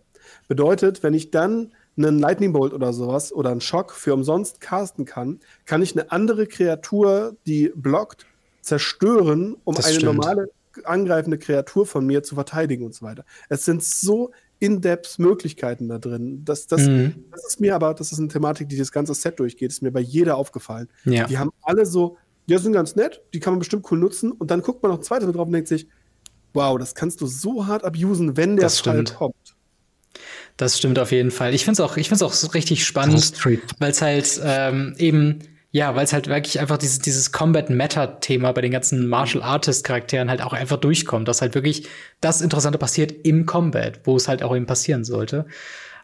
Bedeutet, wenn ich dann einen Lightning Bolt oder sowas oder einen Schock für umsonst casten kann, kann ich eine andere Kreatur, die blockt, zerstören, um das eine stimmt. normale angreifende Kreatur von mir zu verteidigen und so weiter. Es sind so in-depth Möglichkeiten da drin. Das, das, mhm. das ist mir aber, das ist eine Thematik, die das ganze Set durchgeht, ist mir bei jeder aufgefallen. Ja. Die haben alle so, ja, sind ganz nett, die kann man bestimmt cool nutzen und dann guckt man noch ein zweites drauf und denkt sich, wow, das kannst du so hart abusen, wenn der Fall kommt. Das stimmt auf jeden Fall. Ich finde es auch, ich find's auch richtig spannend, weil es halt ähm, eben ja, weil es halt wirklich einfach dieses, dieses Combat-Meta-Thema bei den ganzen Martial Artist-Charakteren halt auch einfach durchkommt, dass halt wirklich das Interessante passiert im Combat, wo es halt auch eben passieren sollte.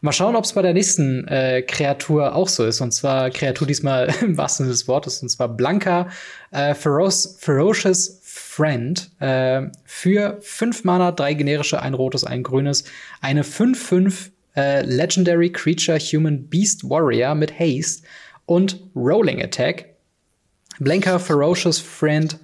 Mal schauen, ob es bei der nächsten äh, Kreatur auch so ist. Und zwar Kreatur diesmal im wahrsten Sinne des Wortes, und zwar Blanca äh, Feroz Ferocious Friend. Äh, für fünf Mana, drei generische, ein rotes, ein grünes, eine 5-5 äh, Legendary Creature Human Beast Warrior mit Haste und Rolling Attack. Blanka Ferocious Friend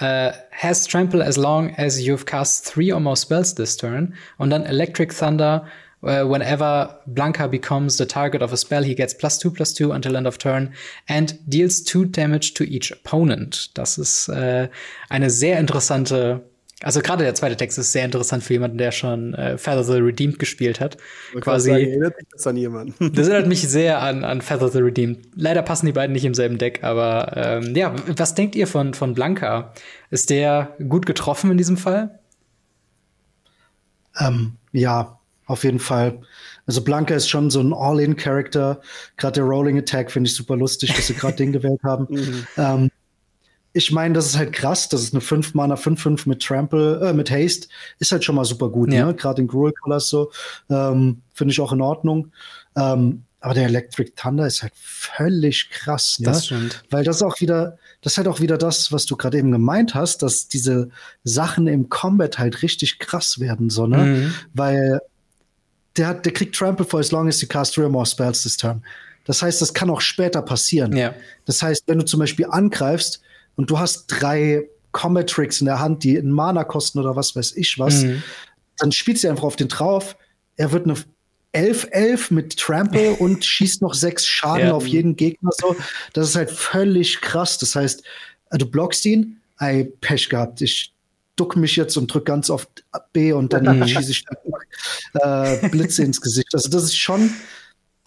uh, has Trample as long as you've cast three or more spells this turn. Und dann Electric Thunder. Uh, whenever Blanka becomes the target of a spell, he gets plus two plus two until end of turn and deals two damage to each opponent. Das ist äh, eine sehr interessante also gerade der zweite Text ist sehr interessant für jemanden, der schon äh, Feather the Redeemed gespielt hat. Ich Quasi sagen, erinnert mich das an jemanden. das erinnert mich sehr an, an Feather the Redeemed. Leider passen die beiden nicht im selben Deck, aber ähm, ja, was denkt ihr von, von Blanca? Ist der gut getroffen in diesem Fall? Ähm, ja, auf jeden Fall. Also Blanca ist schon so ein All-In-Character. Gerade der Rolling Attack finde ich super lustig, dass sie gerade den gewählt haben. Mhm. Ähm, ich meine, das ist halt krass. Das ist eine 5 Mana 5-5 mit Trample, äh, mit Haste. Ist halt schon mal super gut, ja. ne? Gerade in Gruel Colors so. Ähm, Finde ich auch in Ordnung. Ähm, aber der Electric Thunder ist halt völlig krass, ne? Das stimmt. Weil das auch wieder, das ist halt auch wieder das, was du gerade eben gemeint hast, dass diese Sachen im Combat halt richtig krass werden, so, ne? Mhm. Weil der, hat, der kriegt Trample for as long as you cast three or more spells this turn. Das heißt, das kann auch später passieren. Ja. Das heißt, wenn du zum Beispiel angreifst, und du hast drei Combat Tricks in der Hand, die in Mana kosten oder was weiß ich was, mhm. dann spielst du einfach auf den drauf. Er wird eine 11-11 mit Trample und schießt noch sechs Schaden ja. auf jeden Gegner. So, das ist halt völlig krass. Das heißt, äh, du blockst ihn, ey, Pech gehabt. Ich duck mich jetzt und drück ganz oft B und dann schieße ich äh, Blitze ins Gesicht. Also das ist schon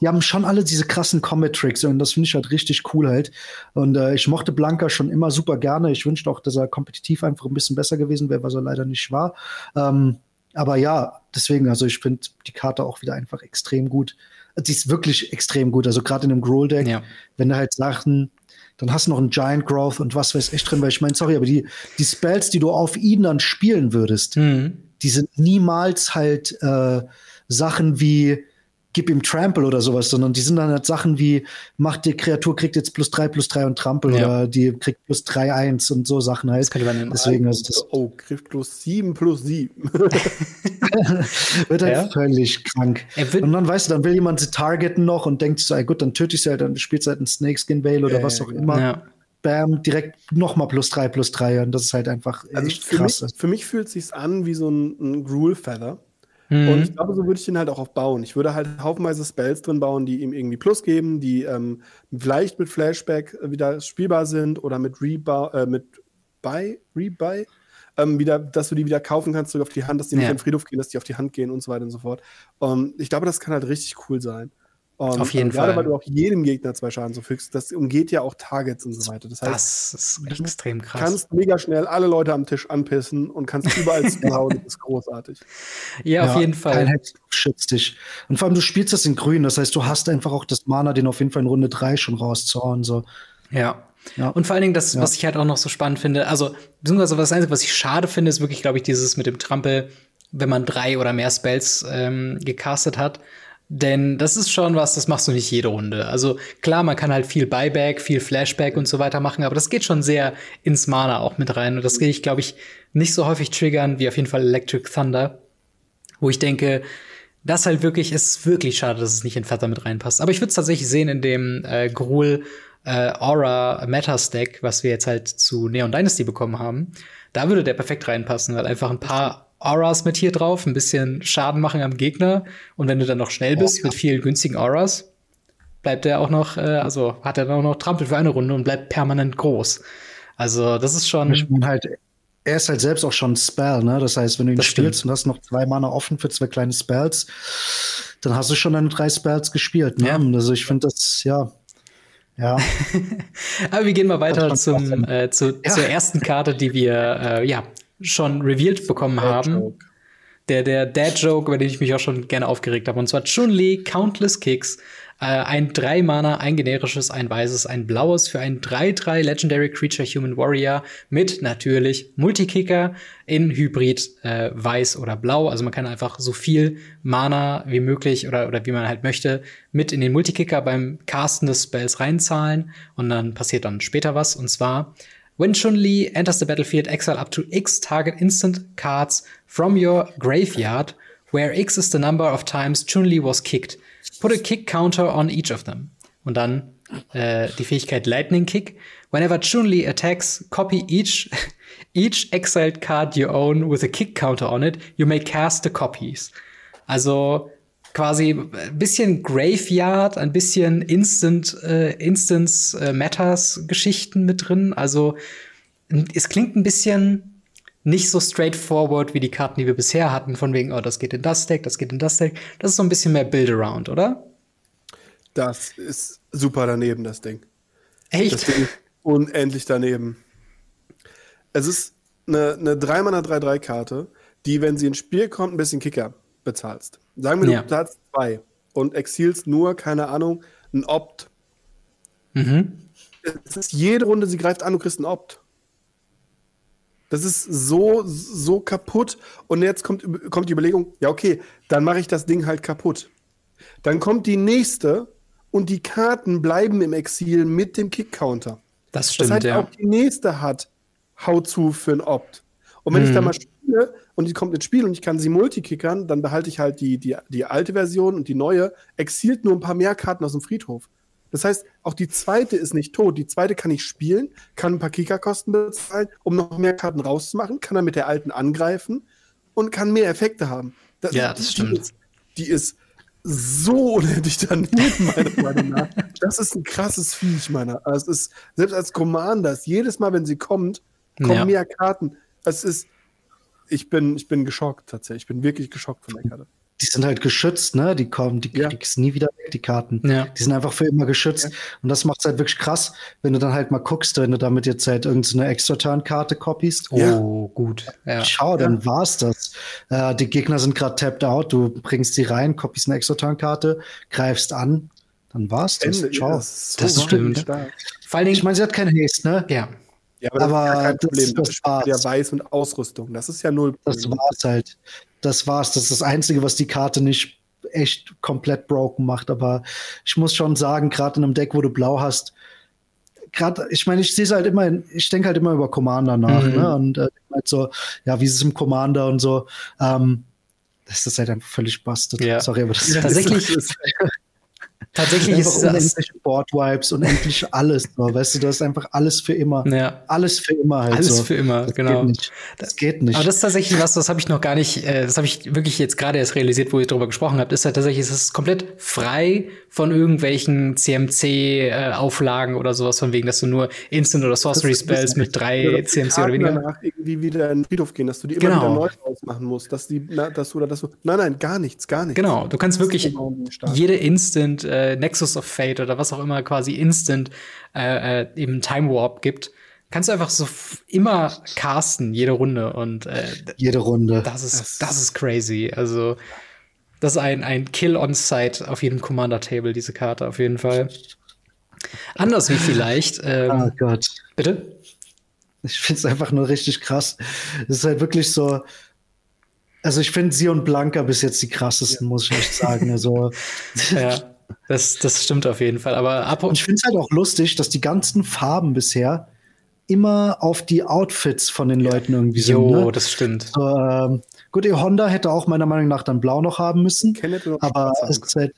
die haben schon alle diese krassen Combat-Tricks und das finde ich halt richtig cool halt. Und äh, ich mochte Blanca schon immer super gerne. Ich wünschte auch, dass er kompetitiv einfach ein bisschen besser gewesen wäre, was er leider nicht war. Ähm, aber ja, deswegen, also ich finde die Karte auch wieder einfach extrem gut. Die ist wirklich extrem gut. Also gerade in einem Growl-Deck, ja. wenn du halt Sachen, dann hast du noch einen Giant Growth und was weiß ich drin, weil ich meine, sorry, aber die, die Spells, die du auf ihn dann spielen würdest, mhm. die sind niemals halt äh, Sachen wie gib ihm Trample oder sowas, sondern die sind dann halt Sachen wie, macht die Kreatur kriegt jetzt plus drei, plus drei und Trample ja. oder die kriegt plus drei, eins und so Sachen halt. Das könnte man Deswegen ist das. Oh, kriegt plus sieben, plus sieben. Wird halt ja? völlig krank. Und dann weißt du, dann will jemand sie targeten noch und denkt so, ey, gut, dann töte ich sie halt, dann spielt sie halt einen Snakeskin Veil oder ja, was auch genau. immer. Ja. Bam, direkt noch mal plus drei, plus drei und das ist halt einfach also echt krass. Mich, für mich fühlt es sich an wie so ein, ein Gruel Feather. Mhm. Und ich glaube, so würde ich den halt auch aufbauen. Ich würde halt haufenweise Spells drin bauen, die ihm irgendwie Plus geben, die ähm, vielleicht mit Flashback wieder spielbar sind oder mit Rebuy, äh, mit Buy, Rebuy, ähm, wieder, dass du die wieder kaufen kannst, zurück auf die Hand, dass die ja. nicht in den Friedhof gehen, dass die auf die Hand gehen und so weiter und so fort. Um, ich glaube, das kann halt richtig cool sein. Um, Auf jeden Fall. Gerade weil du auch jedem Gegner zwei Schaden zufügst. Das umgeht ja auch Targets und so weiter. Das, heißt, das ist extrem krass. Du kannst mega schnell alle Leute am Tisch anpissen und kannst überall zuhauen. Das ist großartig. Ja, auf ja, jeden Fall. Kein schützt dich. Und vor allem, du spielst das in grün. Das heißt, du hast einfach auch das Mana, den auf jeden Fall in Runde 3 schon rauszuhauen. So. Ja. Ja. Und vor allen Dingen das, ja. was ich halt auch noch so spannend finde, also, beziehungsweise was Einzige, was ich schade finde, ist wirklich, glaube ich, dieses mit dem Trampel, wenn man drei oder mehr Spells ähm, gecastet hat. Denn das ist schon was, das machst du nicht jede Runde. Also klar, man kann halt viel Buyback, viel Flashback und so weiter machen, aber das geht schon sehr ins Mana auch mit rein. Und das gehe ich, glaube ich, nicht so häufig triggern wie auf jeden Fall Electric Thunder, wo ich denke, das halt wirklich, ist wirklich schade, dass es nicht in Feather mit reinpasst. Aber ich würde es tatsächlich sehen in dem äh, Gruul äh, Aura Meta Stack, was wir jetzt halt zu Neon Dynasty bekommen haben. Da würde der perfekt reinpassen, weil einfach ein paar Auras mit hier drauf, ein bisschen Schaden machen am Gegner. Und wenn du dann noch schnell bist oh, ja. mit vielen günstigen Auras, bleibt er auch noch, äh, also hat er dann auch noch Trampel für eine Runde und bleibt permanent groß. Also, das ist schon. Ich mein halt, er ist halt selbst auch schon ein Spell, ne? Das heißt, wenn du ihn spielst und hast noch zwei Mana offen für zwei kleine Spells, dann hast du schon deine drei Spells gespielt, ne? Ja. Also ich finde das, ja, ja. Aber wir gehen mal weiter zum, äh, zu, ja. zur ersten Karte, die wir äh, ja, schon revealed bekommen haben. Der, der Dad-Joke, über den ich mich auch schon gerne aufgeregt habe. Und zwar Chun-Li, Countless Kicks. Äh, ein 3-Mana, ein generisches, ein weißes, ein blaues für ein 3-3 Legendary Creature Human Warrior mit natürlich Multikicker in Hybrid äh, weiß oder blau. Also man kann einfach so viel Mana wie möglich oder, oder wie man halt möchte mit in den Multikicker beim Casten des Spells reinzahlen. Und dann passiert dann später was. Und zwar When Chun-Li enters the battlefield, exile up to X target instant cards from your graveyard, where X is the number of times Chun-Li was kicked. Put a kick counter on each of them. Und dann äh, die Fähigkeit Lightning Kick. Whenever Chun-Li attacks, copy each each exiled card you own with a kick counter on it. You may cast the copies. Also quasi ein bisschen Graveyard, ein bisschen Instant, äh, Instance äh, Matters Geschichten mit drin. Also es klingt ein bisschen nicht so straightforward wie die Karten, die wir bisher hatten, von wegen, oh, das geht in das Deck, das geht in das Deck. Das ist so ein bisschen mehr Build-Around, oder? Das ist super daneben, das Ding. Echt? Das Ding unendlich daneben. Es ist eine, eine 3-Mana-3-3-Karte, die, wenn sie ins Spiel kommt, ein bisschen Kicker bezahlst. Sagen wir, ja. du bezahlst zwei und exilst nur, keine Ahnung, ein Opt. Mhm. Es ist jede Runde, sie greift an, du kriegst ein Opt. Das ist so, so kaputt. Und jetzt kommt, kommt die Überlegung, ja, okay, dann mache ich das Ding halt kaputt. Dann kommt die nächste und die Karten bleiben im Exil mit dem Kick-Counter. Das stimmt, das heißt, ja. auch die nächste hat Hau zu für ein Opt. Und wenn mhm. ich da mal spiele und die kommt ins Spiel und ich kann sie multikickern, dann behalte ich halt die, die, die alte Version und die neue exiliert nur ein paar mehr Karten aus dem Friedhof. Das heißt, auch die zweite ist nicht tot. Die zweite kann ich spielen, kann ein paar Kickerkosten bezahlen, um noch mehr Karten rauszumachen, kann dann mit der alten angreifen und kann mehr Effekte haben. Das, ja, das die stimmt. Ist, die ist so unendlich daneben, meiner Meinung nach. Das ist ein krasses Viech, meiner. Also es ist, selbst als Commander, jedes Mal, wenn sie kommt, kommen ja. mehr Karten. Es ist, ich bin, ich bin geschockt tatsächlich. Ich bin wirklich geschockt von der Karte. Die sind halt geschützt, ne? Die kommen, die ja. kriegst nie wieder weg, die Karten. Ja. Die sind einfach für immer geschützt. Ja. Und das macht es halt wirklich krass, wenn du dann halt mal guckst, wenn du damit jetzt halt irgendeine Extra-Turn-Karte copiest. Oh, gut. Ja. Schau, dann war's das. Äh, die Gegner sind gerade tapped out, du bringst sie rein, copiest eine Extra-Turn-Karte, greifst an, dann war's das. Ende, Ciao. Ja, das, so das stimmt. Vor allen Dingen, ich meine, sie hat keine Haste, ne? Ja. Ja, aber, aber das ist kein Problem. Das, das war's. Ja Weiß und Ausrüstung. Das ist ja null. Problem. Das war's halt. Das war's. Das ist das Einzige, was die Karte nicht echt komplett broken macht. Aber ich muss schon sagen, gerade in einem Deck, wo du blau hast, gerade, ich meine, ich sehe es halt immer, in, ich denke halt immer über Commander nach, mhm. ne? Und äh, halt so, ja, wie ist es im Commander und so. Ähm, das ist halt einfach völlig bastet. Ja. Sorry, aber das ja, tatsächlich ist. Tatsächlich ist es unendliche Boardwipes, unendlich alles. So, weißt du, du hast einfach alles für immer. Ja. Alles für immer halt. Alles so. für immer, das genau. Geht das geht nicht. Aber das ist tatsächlich was, das habe ich noch gar nicht, äh, das habe ich wirklich jetzt gerade erst realisiert, wo ihr darüber gesprochen habt, ist halt tatsächlich, es ist komplett frei von irgendwelchen CMC-Auflagen äh, oder sowas, von wegen, dass du nur Instant oder Sorcery Spells mit drei CMC oder weniger. danach irgendwie wieder in den Friedhof gehen, dass du die immer genau. wieder neu ausmachen musst, dass die, na, dass du oder dass du. Nein, nein, gar nichts, gar nichts. Genau, du kannst wirklich jede Instant äh, Nexus of Fate oder was auch immer quasi Instant äh, äh, eben Time Warp gibt, kannst du einfach so immer casten, jede Runde. Und äh, jede Runde. Das ist, das ist crazy. Also, das ist ein, ein Kill on Site auf jedem Commander-Table, diese Karte, auf jeden Fall. Anders wie vielleicht. Ähm, oh Gott. Bitte? Ich finde es einfach nur richtig krass. Es ist halt wirklich so. Also ich finde sie und Blanca bis jetzt die krassesten, ja. muss ich echt sagen. Also ja. Das, das stimmt auf jeden Fall. Aber ab und ich finde es halt auch lustig, dass die ganzen Farben bisher immer auf die Outfits von den Leuten irgendwie sind. Jo, ne? das stimmt. So, ähm, gut, ihr Honda hätte auch meiner Meinung nach dann blau noch haben müssen. aber es ist halt,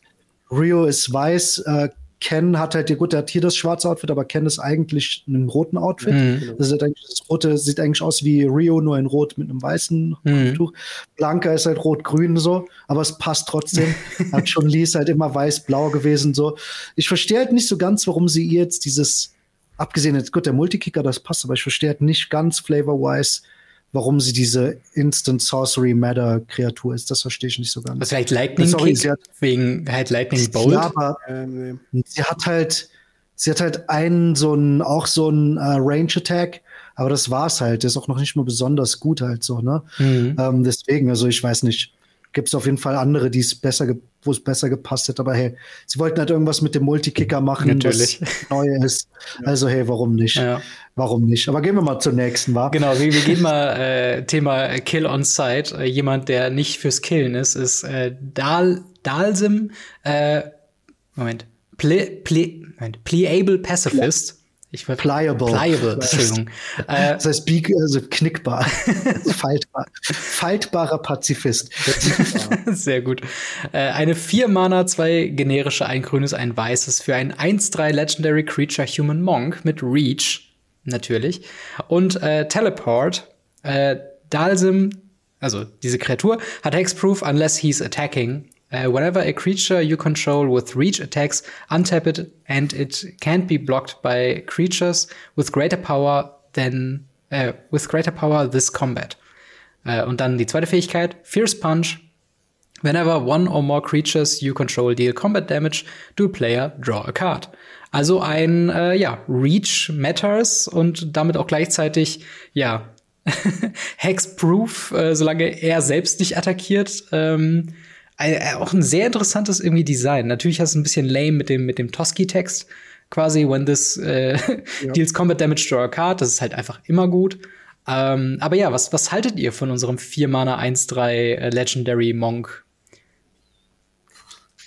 Rio ist weiß, äh, Ken hat halt, ja gut, der hat hier das schwarze Outfit, aber Ken ist eigentlich in einem roten Outfit. Mhm. Das, halt das, rote sieht eigentlich aus wie Rio, nur in rot mit einem weißen mhm. Tuch. Blanca ist halt rot-grün so, aber es passt trotzdem. hat schon Lee ist halt immer weiß-blau gewesen so. Ich verstehe halt nicht so ganz, warum sie jetzt dieses, abgesehen jetzt, gut, der Multikicker, das passt, aber ich verstehe halt nicht ganz flavor-wise, warum sie diese Instant Sorcery Matter Kreatur ist. Das verstehe ich nicht so ganz. Was vielleicht Lightning Sorry, Kick, hat, wegen halt Lightning Bolt? Ja, aber ähm, sie hat halt, sie hat halt einen so einen, auch so einen uh, Range Attack, aber das war's halt. Der ist auch noch nicht mal besonders gut halt so, ne? Mhm. Ähm, deswegen, also ich weiß nicht gibt es auf jeden Fall andere, die es besser, wo es besser gepasst hätte. Aber hey, sie wollten halt irgendwas mit dem Multikicker machen, Natürlich. was neu ist. Also hey, warum nicht? Ja. Warum nicht? Aber gehen wir mal zur nächsten, wa? Genau, wir, wir gehen mal äh, Thema Kill on Site. Äh, jemand, der nicht fürs Killen ist, ist äh, Dal Dalsim. Äh, Moment. Ple, ple, Moment. Pleable Pacifist. Ich war pliable. Pliable, Entschuldigung. Äh, das heißt, bieg, also knickbar. Faltbar. Faltbarer Pazifist. Sehr gut. Äh, eine vier Mana, zwei generische, ein grünes, ein weißes für ein 1-3 Legendary Creature Human Monk mit Reach. Natürlich. Und äh, Teleport. Äh, Dalsim, also diese Kreatur, hat Hexproof unless he's attacking. Uh, whenever a creature you control with reach attacks, untap it and it can't be blocked by creatures with greater power than uh, with greater power this combat. Uh, und dann die zweite Fähigkeit, Fierce Punch. Whenever one or more creatures you control deal combat damage, do player draw a card. Also ein äh, ja Reach matters und damit auch gleichzeitig ja Hexproof, äh, solange er selbst nicht attackiert. Ähm, äh, auch ein sehr interessantes irgendwie Design. Natürlich hast du ein bisschen lame mit dem, mit dem Toski-Text. Quasi, when this äh, ja. deals combat damage to our card. Das ist halt einfach immer gut. Ähm, aber ja, was, was haltet ihr von unserem 4-Mana 1-3 äh, Legendary Monk?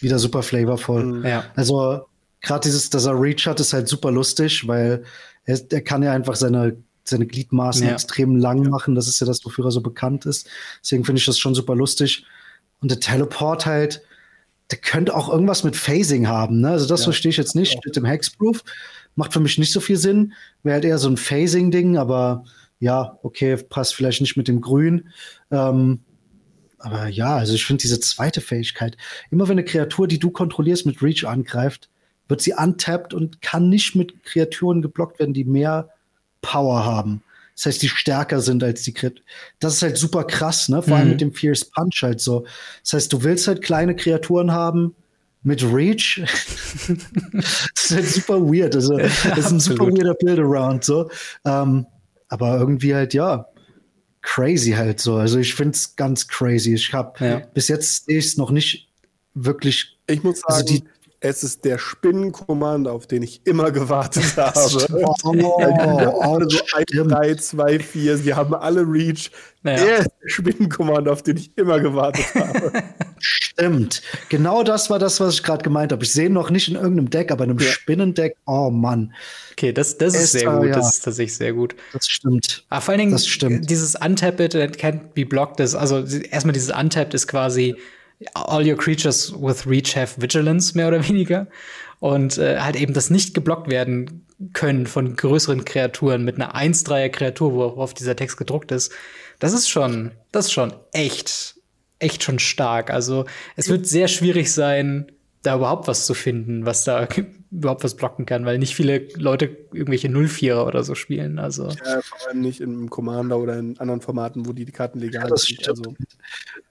Wieder super flavorvoll. Mhm. Ja. Also, gerade dieses, dass er Reach hat, ist halt super lustig, weil er, er kann ja einfach seine seine Gliedmaßen ja. extrem lang machen. Das ist ja das, wofür er so bekannt ist. Deswegen finde ich das schon super lustig. Und der Teleport halt, der könnte auch irgendwas mit Phasing haben. Ne? Also das ja. verstehe ich jetzt nicht mit dem Hexproof. Macht für mich nicht so viel Sinn. Wäre halt eher so ein Phasing-Ding, aber ja, okay, passt vielleicht nicht mit dem Grün. Ähm, aber ja, also ich finde diese zweite Fähigkeit, immer wenn eine Kreatur, die du kontrollierst, mit Reach angreift, wird sie untappt und kann nicht mit Kreaturen geblockt werden, die mehr Power haben. Das heißt, die stärker sind als die Crit. Das ist halt super krass, ne? Vor allem mhm. mit dem Fierce Punch halt so. Das heißt, du willst halt kleine Kreaturen haben mit Reach. das ist halt super weird. Also, das ist ein super weirder Build-Around so. Ähm, aber irgendwie halt, ja, crazy halt so. Also ich finde es ganz crazy. Ich habe ja. bis jetzt sehe ich es noch nicht wirklich. Ich muss sagen, also die, Es ist der Spinnenkommando, auf den ich immer gewartet habe. Oh, oh, also 1, 3, 2, 4, sie haben alle Reach. Naja. Er ist der Spinnenkommando, auf den ich immer gewartet habe. Stimmt. Genau das war das, was ich gerade gemeint habe. Ich sehe ihn noch nicht in irgendeinem Deck, aber in einem ja. Spinnendeck, oh Mann. Okay, das, das ist sehr gut. Ja. Das ist tatsächlich sehr gut. Das stimmt. Aber vor allen Dingen, das stimmt. dieses Untapped and can't be blocked ist, also erstmal dieses Untapped ist quasi all your creatures with reach have vigilance, mehr oder weniger. Und äh, halt eben das nicht geblockt werden können von größeren Kreaturen mit einer 1-3er Kreatur, worauf dieser Text gedruckt ist. Das ist schon, das ist schon echt, echt schon stark. Also es wird sehr schwierig sein, da überhaupt was zu finden, was da überhaupt was blocken kann, weil nicht viele Leute irgendwelche 04er oder so spielen. Also. Ja, vor allem nicht im Commander oder in anderen Formaten, wo die, die Karten legal ja, sind. Also.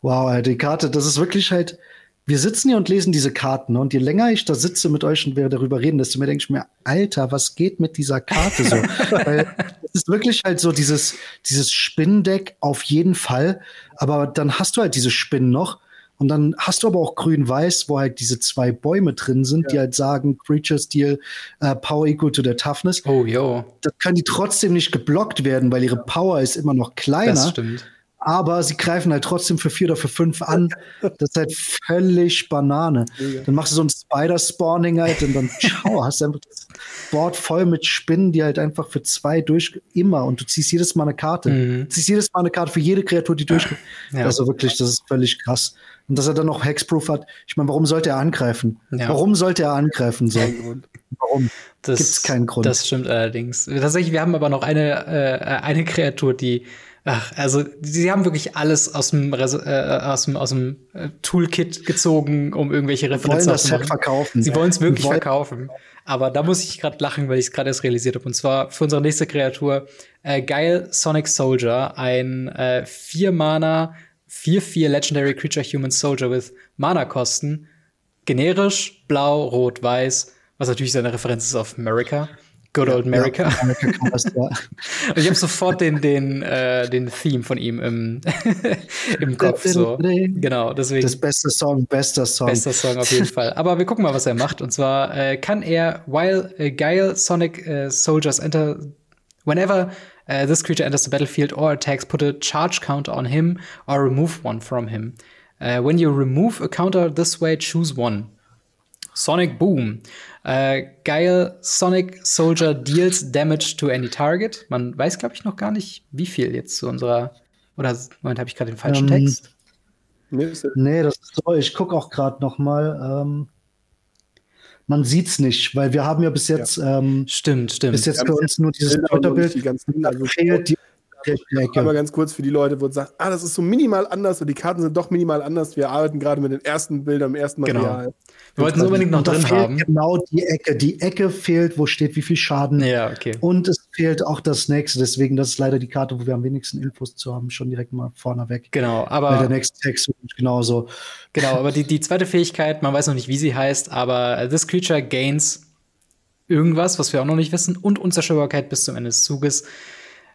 Wow, die Karte, das ist wirklich halt. Wir sitzen hier und lesen diese Karten ne? und je länger ich da sitze mit euch und wir darüber reden, desto mehr denke ich mir, Alter, was geht mit dieser Karte so? Weil es ist wirklich halt so dieses, dieses Spinnendeck auf jeden Fall, aber dann hast du halt diese Spinnen noch und dann hast du aber auch grün-weiß, wo halt diese zwei Bäume drin sind, ja. die halt sagen, Creatures Deal uh, Power equal to their Toughness. Oh, jo. Da können die trotzdem nicht geblockt werden, weil ihre Power ist immer noch kleiner. Das stimmt aber sie greifen halt trotzdem für vier oder für fünf an. Das ist halt völlig Banane. Dann machst du so ein Spider-Spawning halt und dann ciao, hast du einfach das Board voll mit Spinnen, die halt einfach für zwei durch immer und du ziehst jedes Mal eine Karte. Mhm. Du ziehst jedes Mal eine Karte für jede Kreatur, die durchgeht. Ja. Also wirklich, das ist völlig krass. Und dass er dann noch Hexproof hat. Ich meine, warum sollte er angreifen? Ja. Warum sollte er angreifen? So? Warum? Das, Gibt's keinen Grund. Das stimmt allerdings. Tatsächlich, wir haben aber noch eine, äh, eine Kreatur, die Ach, also sie haben wirklich alles aus dem, äh, aus dem, aus dem äh, Toolkit gezogen, um irgendwelche Referenzen zu machen. verkaufen. Sie wollen es wirklich verkaufen. Aber da muss ich gerade lachen, weil ich es gerade erst realisiert habe. Und zwar für unsere nächste Kreatur äh, Geil Sonic Soldier, ein äh, 4 Mana 4-4 Legendary Creature Human Soldier with Mana-Kosten. Generisch, blau, rot, weiß, was natürlich seine Referenz ist auf America. Good Old America. Ja, America Cast, ja. Und ich habe sofort den, den, äh, den Theme von ihm im, im Kopf. So. Genau, deswegen. Das beste Song, bester Song. Bester Song auf jeden Fall. Aber wir gucken mal, was er macht. Und zwar äh, kann er, while uh, Guile Sonic uh, Soldiers enter, whenever uh, this creature enters the battlefield or attacks, put a charge counter on him or remove one from him. Uh, when you remove a counter this way, choose one. Sonic Boom. Äh, geil, Sonic Soldier deals damage to any target. Man weiß, glaube ich, noch gar nicht, wie viel jetzt zu unserer. Oder Moment, habe ich gerade den falschen ähm, Text? Nee, das ist so. Ich gucke auch gerade noch mal. Ähm, man sieht's nicht, weil wir haben ja bis jetzt. Ja. Ähm, stimmt, stimmt. Bis jetzt bei uns nur dieses Twitter-Bild. Die also fehlt die aber ganz kurz für die Leute, wo es sagt, ah, das ist so minimal anders und die Karten sind doch minimal anders. Wir arbeiten gerade mit den ersten Bildern im ersten. Material. Genau. Wir wollten es unbedingt noch drin haben. Genau die Ecke. Die Ecke fehlt, wo steht, wie viel Schaden. Ja, okay. Und es fehlt auch das nächste. Deswegen, das ist leider die Karte, wo wir am wenigsten Infos zu haben, schon direkt mal vorne weg. Genau, aber. Weil der nächste Text genauso. Genau, aber die, die zweite Fähigkeit, man weiß noch nicht, wie sie heißt, aber this creature gains irgendwas, was wir auch noch nicht wissen, und Unzerstörbarkeit bis zum Ende des Zuges.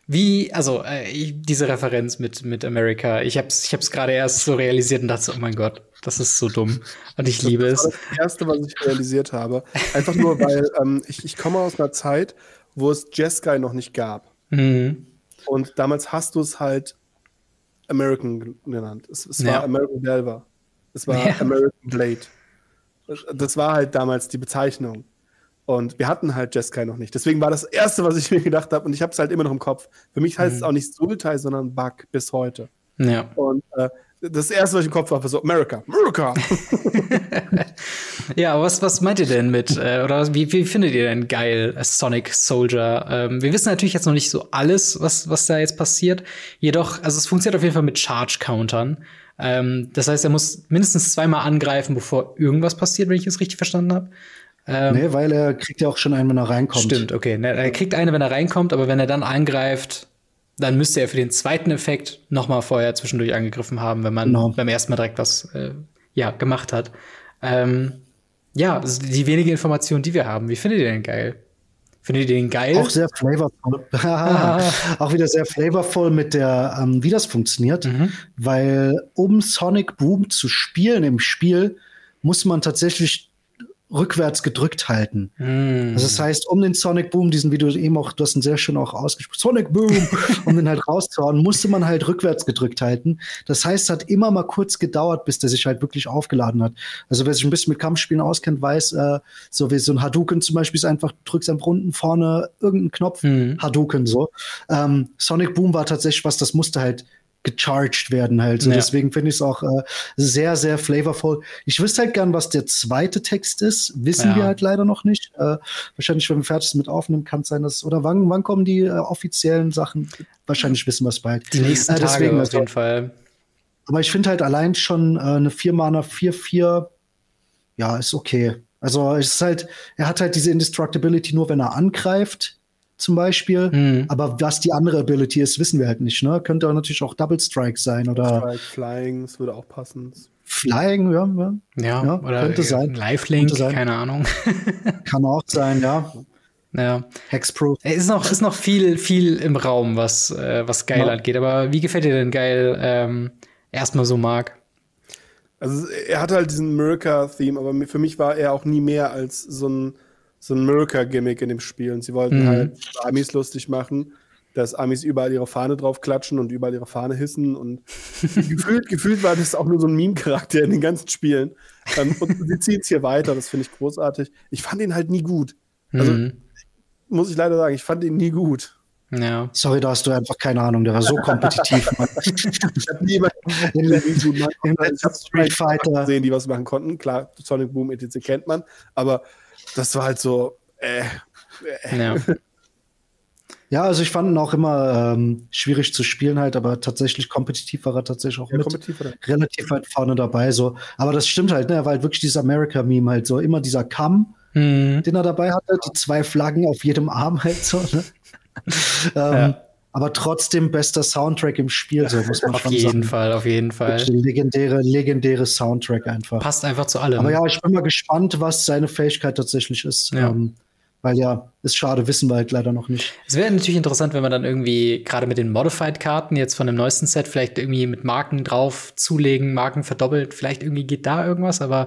Wie, also äh, diese Referenz mit mit America, ich hab's ich hab's gerade erst so realisiert und dachte, oh mein Gott, das ist so dumm und ich liebe es. Das war das erste, was ich realisiert habe, einfach nur weil ähm, ich ich komme aus einer Zeit, wo es Jeskai noch nicht gab. Mhm. Und damals hast du es halt American genannt. Es, es war ja. American Delver. Es war ja. American Blade. Das war halt damals die Bezeichnung. Und wir hatten halt Jeskai noch nicht. Deswegen war das Erste, was ich mir gedacht habe, und ich habe es halt immer noch im Kopf. Für mich heißt mhm. es auch nicht Sultai, sondern Bug bis heute. Ja. Und äh, das Erste, was ich im Kopf habe, war so America, America. ja, was, was meint ihr denn mit, äh, oder wie, wie findet ihr denn geil Sonic Soldier? Ähm, wir wissen natürlich jetzt noch nicht so alles, was, was da jetzt passiert. Jedoch, also es funktioniert auf jeden Fall mit Charge-Countern. Ähm, das heißt, er muss mindestens zweimal angreifen, bevor irgendwas passiert, wenn ich es richtig verstanden habe. Ähm, nee, weil er kriegt ja auch schon einen, wenn er reinkommt. Stimmt, okay. Ne, er kriegt eine, wenn er reinkommt, aber wenn er dann angreift, dann müsste er für den zweiten Effekt noch mal vorher zwischendurch angegriffen haben, wenn man no. Genau. beim ersten Mal direkt was äh, ja, gemacht hat. Ähm, ja, die wenige Information, die wir haben. Wie findet ihr den geil? Findet ihr den geil? Auch sehr flavorvoll. auch wieder sehr flavorvoll mit der, ähm, wie das funktioniert. Mhm. Weil um Sonic Boom zu spielen im Spiel, muss man tatsächlich rückwärts gedrückt halten. Mm. Also das heißt, um den Sonic Boom, diesen Video eben auch, du hast ihn sehr schön auch ausgesprochen, Sonic Boom, um den halt rauszuhauen, musste man halt rückwärts gedrückt halten. Das heißt, es hat immer mal kurz gedauert, bis der sich halt wirklich aufgeladen hat. Also wer sich ein bisschen mit Kampfspielen auskennt, weiß, äh, so wie so ein Hadouken zum Beispiel ist einfach, du drückst einfach unten vorne irgendeinen Knopf, Mhm. Hadouken so. Ähm, Sonic Boom war tatsächlich was, das musste halt gecharged werden halt. So, Ja. Deswegen finde ich es auch äh, sehr, sehr flavorful. Ich wüsste halt gern, was der zweite Text ist. Wissen Ja. wir halt leider noch nicht. Äh, wahrscheinlich, wenn wir fertig mit aufnehmen, kann es sein, dass. Oder wann, wann kommen die äh, offiziellen Sachen? Wahrscheinlich wissen wir es bald. Die nächsten Äh, Tage deswegen, auf also- jeden Fall. Aber ich finde halt allein schon äh, eine 4-Mana 4-4, ja, ist okay. Also es ist halt, er hat halt diese Indestructibility nur, wenn er angreift, zum Beispiel. Mhm. Aber was die andere Ability ist, wissen wir halt nicht. Ne? Könnte auch natürlich auch Double Strike sein oder Strike, Flying, das würde auch passen. Flying, ja, ja. Ja, Ja, oder könnte sein. Lifelink, Könnte sein. keine Ahnung. kann auch sein, ja. ja. Hexproof. Es ist noch, ist noch viel, viel im Raum, was, äh, was geil Ja. angeht. Aber wie gefällt dir denn geil ähm, erstmal so, Marc? Also er hatte halt diesen Mirka-Theme, aber für mich war er auch nie mehr als so ein, so ein Mirka-Gimmick in dem Spiel. Und sie wollten Mhm. halt Amis lustig machen, dass Amis überall ihre Fahne drauf klatschen und überall ihre Fahne hissen. Und gefühlt, gefühlt war das auch nur so ein Meme-Charakter in den ganzen Spielen. Ähm, und sie ziehen es hier weiter, das finde ich großartig. Ich fand ihn halt nie gut. Also Mhm. muss ich leider sagen, ich fand ihn nie gut. Ja. Sorry, da hast du einfach keine Ahnung. Der war so kompetitiv. Mann. Ich habe nie jemanden Street Fighter. gesehen, die was machen konnten. Klar, Sonic Boom etc. kennt man, aber das war halt so, äh, ja. Ja, also ich fand ihn auch immer ähm, schwierig zu spielen halt, aber tatsächlich kompetitiv war er tatsächlich auch ja, mit relativ weit vorne dabei. So, aber das stimmt halt, ne? Er war halt wirklich dieses America-Meme halt so immer dieser Kamm, Mhm. den er dabei hatte, die zwei Flaggen auf jedem Arm halt so. Ne? ähm, Ja. Aber trotzdem bester Soundtrack im Spiel, so muss man Auf schon jeden sagen. Fall, auf jeden Fall. Legendäre, legendäre Soundtrack einfach. Passt einfach zu allem. Aber ja, ich bin mal gespannt, was seine Fähigkeit tatsächlich ist. Ja. Ähm, weil ja, ist schade, wissen wir halt leider noch nicht. Es wäre natürlich interessant, wenn man dann irgendwie gerade mit den Modified-Karten jetzt von dem neuesten Set vielleicht irgendwie mit Marken drauf zulegen, Marken verdoppelt, vielleicht irgendwie geht da irgendwas, aber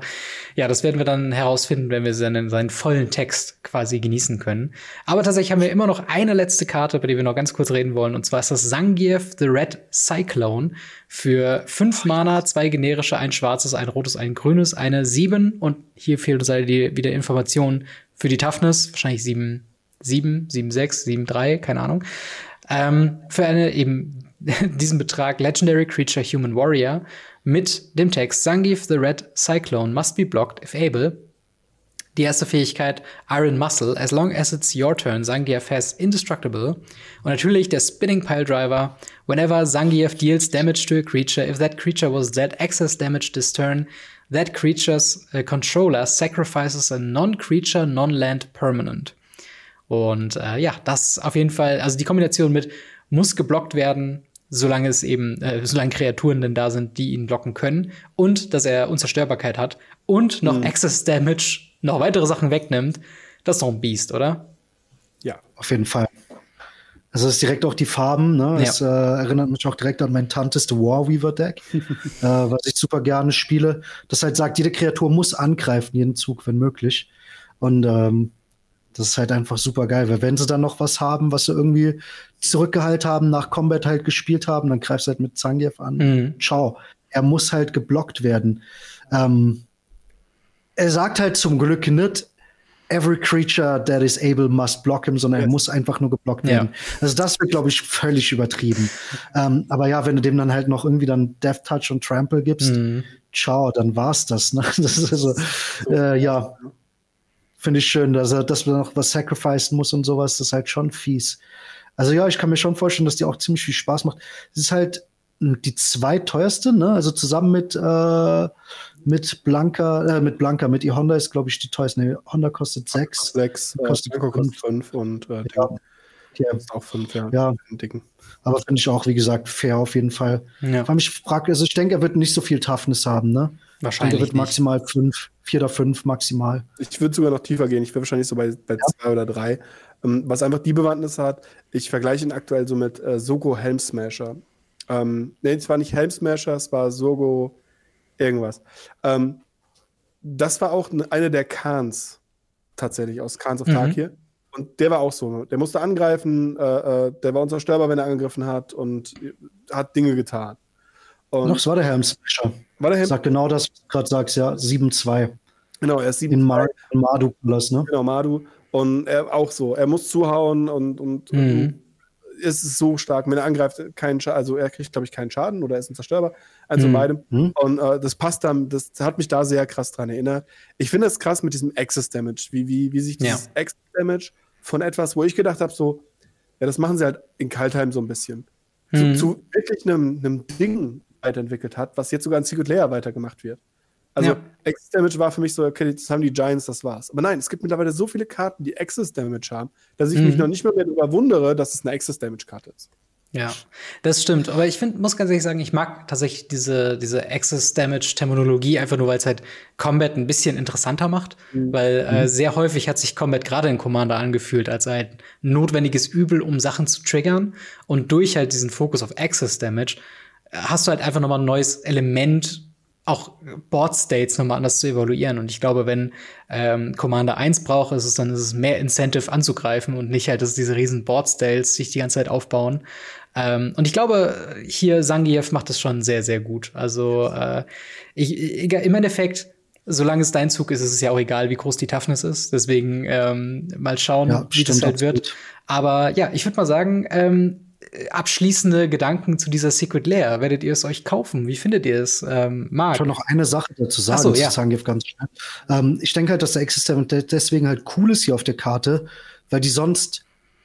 ja, das werden wir dann herausfinden, wenn wir seinen, seinen vollen Text quasi genießen können. Aber tatsächlich haben wir immer noch eine letzte Karte, über die wir noch ganz kurz reden wollen, und zwar ist das Zangief the Red Cyclone für fünf Mana, zwei generische, ein schwarzes, ein rotes, ein grünes, eine sieben und hier fehlt uns leider die, wieder Informationen für die Toughness, wahrscheinlich sieben, sieben, sieben, sechs, sieben, drei, keine Ahnung. Ähm, für eine eben diesen Betrag Legendary Creature Human Warrior mit dem Text Zangief the Red Cyclone must be blocked if able. Die erste Fähigkeit Iron Muscle, as long as it's your turn, Zangief has indestructible. Und natürlich der Spinning Pile Driver. Whenever Zangief deals damage to a creature, if that creature was dealt excess damage this turn, that creature's uh, controller sacrifices a non-creature, non-land permanent. Und äh, ja, das auf jeden Fall, also die Kombination mit muss geblockt werden, solange es eben, äh, solange Kreaturen denn da sind, die ihn blocken können und dass er Unzerstörbarkeit hat und noch Excess Damage, noch weitere Sachen wegnimmt, das ist doch ein Biest, oder? Ja. Auf jeden Fall. Also es ist direkt auch die Farben, ne? Ja. Es äh, erinnert mich auch direkt an mein Tanteste Warweaver Deck, äh, was ich super gerne spiele. Das halt sagt, jede Kreatur muss angreifen, jeden Zug, wenn möglich. Und ähm, das ist halt einfach super geil, weil wenn sie dann noch was haben, was sie irgendwie zurückgehalten haben, nach Combat halt gespielt haben, dann greifst du halt mit Zangief an. Mhm. Ciao. Er muss halt geblockt werden. Ähm, er sagt halt zum Glück nicht, every creature that is able must block him, sondern er Yes. muss einfach nur geblockt Ja. werden. Also das wird, glaube ich, völlig übertrieben. ähm, aber ja, wenn du dem dann halt noch irgendwie dann Death Touch und Trample gibst, Mhm. ciao, dann war's das. Ne? Das ist also, äh, ja, finde ich schön, dass er, dass man noch was sacrificen muss und sowas. Das ist halt schon fies. Also ja, ich kann mir schon vorstellen, dass die auch ziemlich viel Spaß macht. Es ist halt die zweiteuerste, ne? Also zusammen mit äh, mit Blanca, äh, mit Blanca, mit ihr Honda ist, glaube ich, die teuerste. Nee, Honda kostet sechs. Sechs, äh, Kostet Franco kostet fünf und äh, Ja. Ja, kostet auch fünf, ja. Ja. Aber finde ich auch, wie gesagt, fair auf jeden Fall. Ja, Vor allem, ich frage, also ich denke, er wird nicht so viel Toughness haben, ne? Ich denke, er wahrscheinlich wird nicht. maximal fünf, vier oder fünf maximal. Ich würde sogar noch tiefer gehen. Ich wäre wahrscheinlich so bei, bei zwei oder drei. Ähm, was einfach die Bewandtnis hat, ich vergleiche ihn aktuell so mit äh, Sogo Helm Smasher. Ähm, nee, es war nicht Helm Smasher, es war Sogo irgendwas. Ähm, das war auch eine der Khans tatsächlich aus Khans of mhm. Tarkir. Und der war auch so. Der musste angreifen, äh, äh, der war unzerstörbar, wenn er angegriffen hat und hat Dinge getan. Und Noch, es war der Helm Smasher. War der Helm? Sagt genau das, was du gerade sagst, ja, 7-2. Genau, er ist 7 In Mar Madu plus, ne? Genau, Madu. Und er auch so. Er muss zuhauen und, und, mhm. und ist so stark. Wenn er angreift, keinen also er kriegt, glaube ich, keinen Schaden oder er ist ein Zerstörbar. Also mhm. beidem. Mhm. Und äh, das passt dann, das hat mich da sehr krass dran erinnert. Ich finde es krass mit diesem Access Damage, wie, wie, wie sich dieses ja. Access Damage von etwas, wo ich gedacht habe, so, ja, das machen sie halt in Kaltheim so ein bisschen. Mhm. Zu, zu, wirklich einem, einem Ding weiterentwickelt hat, was jetzt sogar in Secret Layer weitergemacht wird. Also ja. Access Damage war für mich so, okay, das haben die Giants, das war's. Aber nein, es gibt mittlerweile so viele Karten, die Access Damage haben, dass ich mhm. mich noch nicht mehr darüber wundere, dass es eine Access Damage Karte ist. Ja, das stimmt. Aber ich finde, muss ganz ehrlich sagen, ich mag tatsächlich diese, diese Access Damage Terminologie einfach nur, weil es halt Combat ein bisschen interessanter macht. Mhm. Weil äh, mhm. sehr häufig hat sich Combat gerade in Commander angefühlt als ein notwendiges Übel, um Sachen zu triggern. Und durch halt diesen Fokus auf Access Damage äh, hast du halt einfach nochmal ein neues Element, auch Board States nochmal anders zu evaluieren. Und ich glaube, wenn ähm, Commander 1 braucht, ist es dann ist es mehr Incentive anzugreifen und nicht halt, dass diese riesen Board States sich die ganze Zeit aufbauen. Ähm, und ich glaube, hier Sangiev macht das schon sehr, sehr gut. Also äh, ich, ich, im Endeffekt, solange es dein Zug ist, ist es ja auch egal, wie groß die Toughness ist. Deswegen ähm, mal schauen, ja, wie das halt wird. Aber ja, ich würde mal sagen, ähm, abschließende Gedanken zu dieser Secret Lair. Werdet ihr es euch kaufen? Wie findet ihr es, ähm, Marc? Ich will noch eine Sache dazu sagen, so, ja. Sangiev ganz schnell. Ähm, ich denke halt, dass der Existent deswegen halt cool ist hier auf der Karte, weil die sonst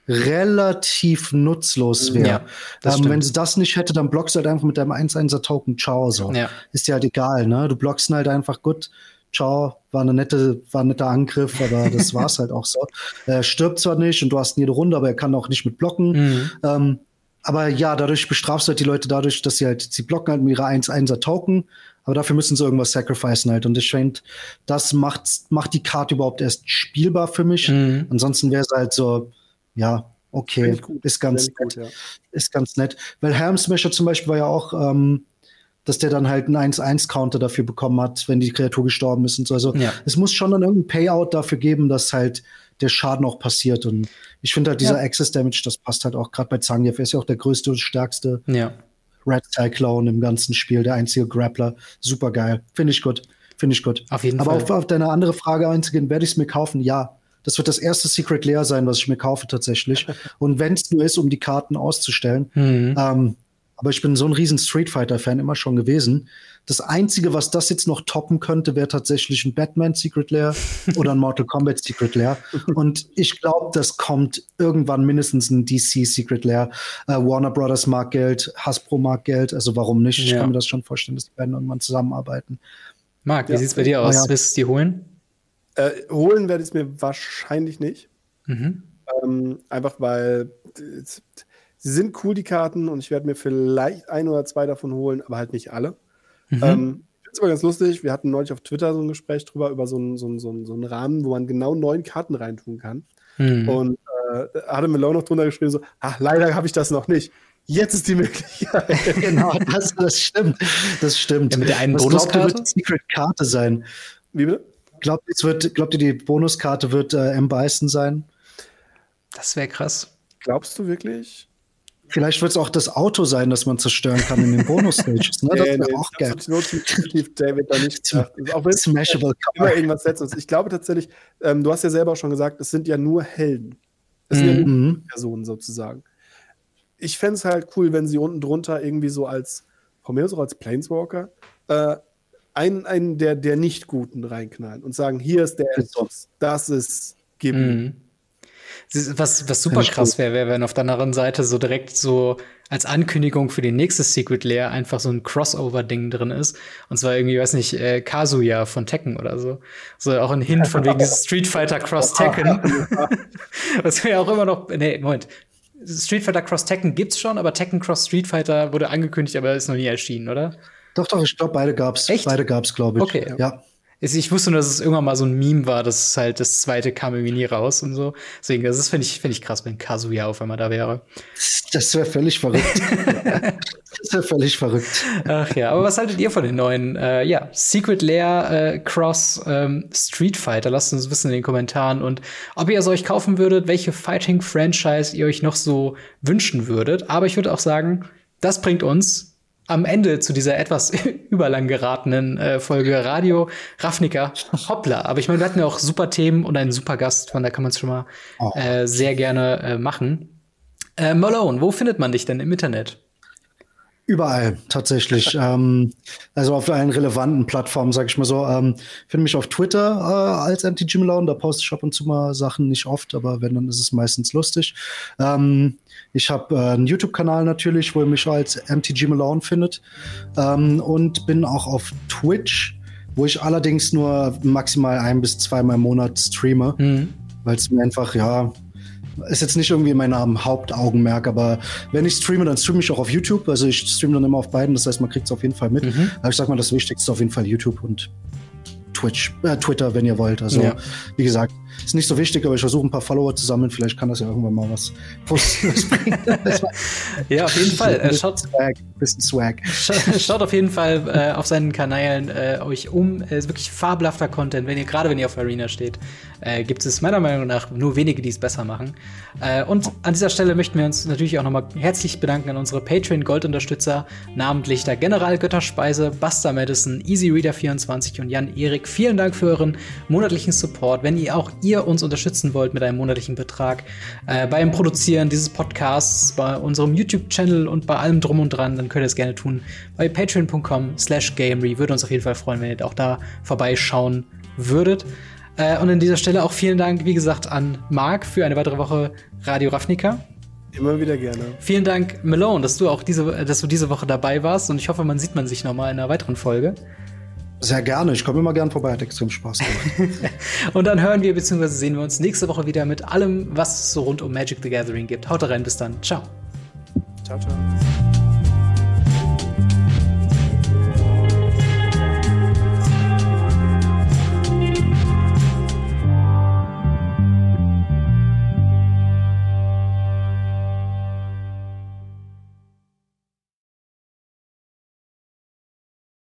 relativ nutzlos wäre. Ja, ähm, wenn sie das nicht hätte, dann blockst du halt einfach mit deinem 1-1er Token Ciao so. Ja. Ist dir halt egal, ne? Du blockst halt einfach gut. Ciao, war eine nette, war ein netter Angriff, aber das war's halt auch so. Er stirbt zwar nicht und du hast jede Runde, aber er kann auch nicht mit blocken. Mhm. Ähm, aber ja, dadurch bestrafst du halt die Leute dadurch, dass sie halt, sie blocken halt mit ihrer 1-1er Token, aber dafür müssen sie irgendwas sacrificen halt. Und ich finde, das macht, macht die Karte überhaupt erst spielbar für mich. Mhm. Ansonsten wäre es halt so, ja, okay, ist ganz nett. Gut, ja. Ist ganz nett. Weil Helm Smasher zum Beispiel war ja auch, ähm, dass der dann halt einen 1-1-Counter dafür bekommen hat, wenn die Kreatur gestorben ist und so. Also ja. es muss schon dann irgendein Payout dafür geben, dass halt der Schaden auch passiert. Und ich finde halt dieser ja. Access Damage, das passt halt auch gerade bei Zangief. Er ist ja auch der größte und stärkste ja. Red Cyclone im ganzen Spiel, der einzige Grappler. Super geil. Finde ich gut. Finde ich gut. Auf jeden Aber Fall. Aber auf, auf deine andere Frage einzugehen, werde ich es mir kaufen? Ja. Das wird das erste Secret Lair sein, was ich mir kaufe tatsächlich. Und wenn es nur ist, um die Karten auszustellen. Mhm. Ähm, aber ich bin so ein riesen Street Fighter-Fan immer schon gewesen. Das Einzige, was das jetzt noch toppen könnte, wäre tatsächlich ein Batman Secret Lair oder ein Mortal Kombat Secret Lair. Und ich glaube, das kommt irgendwann mindestens ein DC Secret Lair. Äh, Warner Brothers mag Geld, Hasbro mag Geld. Also warum nicht? Ich kann mir das schon vorstellen, dass die beiden irgendwann zusammenarbeiten. Marc, wie ja. sieht's bei dir aus? Ja. Willst du die holen? Äh, holen werde ich es mir wahrscheinlich nicht. Mhm. Ähm, einfach weil sie sind cool, die Karten, und ich werde mir vielleicht ein oder zwei davon holen, aber halt nicht alle. Mhm. Ähm, ist aber ganz lustig. Wir hatten neulich auf Twitter so ein Gespräch drüber, über so einen, so einen, so einen, so einen Rahmen, wo man genau neun Karten reintun kann. Mhm. Und äh, hatte Malone noch drunter geschrieben, so, ach, leider habe ich das noch nicht. Jetzt ist die Möglichkeit. genau, das, das stimmt. Das stimmt. Ja, mit der einen Was Bonuskarte? Glaubt, wird Secret-Karte sein. Wie bitte? Glaubt, es wird, glaubt ihr, die Bonuskarte wird äh, M. Bison sein? Das wäre krass. Glaubst du wirklich? Vielleicht wird es auch das Auto sein, das man zerstören kann in den Bonus-Stages. Ne? Das wäre nee, auch geil. Definitiv David da nicht. Auch wenn Smashable immer irgendwas setzt. Ich glaube tatsächlich, ähm, du hast ja selber schon gesagt, es sind ja nur Helden. Es sind ja nur mhm. Personen sozusagen. Ich fände es halt cool, wenn sie unten drunter irgendwie so als, von mir aus auch als Planeswalker, äh, einen, einen der, der Nicht-Guten reinknallen und sagen, hier ist der Endboss, das ist Gib mhm. Was, was super krass wäre, wäre, wenn auf der anderen Seite so direkt so als Ankündigung für die nächste Secret Lair einfach so ein Crossover-Ding drin ist. Und zwar irgendwie, weiß nicht, äh, Kazuya von Tekken oder so. So auch ein Hint von wegen dieses Street Fighter Cross Tekken. Was wäre auch immer noch, nee, Moment. Street Fighter Cross Tekken gibt's schon, aber Tekken Cross Street Fighter wurde angekündigt, aber ist noch nie erschienen, oder? Doch, doch, ich glaube, beide gab's. Echt? Beide gab's, glaube ich. Okay. Ja. Ich wusste nur, dass es irgendwann mal so ein Meme war, dass halt das zweite Kamemini raus und so. Deswegen, das ist, finde ich, finde ich krass, wenn Kazuya auf einmal da wäre. Das wäre völlig verrückt. das wäre völlig verrückt. Ach ja, aber was haltet ihr von den neuen, äh, ja, Secret Lair äh, Cross ähm, Street Fighter? Lasst uns wissen in den Kommentaren und ob ihr es euch kaufen würdet, welche Fighting-Franchise ihr euch noch so wünschen würdet. Aber ich würde auch sagen, das bringt uns am Ende zu dieser etwas überlang geratenen äh, Folge Radio Ravnica Hoppla. Aber ich meine, wir hatten ja auch super Themen und einen super Gast, von da kann man es schon mal oh. äh, sehr gerne äh, machen. Äh, Malone, wo findet man dich denn im Internet? Überall, tatsächlich. ähm, also auf allen relevanten Plattformen, sag ich mal so. Ähm, finde mich auf Twitter äh, als MTG Malone. Da poste ich ab und zu mal Sachen, nicht oft, aber wenn, dann ist es meistens lustig. Ähm, ich habe äh, einen YouTube-Kanal natürlich, wo ihr mich als MTG Malone findet. Ähm, und bin auch auf Twitch, wo ich allerdings nur maximal ein bis zweimal im Monat streame. Mhm. Weil es mir einfach, ja, ist jetzt nicht irgendwie mein Hauptaugenmerk, aber wenn ich streame, dann streame ich auch auf YouTube. Also ich streame dann immer auf beiden, das heißt, man kriegt es auf jeden Fall mit. Mhm. Aber ich sag mal, das Wichtigste ist auf jeden Fall YouTube und Twitch, äh, Twitter, wenn ihr wollt. Also, ja. wie gesagt, ist nicht so wichtig, aber ich versuche ein paar Follower zu sammeln. Vielleicht kann das ja irgendwann mal was Positives bringen. ja, auf jeden Fall. Äh, schaut, Swag, bisschen Swag. Schaut auf jeden Fall äh, auf seinen Kanälen äh, euch um. Es ist wirklich fabelhafter Content, wenn ihr gerade wenn ihr auf Arena steht. Äh, gibt es meiner Meinung nach nur wenige, die es besser machen. Äh, und an dieser Stelle möchten wir uns natürlich auch nochmal herzlich bedanken an unsere Patreon Gold-Unterstützer, namentlich der General Götterspeise, Buster Madison, Easy Reader 24 und Jan Erik. Vielen Dank für euren monatlichen Support. Wenn ihr auch ihr uns unterstützen wollt mit einem monatlichen Betrag äh, beim Produzieren dieses Podcasts, bei unserem YouTube-Channel und bei allem drum und dran, dann könnt ihr es gerne tun. Bei patreon.com slash gamery würde uns auf jeden Fall freuen, wenn ihr auch da vorbeischauen würdet. Äh, und an dieser Stelle auch vielen Dank, wie gesagt, an Marc für eine weitere Woche Radio Ravnica. Immer wieder gerne. Vielen Dank, Malone, dass du auch diese, dass du diese Woche dabei warst und ich hoffe, man sieht man sich nochmal in einer weiteren Folge. Sehr gerne. Ich komme immer gern vorbei. Hat extrem Spaß gemacht. und dann hören wir bzw. sehen wir uns nächste Woche wieder mit allem, was es so rund um Magic the Gathering gibt. Haut rein, bis dann. Ciao. Ciao, ciao.